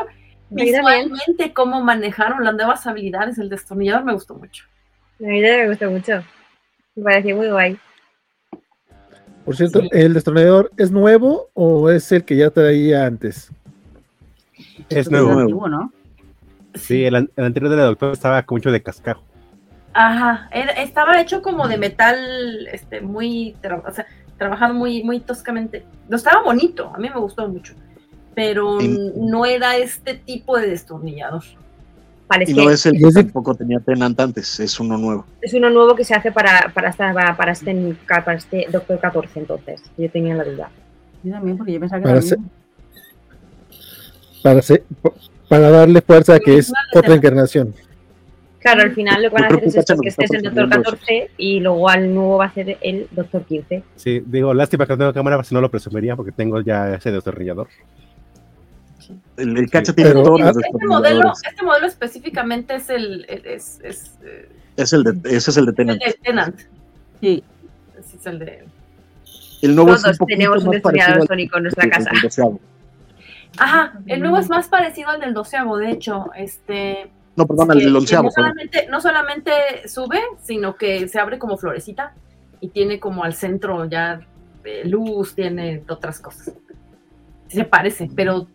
visualmente cómo manejaron las nuevas habilidades del destornillador, me gustó mucho. A mí también me gustó mucho. Me pareció muy guay. por cierto, Sí. ¿el destornillador es nuevo o es el que ya traía antes? Es Es nuevo. antiguo, ¿no? Sí, el, an- el anterior del doctor estaba con mucho de cascajo. Ajá, era- estaba hecho como de metal, este, muy, tra- o sea, trabajado muy, muy toscamente. No estaba bonito, a mí me gustó mucho, pero Y- no era este tipo de destornillador. Y no es el que de- tampoco tenía Tenant antes, es uno nuevo. es uno nuevo que se hace para, para, esta- para, este, para este Doctor 14, entonces. Yo tenía la duda. Yo también, porque yo pensaba que era. Para, darle fuerza a que es otra encarnación. Claro, al final lo que van a hacer es que esto, que este es el Doctor presumiendo 14 y luego al nuevo va a ser el Doctor 15. Sí, digo, lástima que no tengo cámara, si no lo presumiría porque tengo ya ese destornillador. El, el cacha Sí. tiene Pero- todos los Este modelo, este modelo específicamente es el, el- es, es, eh, Es el de, ese es el de el Tenant. de Tenant. Sí, Ese es el de. El nuevo es Todos un poquito tenemos un destornillador sónico en nuestra casa. Ajá, el nuevo es más parecido al del doceavo, de hecho, este. No, perdón, al del onceavo. no, solamente, no solamente sube, sino que se abre como florecita y tiene como al centro ya eh, luz, tiene otras cosas. Se parece, pero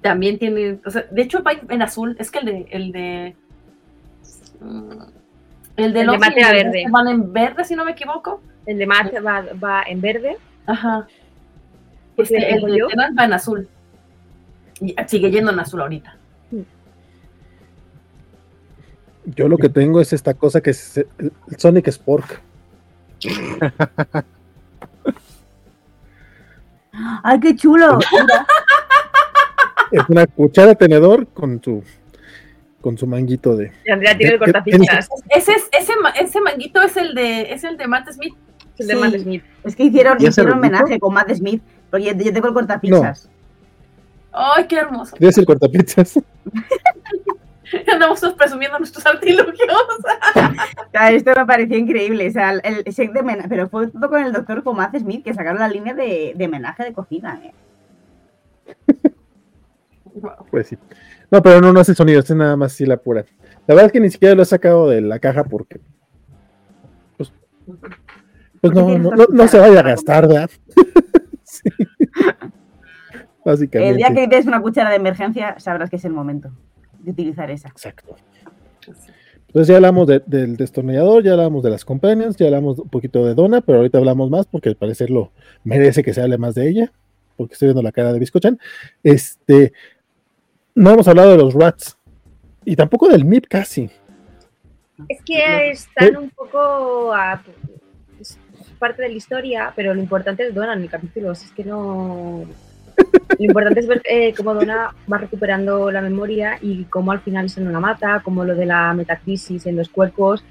también tiene, o sea, de hecho va en azul, es que el de, el de, mm, el de El de los mate a verde. van en verde, si no me equivoco. El de Matt va, va en verde. Ajá. Este, el tengo de va en azul. Y sigue yendo en azul ahorita. Yo lo que tengo es esta cosa que es el Sonic Spork. <laughs> ¡Ay, qué chulo! Es una cuchara tenedor con su con su manguito de. Y Andrea tiene el ¿Qué- qué- cortapistas. Ese, es, ese, ese manguito es el de, es el de Matt Smith. Es el de Sí. Matt Smith. es que hicieron, ¿Y ese hicieron homenaje con Matt Smith, porque yo, yo tengo el cortapizzas. ¡Ay, qué hermoso! ¿Quieres el cortapizzas? <laughs> Andamos todos presumiendo nuestros artilugios. <laughs> Esto me pareció increíble. O sea, el, el set de homenaje, pero fue todo con el doctor con Matt Smith que sacaron la línea de, de homenaje de cocina. ¿eh? Pues sí. No, pero no, no hace sonido, es nada más así la pura. La verdad es que ni siquiera lo he sacado de la caja porque. Pues, pues no, no, no, no se vaya a gastar, ¿verdad? <laughs> Sí. Básicamente. El día que des una cuchara de emergencia, sabrás que es el momento de utilizar esa. Exacto. Entonces ya hablamos de- del destornillador, ya hablamos de las companions, ya hablamos un poquito de Donna, pero ahorita hablamos más porque al parecer lo merece que se hable más de ella, porque estoy viendo la cara de Biscochan. Este, no hemos hablado de los rats y tampoco del MIP casi. Es que están un poco a es parte de la historia, pero lo importante es Donna en el capítulo. Es que no. Lo importante es ver eh, cómo Donna va recuperando la memoria y cómo al final se no la mata, como lo de la metacrisis en los cuerpos.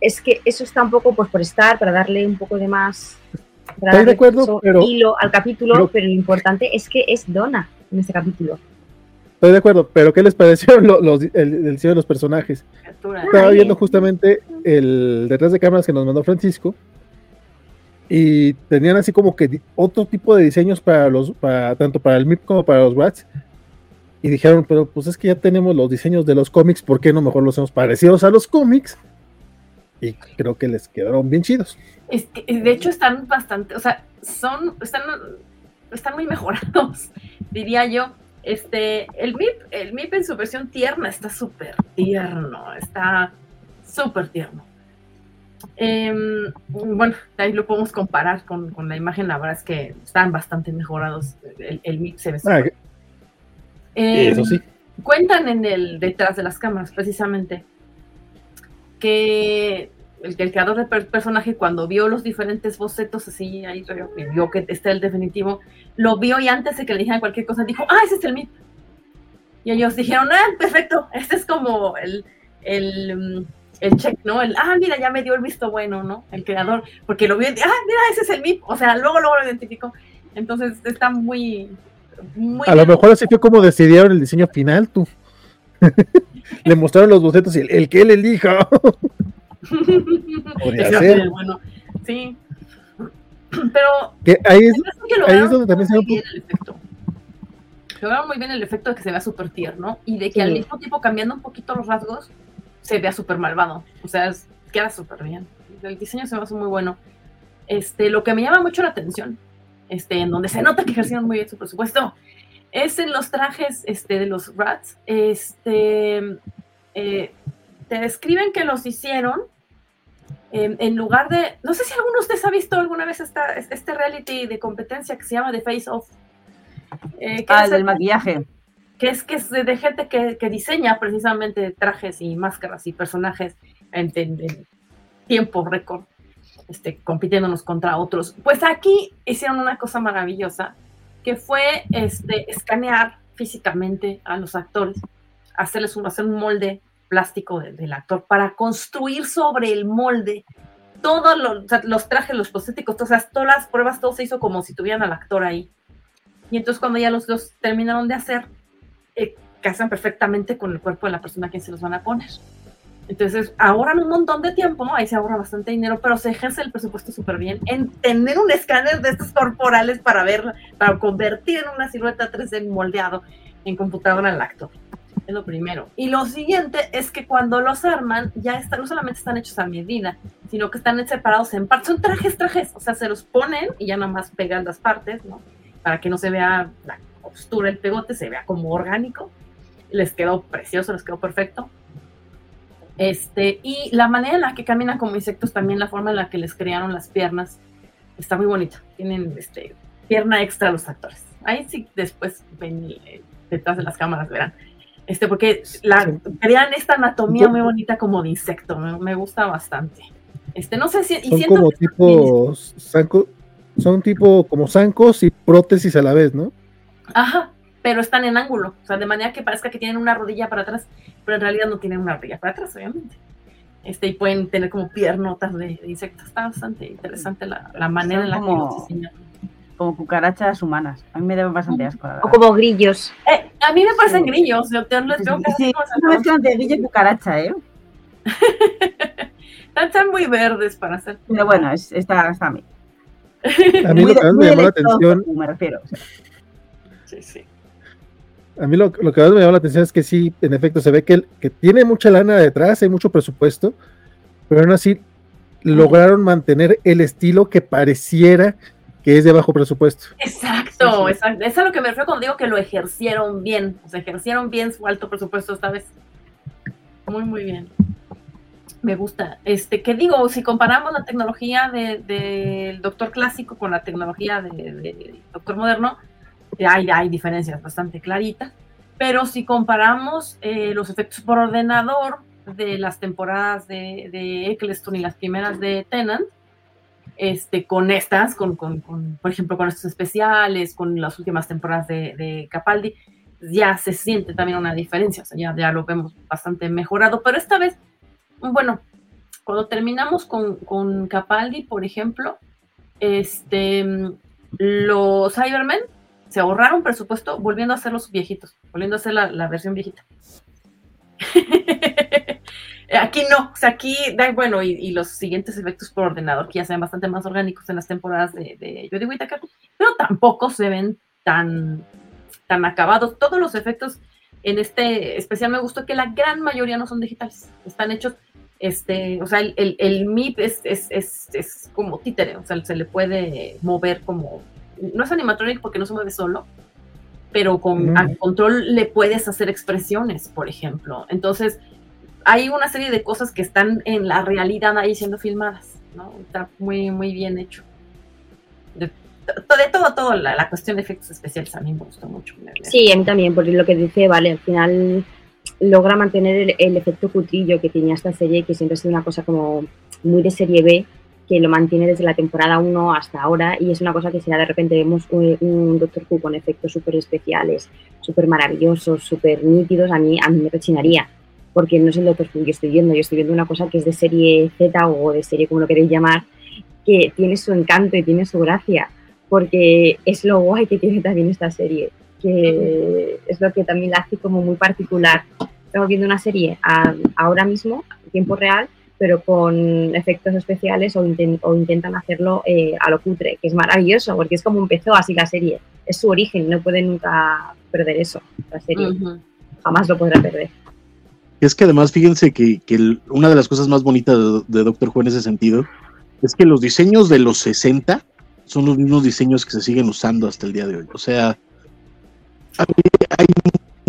Es que eso está un poco pues por estar, para darle un poco de más para Estoy de acuerdo, pero- hilo al capítulo, pero- pero lo importante es que es Donna en este capítulo. Estoy de acuerdo, pero ¿qué les pareció lo- los, el, el diseño de los personajes? Estaba viendo justamente el detrás de cámaras que nos mandó Francisco y tenían así como que otro tipo de diseños para los, para, tanto para el MIP como para los rats. Y dijeron, pero pues es que ya tenemos los diseños de los cómics, ¿por qué no mejor los hacemos parecidos a los cómics? Y creo que les quedaron bien chidos. Es que, de hecho, están bastante, o sea, son, están, están muy mejorados, <laughs> diría yo. Este, el MIP, el MIP en su versión tierna está súper tierno, está súper tierno. Em, bueno, ahí lo podemos comparar con, con la imagen, la verdad es que están bastante mejorados. El, el MIP se ve Ah, Em, eso sí. cuentan en el detrás de las cámaras precisamente que el, el creador del per- personaje cuando vio los diferentes bocetos así ahí vio que este es el definitivo lo vio y antes de que le dijeran cualquier cosa dijo ah ese es el MIP y ellos dijeron ah perfecto este es como el el, mm, el check no el ah mira ya me dio el visto bueno no el creador porque lo vio ah mira ese es el MIP o sea luego luego lo identificó entonces está muy muy A lo mejor así fue como decidieron el diseño final, tú. <laughs> Le mostraron los bocetos y el, el que él elija. <laughs> Podría ser. bueno. Sí. Pero que ahí es, que ahí es donde también se ve muy un bien el efecto. Lograron muy bien el efecto de que se vea súper tierno y de que Sí. al mismo tiempo cambiando un poquito los rasgos se vea súper malvado. O sea, es- queda súper bien. El diseño se me hace muy bueno. Este, lo que me llama mucho la atención, este, en donde se nota que ejercieron muy bien su presupuesto, es en los trajes este, de los rats. Este, eh, te describen que los hicieron en, en lugar de, no sé si alguno de ustedes ha visto alguna vez esta, este reality de competencia que se llama The Face Off. Eh, Ah, el del el- maquillaje. Que es que es de, gente que, que diseña precisamente trajes y máscaras y personajes en, en- en tiempo récord, este, compitiéndonos contra otros. Pues aquí hicieron una cosa maravillosa, que fue este, escanear físicamente a los actores, hacerles un, hacer un molde plástico de- del actor para construir sobre el molde todos los, o sea, los trajes, los prostéticos, sea, todas las pruebas, todo se hizo como si tuvieran al actor ahí. Y entonces cuando ya los dos terminaron de hacer, eh, casan perfectamente con el cuerpo de la persona a quien se los van a poner. Entonces, ahorran un montón de tiempo, ahí se ahorra bastante dinero, pero se ejerce el presupuesto súper bien en tener un escáner de estos corporales para ver, para convertir en una silueta 3D moldeado en computadora al actor. Es lo primero. Y lo siguiente es que cuando los arman, ya están, no solamente están hechos a medida, sino que están separados en partes. Son trajes, trajes. O sea, se los ponen y ya nada más pegan las partes, ¿no? Para que no se vea la costura, el pegote, se vea como orgánico. Les quedó precioso, les quedó perfecto. Este, y la manera en la que caminan como insectos, también la forma en la que les crearon las piernas, está muy bonita. Tienen este, pierna extra los actores. Ahí sí después ven eh, detrás de las cámaras, verán. Este, porque la, crean esta anatomía muy bonita como de insecto, me, me gusta bastante. Este, no sé si. y son como tipo son tipo como zancos y prótesis a la vez, ¿no? Ajá, pero están en ángulo, o sea, de manera que parezca que tienen una rodilla para atrás, pero en realidad no tienen una rodilla para atrás, obviamente. Este, y pueden tener como piernotas de, de insectos. Está bastante interesante la, la manera en la que los diseñan. Como cucarachas humanas. A mí me da bastante asco. la O como grillos. Eh, a mí me parecen Sí. grillos, yo te les tengo que Sí, una ¿no? mezcla de grillo y cucaracha, ¿eh? <laughs> Están, están muy verdes para hacer. Pero bueno, es, está, está bien. A mí lo que más me llamó la atención, Me refiero. o sea, Sí, sí. a mí lo, lo que más me llamó la atención es que sí, en efecto, se ve que, el- que tiene mucha lana detrás, hay mucho presupuesto, pero aún así lograron mantener el estilo que pareciera que es de bajo presupuesto. Exacto, exacto. Eso es a lo que me refiero cuando digo que lo ejercieron bien. O sea, ejercieron bien su alto presupuesto esta vez. Muy, muy bien. Me gusta. Este, ¿qué digo? Si comparamos la tecnología del doctor clásico con la tecnología del doctor moderno, eh, hay, hay diferencias bastante claritas. Pero si comparamos eh, los efectos por ordenador de las temporadas de, de Eccleston y las primeras de Tennant, este, con estas, con, con, con, por ejemplo, con estos especiales, con las últimas temporadas de, de Capaldi, ya se siente también una diferencia, o sea, ya, ya, lo vemos bastante mejorado, pero esta vez, bueno, cuando terminamos con, con Capaldi, por ejemplo, este, los Cybermen se ahorraron presupuesto volviendo a hacer los viejitos, volviendo a hacer la, la versión viejita. <laughs> Aquí no, o sea, aquí, bueno, y, los siguientes efectos por ordenador, que ya se ven bastante más orgánicos en las temporadas de, de Jodie Whittaker, pero tampoco se ven tan, tan acabados. Todos los efectos en este especial me gustó que la gran mayoría no son digitales, están hechos, este, o sea, el, el, el MIP es, es, es, es, como títere, o sea, se le puede mover como, no es animatronic porque no se mueve solo, pero con mm. control le puedes hacer expresiones, por ejemplo. Entonces, hay una serie de cosas que están en la realidad ahí siendo filmadas, ¿no? Está muy, muy bien hecho. De, de todo, todo, la, la, cuestión de efectos especiales a mí me gustó mucho. Sí, a mí también, porque lo que dice, vale, al final logra mantener el, el efecto cutrillo que tenía esta serie, que siempre ha sido una cosa como muy de serie B, que lo mantiene desde la temporada 1 hasta ahora y es una cosa que si de repente vemos un, un Doctor Who con efectos súper especiales, súper maravillosos, súper nítidos, a mí, a mí me rechinaría porque no es el Doctor Who que estoy viendo, yo estoy viendo una cosa que es de serie Z o de serie como lo queréis llamar, que tiene su encanto y tiene su gracia, porque es lo guay que tiene también esta serie, que es lo que también la hace como muy particular. Estamos viendo una serie a, ahora mismo, en tiempo real, pero con efectos especiales o, intent, o intentan hacerlo eh, a lo cutre, que es maravilloso, porque es como empezó así la serie, es su origen, no puede nunca perder eso, la serie, uh -huh. jamás lo podrá perder. Es que además, fíjense que, que el, una de las cosas más bonitas de, de, Doctor Who en ese sentido es que los diseños de los 60 son los mismos diseños que se siguen usando hasta el día de hoy. O sea, hay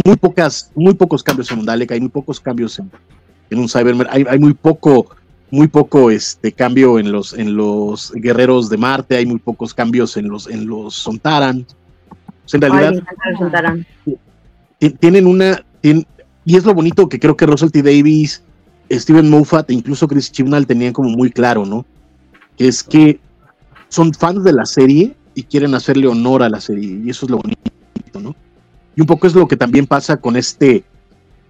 muy pocas, muy pocos cambios en un Dalek, hay muy pocos cambios en, en un Cyberman, hay, hay, muy poco, muy poco este cambio en los, en los guerreros de Marte, hay muy pocos cambios en los, en los Sontaran. Sea, en realidad Ay, tienen una, tienen, y es lo bonito que creo que Russell T. Davis, Steven Moffat e incluso Chris Chibnall tenían como muy claro, ¿no? Que es que son fans de la serie y quieren hacerle honor a la serie, y eso es lo bonito, ¿no? Y un poco es lo que también pasa con este,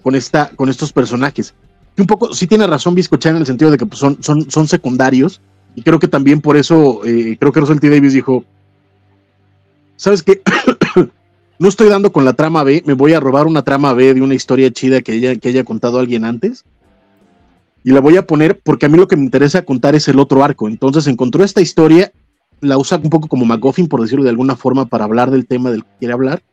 con esta, con estos personajes. Un poco, sí tiene razón Biscochan en el sentido de que pues, son, son, son secundarios, y creo que también por eso, eh, creo que Russell T. Davis dijo, ¿sabes qué? <coughs> no estoy dando con la trama B, me voy a robar una trama B de una historia chida que haya, que haya contado alguien antes. Y la voy a poner porque a mí lo que me interesa contar es el otro arco. Entonces encontró esta historia, la usa un poco como McGuffin, por decirlo de alguna forma, para hablar del tema del que quiere hablar.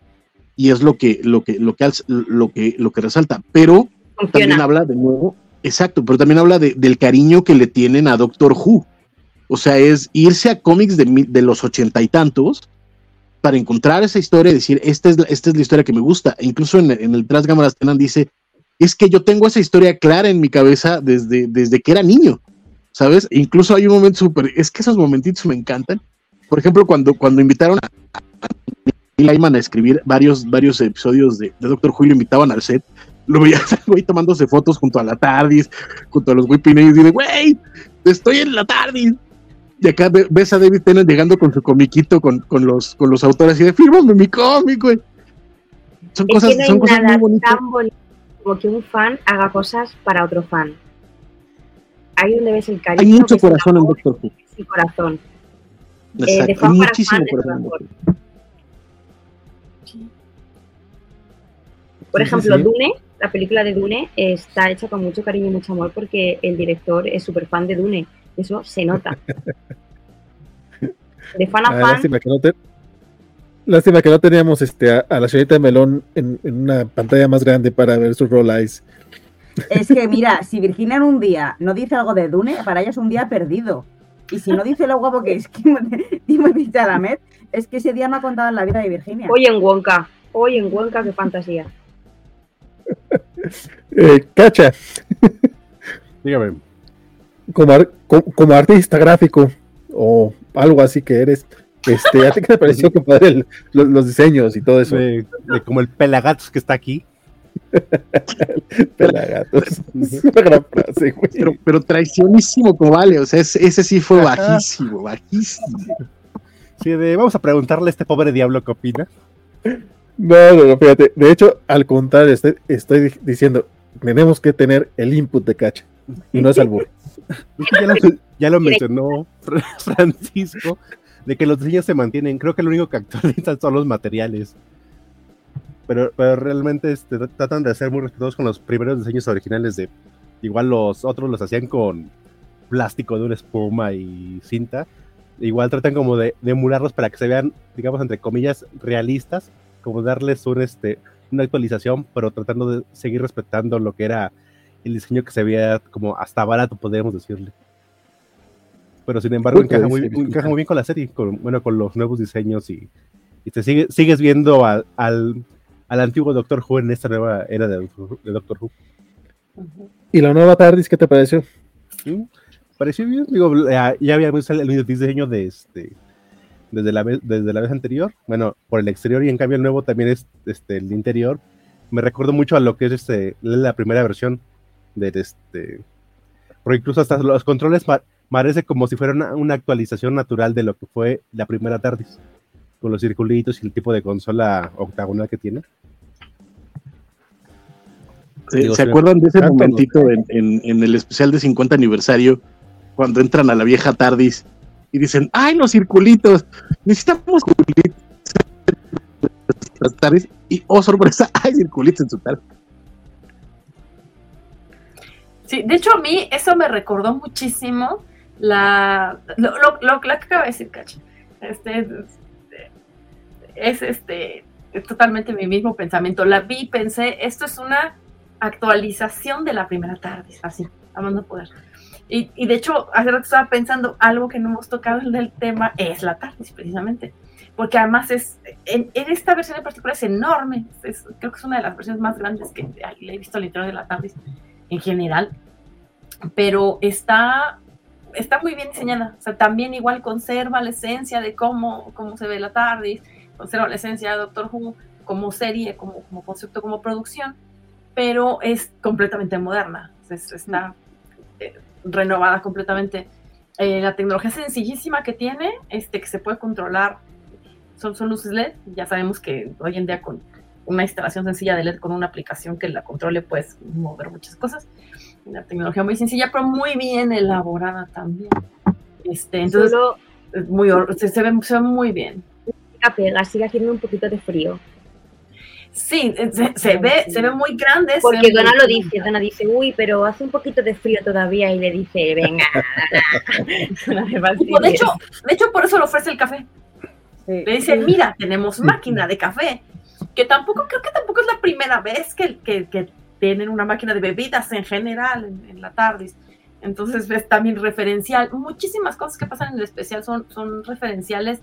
Y es lo que, lo que, lo que, lo que, lo que resalta. Pero También habla de nuevo, exacto, pero también habla de, del cariño que le tienen a Doctor Who. O sea, es irse a cómics de, de los ochenta y tantos para encontrar esa historia y decir, esta es, la, esta es la historia que me gusta. E incluso en, el Tras Cámaras dice, es que yo tengo esa historia clara en mi cabeza desde, desde que era niño, ¿sabes? E incluso hay un momento súper, es que esos momentitos me encantan. Por ejemplo, cuando, cuando invitaron a, Lyman a escribir varios, varios episodios de, Doctor Who lo invitaban al set, lo veía <laughs> güey tomándose fotos junto a la TARDIS, junto a los whipping y dice, güey, estoy en la TARDIS, y acá ves a David Tennant llegando con su comiquito con, con, los, con los autores y de fírmame mi cómic, güey. Son es cosas, que no son cosas nada muy bonitas. tan bonito como que un fan haga cosas para otro fan. Ahí donde ves el cariño. Hay mucho corazón en Doctor Who. Sí, corazón. Exacto. Eh, de fan Hay muchísimo fan corazón. Por ejemplo. Dune, la película de Dune, está hecha con mucho cariño y mucho amor porque el director es súper fan de Dune. Eso se nota. De fan a ah, fan. Lástima que no, te... lástima que no teníamos este, a, a la señorita de Melón en, en, una pantalla más grande para ver sus roll eyes. Es que mira, si Virginia en un día no dice algo de Dune, para ella es un día perdido. Y si no dice lo guapo que es <laughs> Timothée Chalamet, es que ese día no ha contado en la vida de Virginia. Hoy en Wonka, hoy en Wonka, qué fantasía. <laughs> Eh, Cacha, Dígame. como, ar- co- como artista gráfico o algo así que eres, este, ¿a ti qué te pareció compadre, el- los, los diseños y todo eso? De, de como el pelagatos que está aquí. <laughs> Pelagatos. Es una gran frase, güey. Pero, pero traicionísimo como vale, o sea, ese, ese sí fue Ajá. bajísimo, bajísimo. Sí, de, vamos a preguntarle a este pobre diablo qué opina. No, no, no, fíjate. De hecho, al contrario, estoy, estoy di- diciendo, tenemos que tener el input de Cacha. Y no es albur. <laughs> Es que ya lo, ya lo mencionó Fra- Francisco, de que los diseños se mantienen. Creo que lo único que actualizan son los materiales. Pero, pero realmente este, tr- tratan de ser muy respetuosos con los primeros diseños originales de... Igual los otros los hacían con plástico de una espuma y cinta. Igual tratan como de, de emularlos para que se vean, digamos, entre comillas, realistas. Como darles un, este, una actualización, pero tratando de seguir respetando lo que era el diseño que se veía como hasta barato, podríamos decirle. Pero sin embargo, Uy, encaja muy, encaja muy bien con la serie, con, bueno, con los nuevos diseños y, y te sigue, sigues viendo al, al, al antiguo Doctor Who en esta nueva era de, de Doctor Who. ¿Y la nueva TARDIS qué te pareció? ¿sí? Pareció bien, digo, ya, ya habíamos el, el diseño de este desde la vez desde la vez anterior, bueno, por el exterior y en cambio el nuevo también es este el interior. Me recuerdo mucho a lo que es este la primera versión de este porque incluso hasta los controles pa- parece como si fuera una, una actualización natural de lo que fue la primera TARDIS, con los circulitos y el tipo de consola octagonal que tiene. ¿Se, Digo, se acuerdan de ese Tanto momentito en, en- en el especial de 50 aniversario, cuando entran a la vieja Tardis y dicen, ¡ay, los circulitos! Necesitamos circulitos. Las TARDIS, y oh, sorpresa, <laughs> hay circulitos en su TARDIS. Sí, de hecho a mí eso me recordó muchísimo la lo, lo, lo que acaba de decir Cacha. Este es, es, este es totalmente mi mismo pensamiento. La vi, pensé, esto es una actualización de la primera tarde, así, a más no poder. Y, de hecho, hace rato estaba pensando, algo que no hemos tocado en el tema es la tarde, precisamente. Porque además es, en, esta versión en particular es enorme. Creo que es una de las versiones más grandes que he visto al interior de la TARDIS en general, pero está, está muy bien diseñada. O sea, también igual conserva la esencia de cómo, cómo se ve la TARDIS, conserva la esencia de Doctor Who como serie, como, concepto, como producción, pero es completamente moderna. Es- está eh, renovada completamente. Eh, la tecnología sencillísima que tiene, este, que se puede controlar, son, son luces LED. Ya sabemos que hoy en día con una instalación sencilla de LED con una aplicación que la controle, puedes mover muchas cosas. Una tecnología muy sencilla, pero muy bien elaborada también. Este, entonces, Solo muy, se, se ve, se ve muy bien. pega, sigue haciendo un poquito de frío. Sí, eh, se, se ve, se ve muy grande. Porque Donna lo dice, Donna dice, uy, pero hace un poquito de frío todavía y le dice, venga, <laughs> no. <laughs> De hecho, de hecho, por eso le ofrece el café. Sí. Le dicen, mira, tenemos máquina de café. Que tampoco, creo que tampoco es la primera vez que, que, que tienen una máquina de bebidas en general en, en la TARDIS. Entonces es también referencial. Muchísimas cosas que pasan en el especial son, son referenciales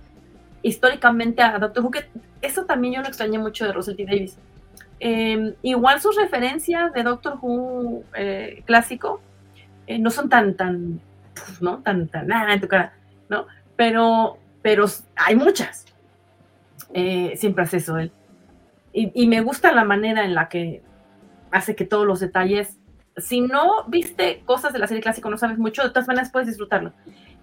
históricamente a Doctor Who, que eso también yo lo extrañé mucho de Russell T. Davis. Eh, igual sus referencias de Doctor Who eh, clásico eh, no son tan, tan, ¿no? Tan, tan, ah, en tu cara, ¿no? Pero, pero hay muchas. Eh, siempre hace eso él. Y, y me gusta la manera en la que hace que todos los detalles, si no viste cosas de la serie clásica, no sabes mucho, de todas maneras puedes disfrutarlo.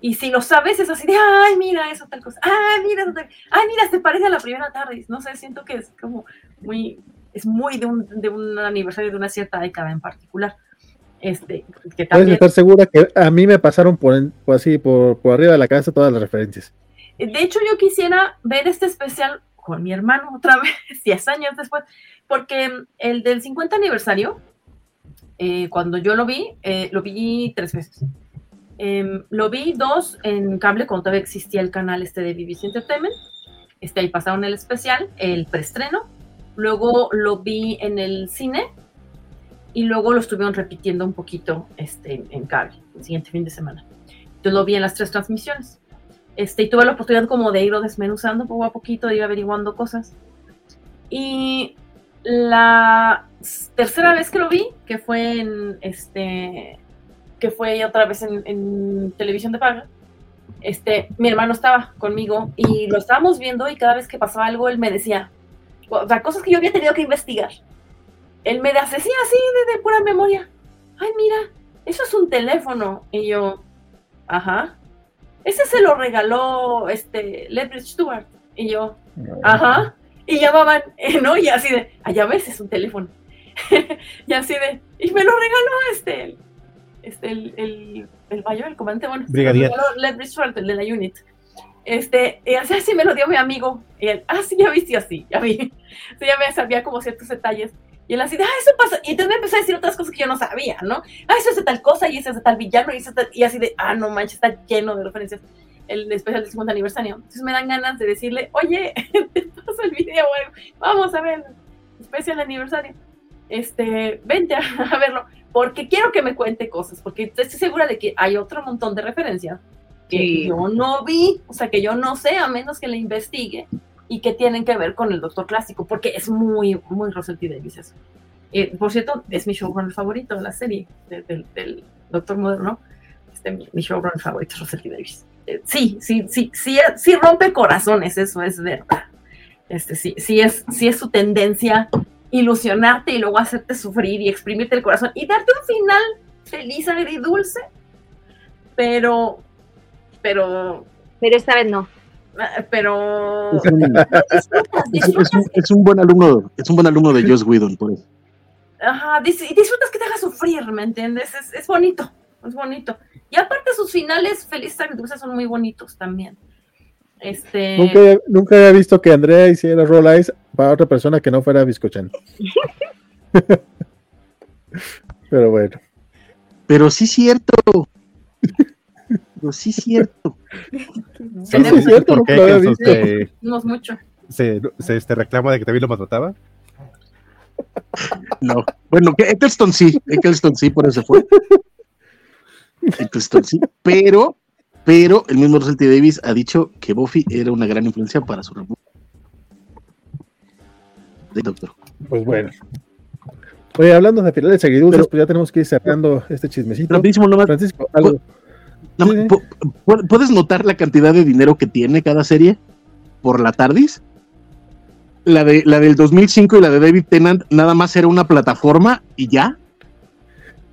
Y si lo sabes, es así de, ay, mira eso, tal cosa, ay, mira eso, tal- ay, mira, se parece a la primera tarde. No sé, siento que es como muy, es muy de un, de un aniversario de una cierta década en particular. Este, que Puedes también, estar segura que a mí me pasaron por, así, por, por arriba de la cabeza todas las referencias. De hecho, yo quisiera ver este especial con mi hermano otra <laughs> vez, 10 años después, porque el del 50 aniversario, eh, cuando yo lo vi, eh, lo vi tres veces. Em, lo vi dos en cable cuando todavía existía el canal este de BBC Entertainment. Este, ahí pasaron el especial, el preestreno. Luego lo vi en el cine y luego lo estuvieron repitiendo un poquito este, en cable el siguiente fin de semana. yo lo vi en las tres transmisiones. Este, y tuve la oportunidad como de irlo desmenuzando poco a poquito, de ir averiguando cosas. Y la tercera vez que lo vi, que fue en este, que fue otra vez en, en televisión de paga, este, mi hermano estaba conmigo y lo estábamos viendo y cada vez que pasaba algo él me decía, o sea, cosas que yo había tenido que investigar. Él me decía así, de, de pura memoria. Ay, mira, eso es un teléfono. Y yo, ajá. Ese se lo regaló este Ledbridge Stewart. Y yo, ajá. Y llamaban, ¿no? Y así de, allá ves, es un teléfono. <laughs> y así de, y me lo regaló este, este, el, el, el mayor, el comandante, bueno, Brigadier. El de la unit. Este, y así, así me lo dio mi amigo. Y él, ah, sí, ya viste así, ya vi. <laughs> Sí, ya me sabía como ciertos detalles. Y él así de, ah, eso pasa. Y entonces me empezó a decir otras cosas que yo no sabía, ¿no? Ah, eso es de tal cosa y eso es de tal villano y, eso es de- y así de, ah, no manches, está lleno de referencias. El especial del 50 aniversario. Entonces me dan ganas de decirle, oye, <laughs> te paso el video, güey. Vamos a ver el especial aniversario. Este, vente a, <laughs> a verlo. Porque quiero que me cuente cosas. Porque estoy segura de que hay otro montón de referencias que Sí. yo no vi, o sea, que yo no sé, a menos que le investigue, y que tienen que ver con el Doctor Clásico, porque es muy, muy T. Davis eso. Eh, por cierto, es mi showrunner favorito de la serie, de- del- del Doctor Moderno. Este, mi, mi showrunner favorito es T. Davis. Eh, sí, sí, sí, sí, sí rompe corazones, eso es verdad. Este, sí, sí es, sí es su tendencia ilusionarte y luego hacerte sufrir y exprimirte el corazón y darte un final feliz, agridulce, pero, pero, Pero esta vez no. pero Es un, disfrutas, es- es disfrutas, un- es un buen alumno, es un buen alumno de Joss Whedon, por eso. ajá, dis- y disfrutas que te haga sufrir, ¿me entiendes? Es, es bonito, es bonito. Y aparte sus finales felices agridulces son muy bonitos también. Este, Nunca, nunca había visto que Andrea hiciera roll eyes para otra persona que no fuera Biscochan. <laughs> Pero bueno. Pero sí cierto. Pero sí cierto. Sí, es cierto, ¿Por nunca qué? lo había visto. se, no es mucho. se, se, este, reclama de que también lo maltrataba. No. Bueno, que Eccleston sí, Eccleston sí, por eso fue. Eccleston sí, pero, pero el mismo Russell T. Davis ha dicho que Buffy era una gran influencia para su. Sí, doctor. Pues bueno. Oye, hablando de finales agridulces, pues ya tenemos que ir cerrando este chismecito. Rapidísimo, nomás, Francisco, algo. Sí, sí. ¿puedes notar la cantidad de dinero que tiene cada serie por la TARDIS? La, de, la del 2005 y la de David Tennant nada más era una plataforma y ya.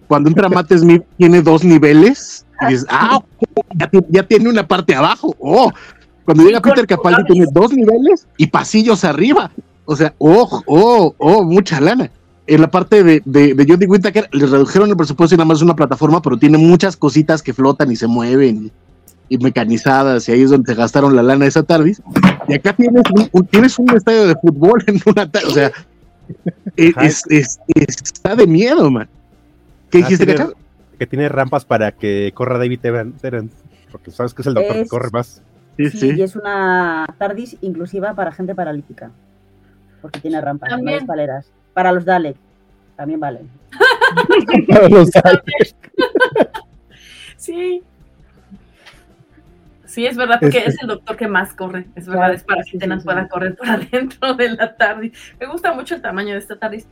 Cuando entra Matt Smith tiene dos niveles y dices, ah, ya, ti- ya tiene una parte abajo. Oh, cuando llega Peter Capaldi tiene dos niveles y pasillos arriba. O sea, oh, oh, oh, mucha lana. En la parte de, de, de Jodie Whittaker les redujeron el presupuesto y nada más es una plataforma, pero tiene muchas cositas que flotan y se mueven y, mecanizadas, y ahí es donde se gastaron la lana esa tardis. Y acá tienes un, un- tienes un estadio de fútbol en una tarde, o sea, <laughs> es, es- es- está de miedo, man. ¿Qué Ah, dijiste, tiene- Cacha? Que tiene rampas para que corra David Tennant. Porque sabes que es el doctor que corre más. Sí, Sí, y es una TARDIS inclusiva para gente paralítica. Porque tiene rampas, no escaleras. Para los Dalek, también valen. <laughs> Para los <laughs> Sí. Sí, es verdad, porque Este- es el doctor que más corre. Es verdad, Claro, es para que sí, Tennant sí, pueda sí. correr para <laughs> adentro de la TARDIS. Me gusta mucho el tamaño de esta TARDIS.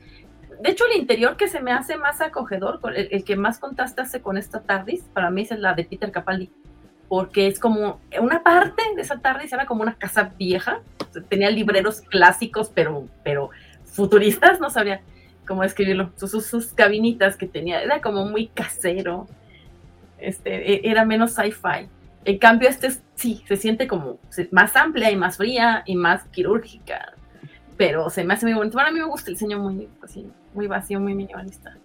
De hecho, el interior que se me hace más acogedor, el, el que más contraste hace con esta TARDIS, para mí es la de Peter Capaldi. Porque es como una parte de esa TARDIS era como una casa vieja. Tenía libreros clásicos, pero, pero futuristas, no sabría cómo describirlo. Sus, sus, cabinitas que tenía, era como muy casero. Este, e- era menos sci-fi. En cambio, este es- sí, se siente como más amplia y más fría y más quirúrgica. Pero se me hace muy bonito. Bueno, a mí me gusta el diseño muy, así, muy vacío, muy minimalista.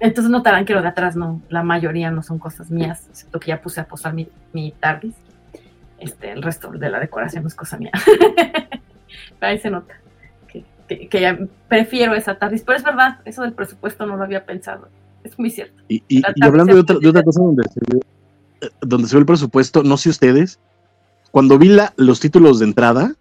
Entonces notarán que lo de atrás no, la mayoría no son cosas mías, excepto que ya puse a posar mi, mi TARDIS. Este, el resto de la decoración es cosa mía. <laughs> Ahí se nota que, que- que ya prefiero esa TARDIS. Pero es verdad, eso del presupuesto no lo había pensado. Es muy cierto. Y, y- y hablando de otra, de otra cosa donde se, ve, eh, donde se ve el presupuesto, no sé ustedes, cuando vi la, los títulos de entrada,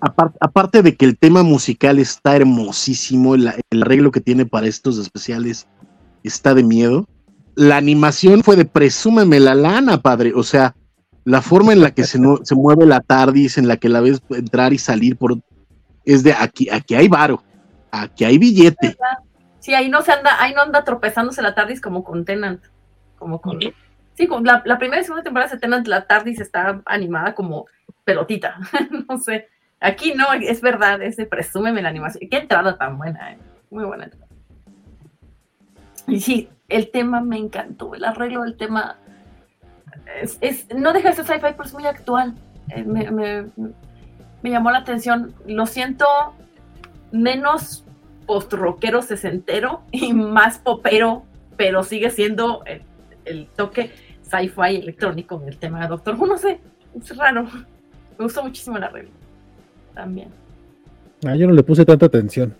apar- aparte de que el tema musical está hermosísimo, el, el arreglo que tiene para estos especiales está de miedo, la animación fue de presúmeme la lana, padre. O sea, la forma en la que se, se mueve la TARDIS, en la que la ves entrar y salir por es de aquí, aquí hay varo, aquí hay billete. Sí, ahí no se anda, ahí no anda tropezándose la TARDIS como con Tenant, como con sí, con la, primera y segunda temporada de Tenant, la TARDIS está animada como pelotita, <laughs> no sé. Aquí no, es verdad, ese presúmeme la animación. Qué entrada tan buena, eh. muy buena entrada. Y sí, el tema me encantó, el arreglo del tema es, no deja de ser sci-fi, pero es muy actual. Eh, me, llamó la atención. Lo siento menos post-rockero sesentero y más popero, pero sigue siendo el, toque sci-fi electrónico del tema Doctor Who. No sé, es raro. Me gustó muchísimo el arreglo. También. Ah, yo no le puse tanta atención.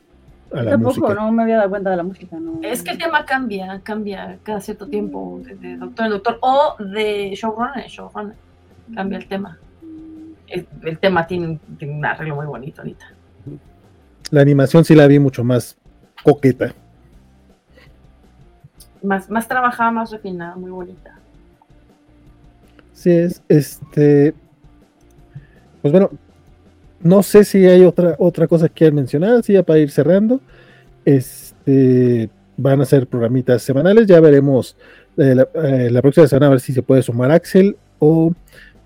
Tampoco, no me había dado cuenta de la música. Es que el tema cambia, cambia cada cierto tiempo, de, doctor en doctor, o de showrunner showrunner. Cambia el tema. El, tema tiene, un arreglo muy bonito ahorita. La animación sí la vi mucho más coqueta. Más, más trabajada, más refinada, muy bonita. Sí, es este. Pues bueno, no sé si hay otra, otra cosa que quieran mencionar, así ya para ir cerrando. Este, van a ser programitas semanales, ya veremos eh, eh, la, próxima semana a ver si se puede sumar Axel o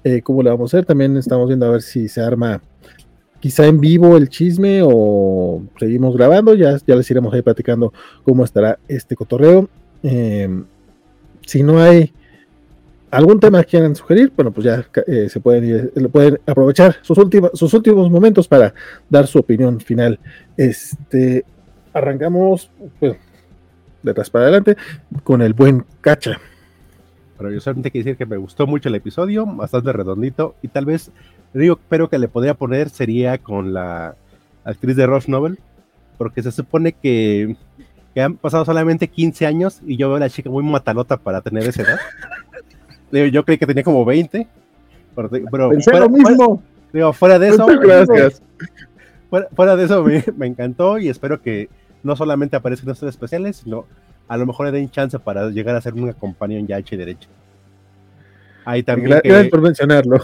eh, cómo le vamos a hacer. También estamos viendo a ver si se arma quizá en vivo el chisme o seguimos grabando, ya, ya les iremos ahí platicando cómo estará este cotorreo. si no hay algún tema que quieran sugerir, bueno, pues ya eh, se pueden, ir, pueden aprovechar sus, últimos, sus últimos momentos para dar su opinión final. Este, arrancamos pues, de atrás para adelante con el buen Cacha. Pero yo solamente quiero decir que me gustó mucho el episodio, bastante redondito, y tal vez, digo, pero que le podría poner sería con la actriz de Rush Novel, porque se supone que, que han pasado solamente 15 años y yo veo a la chica muy matalota para tener esa edad. <laughs> yo creí que tenía como 20. Pero, fuera, lo mismo. digo, fuera de eso. Gracias. Fuera, de eso me, encantó y espero que no solamente aparezcan estos especiales, sino a lo mejor le den chance para llegar a ser una compañía ya hecha y derecha. Ahí también. Gracias por mencionarlo.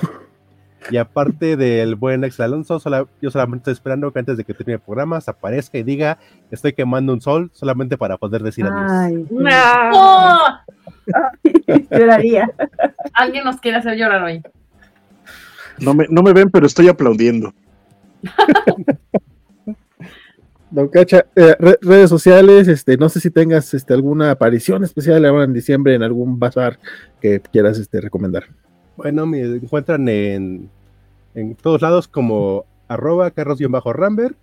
Y aparte del buen ex Alonso, yo solamente estoy esperando que antes de que termine el programa se aparezca y diga estoy quemando un sol solamente para poder decir adiós. no. <laughs> Lloraría. Alguien nos quiere hacer llorar hoy. No me, no me ven, pero estoy aplaudiendo. <laughs> Don Cacha, eh, redes sociales, este, no sé si tengas este, alguna aparición especial ahora en diciembre en algún bazar que quieras este, recomendar. Bueno, me encuentran en, en todos lados como <laughs> arroba carros-ramber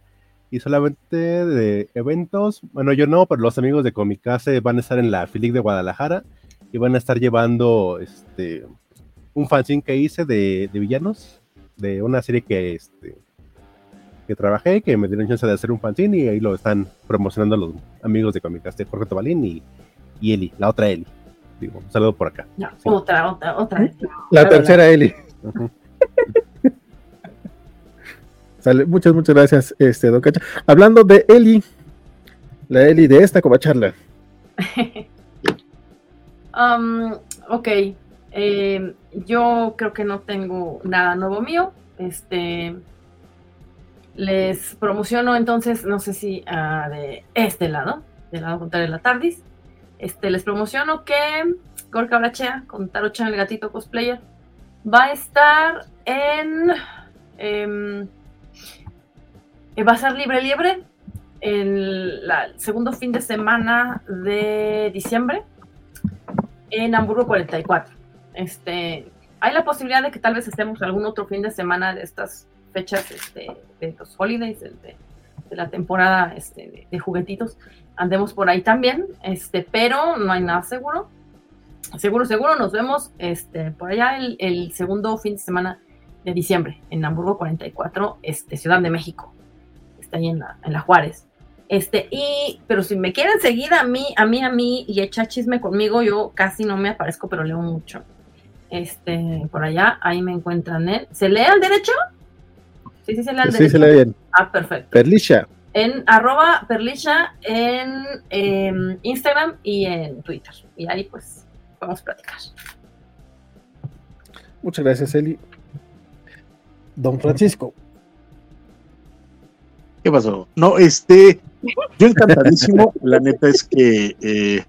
y solamente de eventos, bueno, yo no, pero los amigos de Comicase van a estar en la Filic de Guadalajara y van a estar llevando este un fanzine que hice de, villanos, de una serie que este que trabajé, que me dieron chance de hacer un fanzine y ahí lo están promocionando los amigos de Comicase, Jorge Tobalín y, y Eli, la otra Eli. Digo, un saludo por acá. Otra, otra, otra. La tercera Eli. <laughs> muchas, muchas gracias, este, Don Cacha. Hablando de Eli, la Eli de esta covacharla. <laughs> um, ok. Eh, yo creo que no tengo nada nuevo mío. Este. Les promociono entonces, no sé si uh, de este lado, del lado contrario de la TARDIS. Este, les promociono que Gorka Brachea, con Tarochan, el gatito cosplayer, va a estar en. Eh, va a ser libre libre en el segundo fin de semana de diciembre en Hamburgo 44. Este, hay la posibilidad de que tal vez estemos algún otro fin de semana de estas fechas este, de los holidays, de, la temporada este, de, juguetitos, andemos por ahí también, este, pero no hay nada seguro. Seguro, seguro, nos vemos este, por allá el, el segundo fin de semana de diciembre en Hamburgo 44, este, Ciudad de México está ahí en la, en la Juárez. Este, y, pero si me quieren seguir a mí, a mí, a mí y echar chisme conmigo, yo casi no me aparezco, pero leo mucho. Este, por allá, ahí me encuentran él. ¿Se lee al derecho? Sí, sí, se lee al derecho. Sí, se lee bien. Ah, perfecto. Perlisha. En arroba perlisha en em, Instagram y en Twitter. Y ahí pues vamos a platicar. Muchas gracias, Eli. Don Francisco. ¿Qué pasó? No, este, yo encantadísimo. <laughs> La neta es que eh,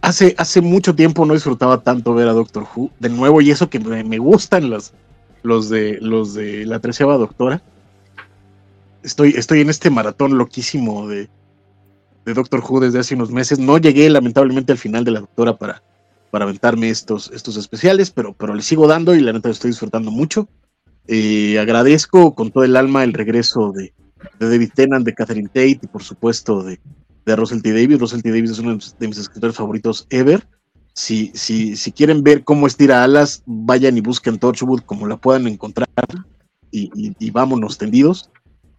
hace, hace mucho tiempo no disfrutaba tanto ver a Doctor Who de nuevo y eso que me, me gustan los, los, de, los de la treceava doctora. Estoy, estoy en este maratón loquísimo de, de Doctor Who desde hace unos meses. No llegué lamentablemente al final de la doctora para, para aventarme estos, estos especiales, pero, pero le sigo dando y la neta estoy disfrutando mucho. Eh, agradezco con todo el alma el regreso de, de David Tennant, de Catherine Tate y por supuesto de, de Russell T. Davis. Russell T. Davis es uno de mis escritores favoritos ever. Si, si, si quieren ver cómo estira alas, vayan y busquen Torchwood como la puedan encontrar y vámonos tendidos.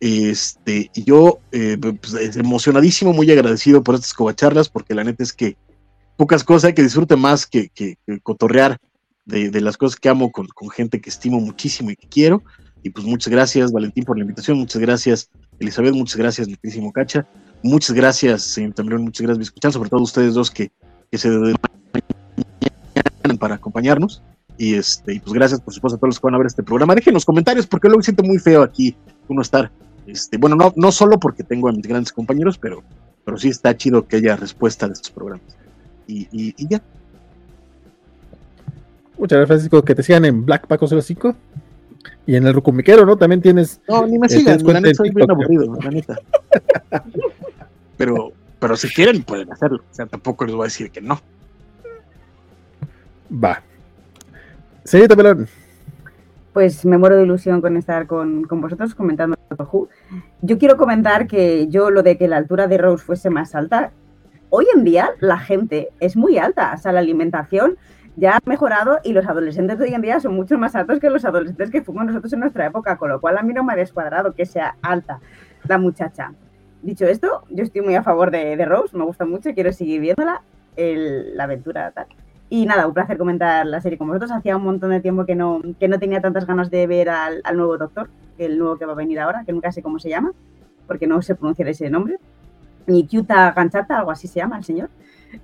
Este, yo eh, pues, emocionadísimo, muy agradecido por estas covacharlas, porque la neta es que pocas cosas hay que disfrute más que, que, que cotorrear de, de, las cosas que amo con, con, gente que estimo muchísimo y que quiero. Y pues muchas gracias, Valentín, por la invitación. Muchas gracias, Elizabeth. Muchas gracias, mi queridísimo Cacha. Muchas gracias, señor También. Muchas gracias, escuchar, sobre todo ustedes dos que, que se para acompañarnos. Y este, y pues gracias, por supuesto, a todos los que van a ver este programa. Dejen los comentarios, porque luego siento muy feo aquí uno estar. Este, bueno, no, no solo porque tengo a mis grandes compañeros, pero, pero sí está chido que haya respuesta de estos programas. Y, y, y ya. Muchas gracias, Francisco. Que te sigan en Black Paco 05 y en el Rucumiquero, ¿no? También tienes. No, ni me sigan, la neta soy bien aburrido, la neta. <laughs> pero, pero si quieren, pueden hacerlo. O sea, tampoco les voy a decir que no. Va. Señorita Pelón. Pues me muero de ilusión con estar con, con vosotros comentando Doctor Who. Yo quiero comentar que yo lo de que la altura de Rose fuese más alta, hoy en día la gente es muy alta, o sea, la alimentación ya ha mejorado y los adolescentes de hoy en día son mucho más altos que los adolescentes que fuimos nosotros en nuestra época, con lo cual a mí no me ha descuadrado que sea alta la muchacha. Dicho esto, yo estoy muy a favor de, Rose, me gusta mucho, quiero seguir viéndola, el, la aventura tal. Y nada, un placer comentar la serie con vosotros. Hacía un montón de tiempo que no, que no tenía tantas ganas de ver al, al, nuevo doctor, el nuevo que va a venir ahora, que nunca sé cómo se llama, porque no sé pronunciar ese nombre. Ni Kyuta Ganchata, algo así se llama el señor.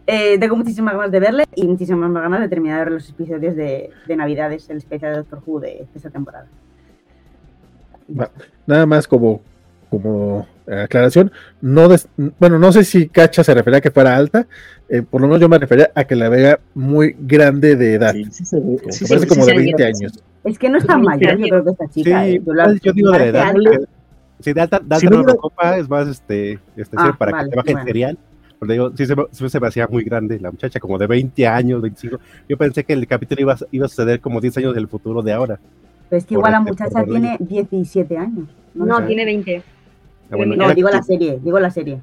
Eh, tengo muchísimas ganas de verle y muchísimas más ganas de terminar de ver los episodios de, de Navidades, el especial de Doctor Who de, esta temporada. Nada más como, como aclaración, no des, bueno, no sé si Cacha se refería a que fuera alta, eh, por lo menos yo me refería a que la vea muy grande de edad. Sí, sí se ve, como, sí, parece sí, como de 20 años. Es que no está mayor, yo creo que esta chica. Sí, eh, yo, la, yo digo de edad. Si de alta, de alta no copa es más este, este ah, para vale, que te baje bueno. el cereal. Porque digo, sí se, se, se me hacía muy grande la muchacha, como de 20 años, 25. Yo pensé que el capítulo iba, iba a suceder como 10 años del futuro de ahora. Pero es que igual la muchacha tiene 17 años. No, no tiene 20. Ah, bueno, no, digo la serie, digo la serie.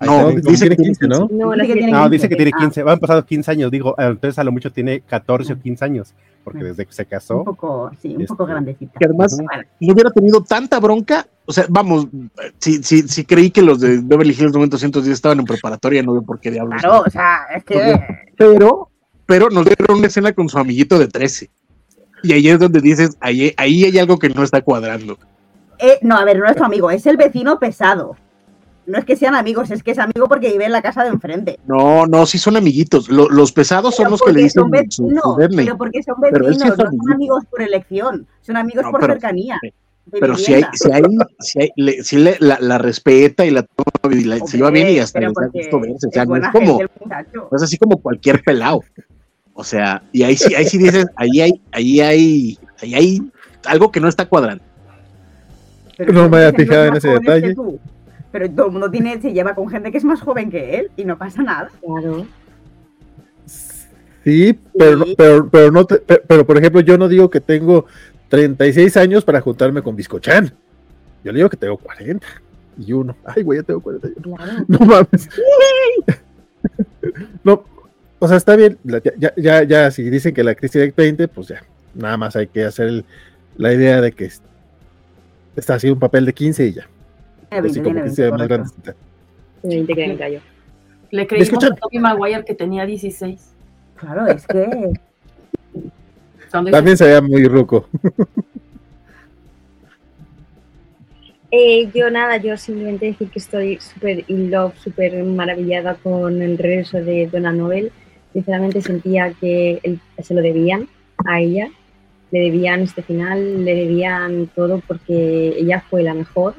No, dice que tiene 15, ¿no? No, dice que tiene 15. No, dice que tiene 15. Ah. Han pasado 15 años, digo. Entonces a lo mucho tiene 14 o 15 años, porque desde que se casó. Un poco, sí, un este, poco grandecita. Que además no hubiera tenido tanta bronca. O sea, vamos, si, si, si creí que los de Beverly Hills 910 estaban en preparatoria, no veo por qué diablos. Claro, o sea, es que. Pero, pero nos dieron una escena con su amiguito de 13. Y ahí es donde dices, ahí, ahí hay algo que no está cuadrando. Eh, no, a ver, no es tu amigo, es el vecino pesado. No es que sean amigos, es que es amigo porque vive en la casa de enfrente. No, no, sí son amiguitos. Lo, los pesados pero son los que le dicen su, su pero porque son vecinos, es que son no son amigos por elección, son amigos no, por pero, cercanía. Pero si hay, si hay, si hay, le, si le, la, la, respeta y la toma y la, okay, se lleva bien y hasta les da gusto verse. O sea, no es como, no es así como cualquier pelado. O sea, y ahí sí, ahí sí dices, ahí hay, ahí hay, ahí hay algo que no está cuadrando. Pero no me había fijado en ese detalle. Pero todo el mundo tiene, se lleva con gente que es más joven que él y no pasa nada. Claro. Sí, pero, sí. pero, pero, no te, pero, pero, por ejemplo, yo no digo que tengo 36 años para juntarme con Biscochan. Yo le digo que tengo 40 y uno. Ay, güey, ya tengo 41. Claro. <laughs> No mames. <laughs> no, o sea, está bien. Ya, ya, ya, si dicen que la crisis de 20, pues ya. Nada más hay que hacer el, la idea de que está haciendo un papel de 15 y ya. Tiene 20, tiene 20, más grande. 20 que me cayó. Le creímos a Toby Maguire que tenía 16. Claro, es que. También se veía muy ruco. Eh, yo nada, yo simplemente decir que estoy súper in love, súper maravillada con el regreso de Donna Noel. Sinceramente sentía que se lo debían a ella, le debían este final, le debían todo porque ella fue la mejor,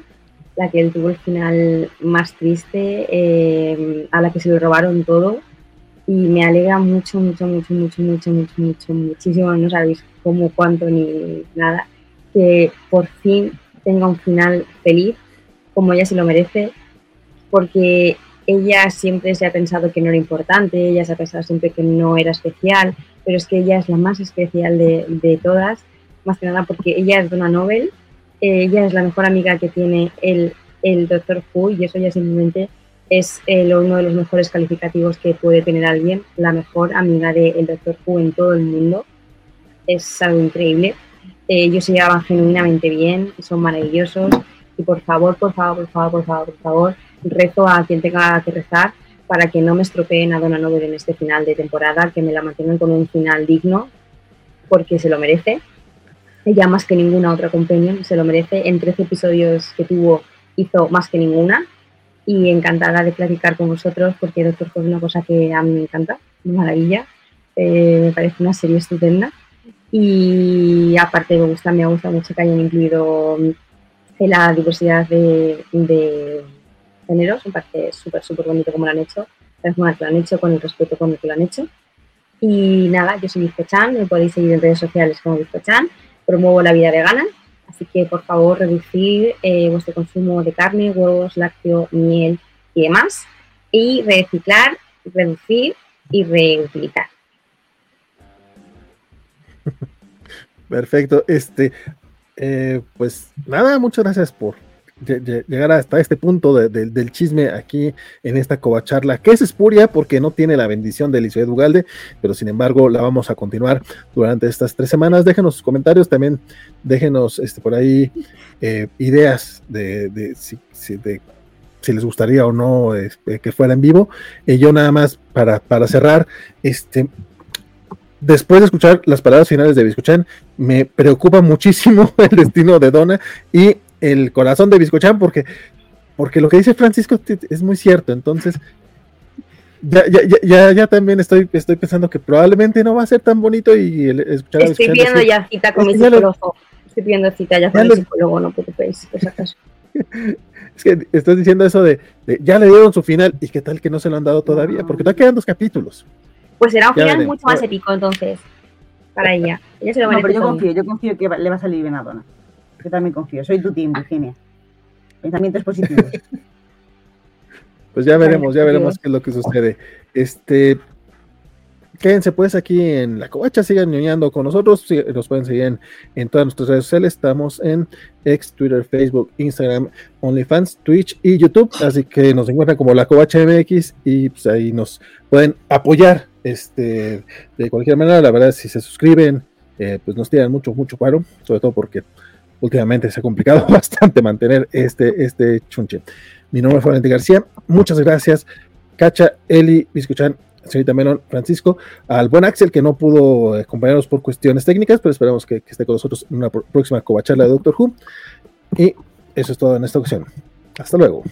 la que él tuvo el final más triste, eh, a la que se lo robaron todo. Y me alegra mucho, mucho, mucho, mucho, mucho, mucho, mucho, muchísimo, no sabéis cómo, cuánto ni nada, que por fin tenga un final feliz, como ella se lo merece, porque ella siempre se ha pensado que no era importante, ella se ha pensado siempre que no era especial, pero es que ella es la más especial de, todas, más que nada porque ella es Donna Nobel, ella es la mejor amiga que tiene el, el Doctor Who y eso ya simplemente es eh, uno de los mejores calificativos que puede tener alguien, la mejor amiga del Doctor Who en todo el mundo. Es algo increíble. Eh, ellos se llevaban genuinamente bien, son maravillosos. Y por favor, por favor, por favor, por favor, por favor, rezo a quien tenga que rezar para que no me estropeen a Donna Nobel en este final de temporada, que me la mantengan con un final digno, porque se lo merece. Ella más que ninguna otra companion se lo merece. En 13 episodios que tuvo hizo más que ninguna y encantada de platicar con vosotros porque Doctor Who es una cosa que a mí me encanta, una maravilla. Eh, me parece una serie estupenda y aparte me gusta, me gusta mucho que hayan incluido mm, la diversidad de, géneros, me parece súper, súper bonito como lo han hecho, es como lo han hecho, con el respeto con el que lo han hecho. Y nada, yo soy Chan, me podéis seguir en redes sociales como Chan, promuevo la vida vegana, así que por favor reducir eh, vuestro consumo de carne, huevos, lácteo, miel y demás, y reciclar, reducir y reutilizar. <laughs> Perfecto. Este, eh, pues nada, muchas gracias por llegar hasta este punto del chisme aquí en esta covacharla, que es espuria porque no tiene la bendición de Elizabeth Ugalde, pero sin embargo la vamos a continuar durante estas tres semanas. Déjenos sus comentarios, también déjenos este, por ahí eh, ideas de, si, les gustaría o no este, que fuera en vivo. Y yo nada más para, para cerrar, este, después de escuchar las palabras finales de Biscochan, me preocupa muchísimo <laughs> el destino de Donna y el corazón de Biscochan, porque, porque lo que dice Francisco es muy cierto. Entonces, ya, ya, ya, ya, también estoy, estoy pensando que probablemente no va a ser tan bonito y escuchar Estoy viendo ya cita con mi psicólogo. Estoy viendo cita ya con mi psicólogo, no preocupéis, por si acaso. <laughs> es que estás diciendo eso de, de, ya le dieron su final y qué tal que no se lo han dado todavía, porque todavía quedan dos capítulos. Pues será un final mucho más épico entonces para ella. Ella se lo no, pero yo confío, yo confío que le va a salir bien a Donna. Yo también confío. Soy tu team, Virginia. Pensamientos positivos. <laughs> Pues ya veremos, ya veremos qué es lo que sucede. Este, quédense pues aquí en la covacha, sigan ñoñando con nosotros, nos pueden seguir en, todas nuestras redes sociales, estamos en X, Twitter, Facebook, Instagram, OnlyFans, Twitch y YouTube, así que nos encuentran como la covacha MX y pues ahí nos pueden apoyar este, de cualquier manera, la verdad si se suscriben, eh, pues nos tiran mucho, mucho paro, sobre todo porque últimamente se ha complicado <laughs> bastante mantener este, este chunche. Mi nombre es Florente García, muchas gracias, Cacha, Eli, Biscuchan, señorita Melon, Francisco, al buen Axel que no pudo acompañarnos por cuestiones técnicas, pero esperamos que, que esté con nosotros en una próxima covacharla de Doctor Who. Y eso es todo en esta ocasión. Hasta luego.